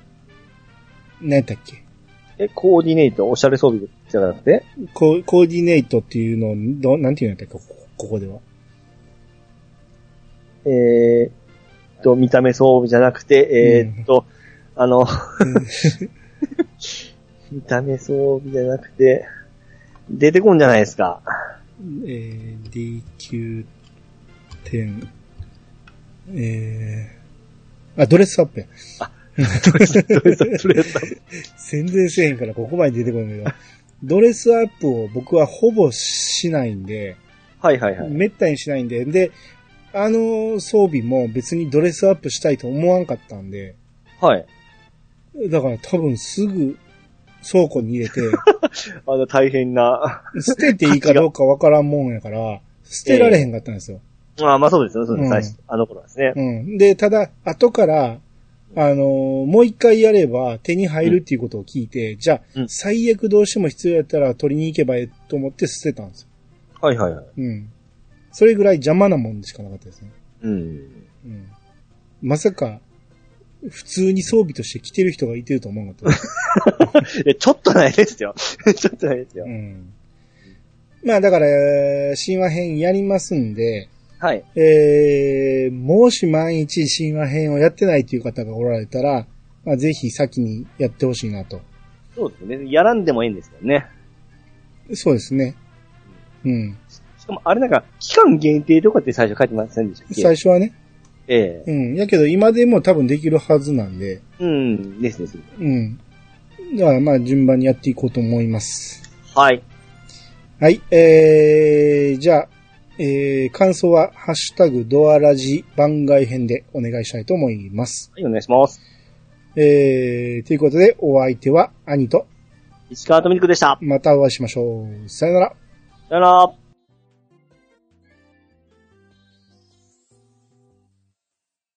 Speaker 1: 何やったっけ？
Speaker 2: え、コーディネート、おしゃれ装備じゃなくて？
Speaker 1: ココーディネートっていうのを、ど、なんていうんやったっけ？こここでは。
Speaker 2: えーっと、見た目装備じゃなくて、えーっと、あの、見た目装備じゃなくて、出てこんじゃないですか。
Speaker 1: えー、DQ10、えー、あ、ドレスアップや。
Speaker 2: それ、それやった。
Speaker 1: 全然せえへんからここまで出てこないけど、ドレスアップを僕はほぼしないんで、
Speaker 2: はいはいはい。
Speaker 1: めったにしないんで、で、あの装備も別にドレスアップしたいと思わんかったんで、
Speaker 2: はい。
Speaker 1: だから多分すぐ倉庫に入れて、
Speaker 2: あの、大変な。
Speaker 1: 捨てていいかどうかわからんもんやから、捨てられへんかったんですよ。
Speaker 2: あまあそうですよ、そうです、
Speaker 1: うん
Speaker 2: 最初、あの頃はですね。
Speaker 1: うん。で、ただ、後から、あのーもう一回やれば手に入るっていうことを聞いて、じゃあ、
Speaker 2: うん
Speaker 1: 最悪どうしても必要やったら取りに行けばいいと思って捨てたんですよ。
Speaker 2: はいはいはい。
Speaker 1: うん。それぐらい邪魔なもんでしかなかったですね。
Speaker 2: うん。
Speaker 1: うん。まさか、普通に装備として着てる人がいてると思わなかった
Speaker 2: ちょっとないですよ。ちょっとないですよ。
Speaker 1: うん。まあだから、えー神話編やりますんで、
Speaker 2: はい。
Speaker 1: えー、もし万一神話編をやってないという方がおられたら、まあ、ぜひ先にやってほしいなと。
Speaker 2: そうですね。やらんでもいいんですけどね。
Speaker 1: そうですね。うん。
Speaker 2: しかも、あれなんか、期間限定とかって最初書いてませんでしたっけ？
Speaker 1: 最初はね。
Speaker 2: ええ
Speaker 1: うん。やけど今でも多分できるはずなんで、
Speaker 2: うん、ですです。
Speaker 1: うん。だからまあ順番にやっていこうと思います。
Speaker 2: はい。
Speaker 1: はい。えー、じゃあ、えー、感想は、ハッシュタグドアラジ番外編でお願いしたいと思います。
Speaker 2: はい、お願いします。
Speaker 1: えー、ということで、お相手は兄と、
Speaker 2: 石川とみりくでした。
Speaker 1: またお会いしましょう。さよなら。
Speaker 2: さよなら。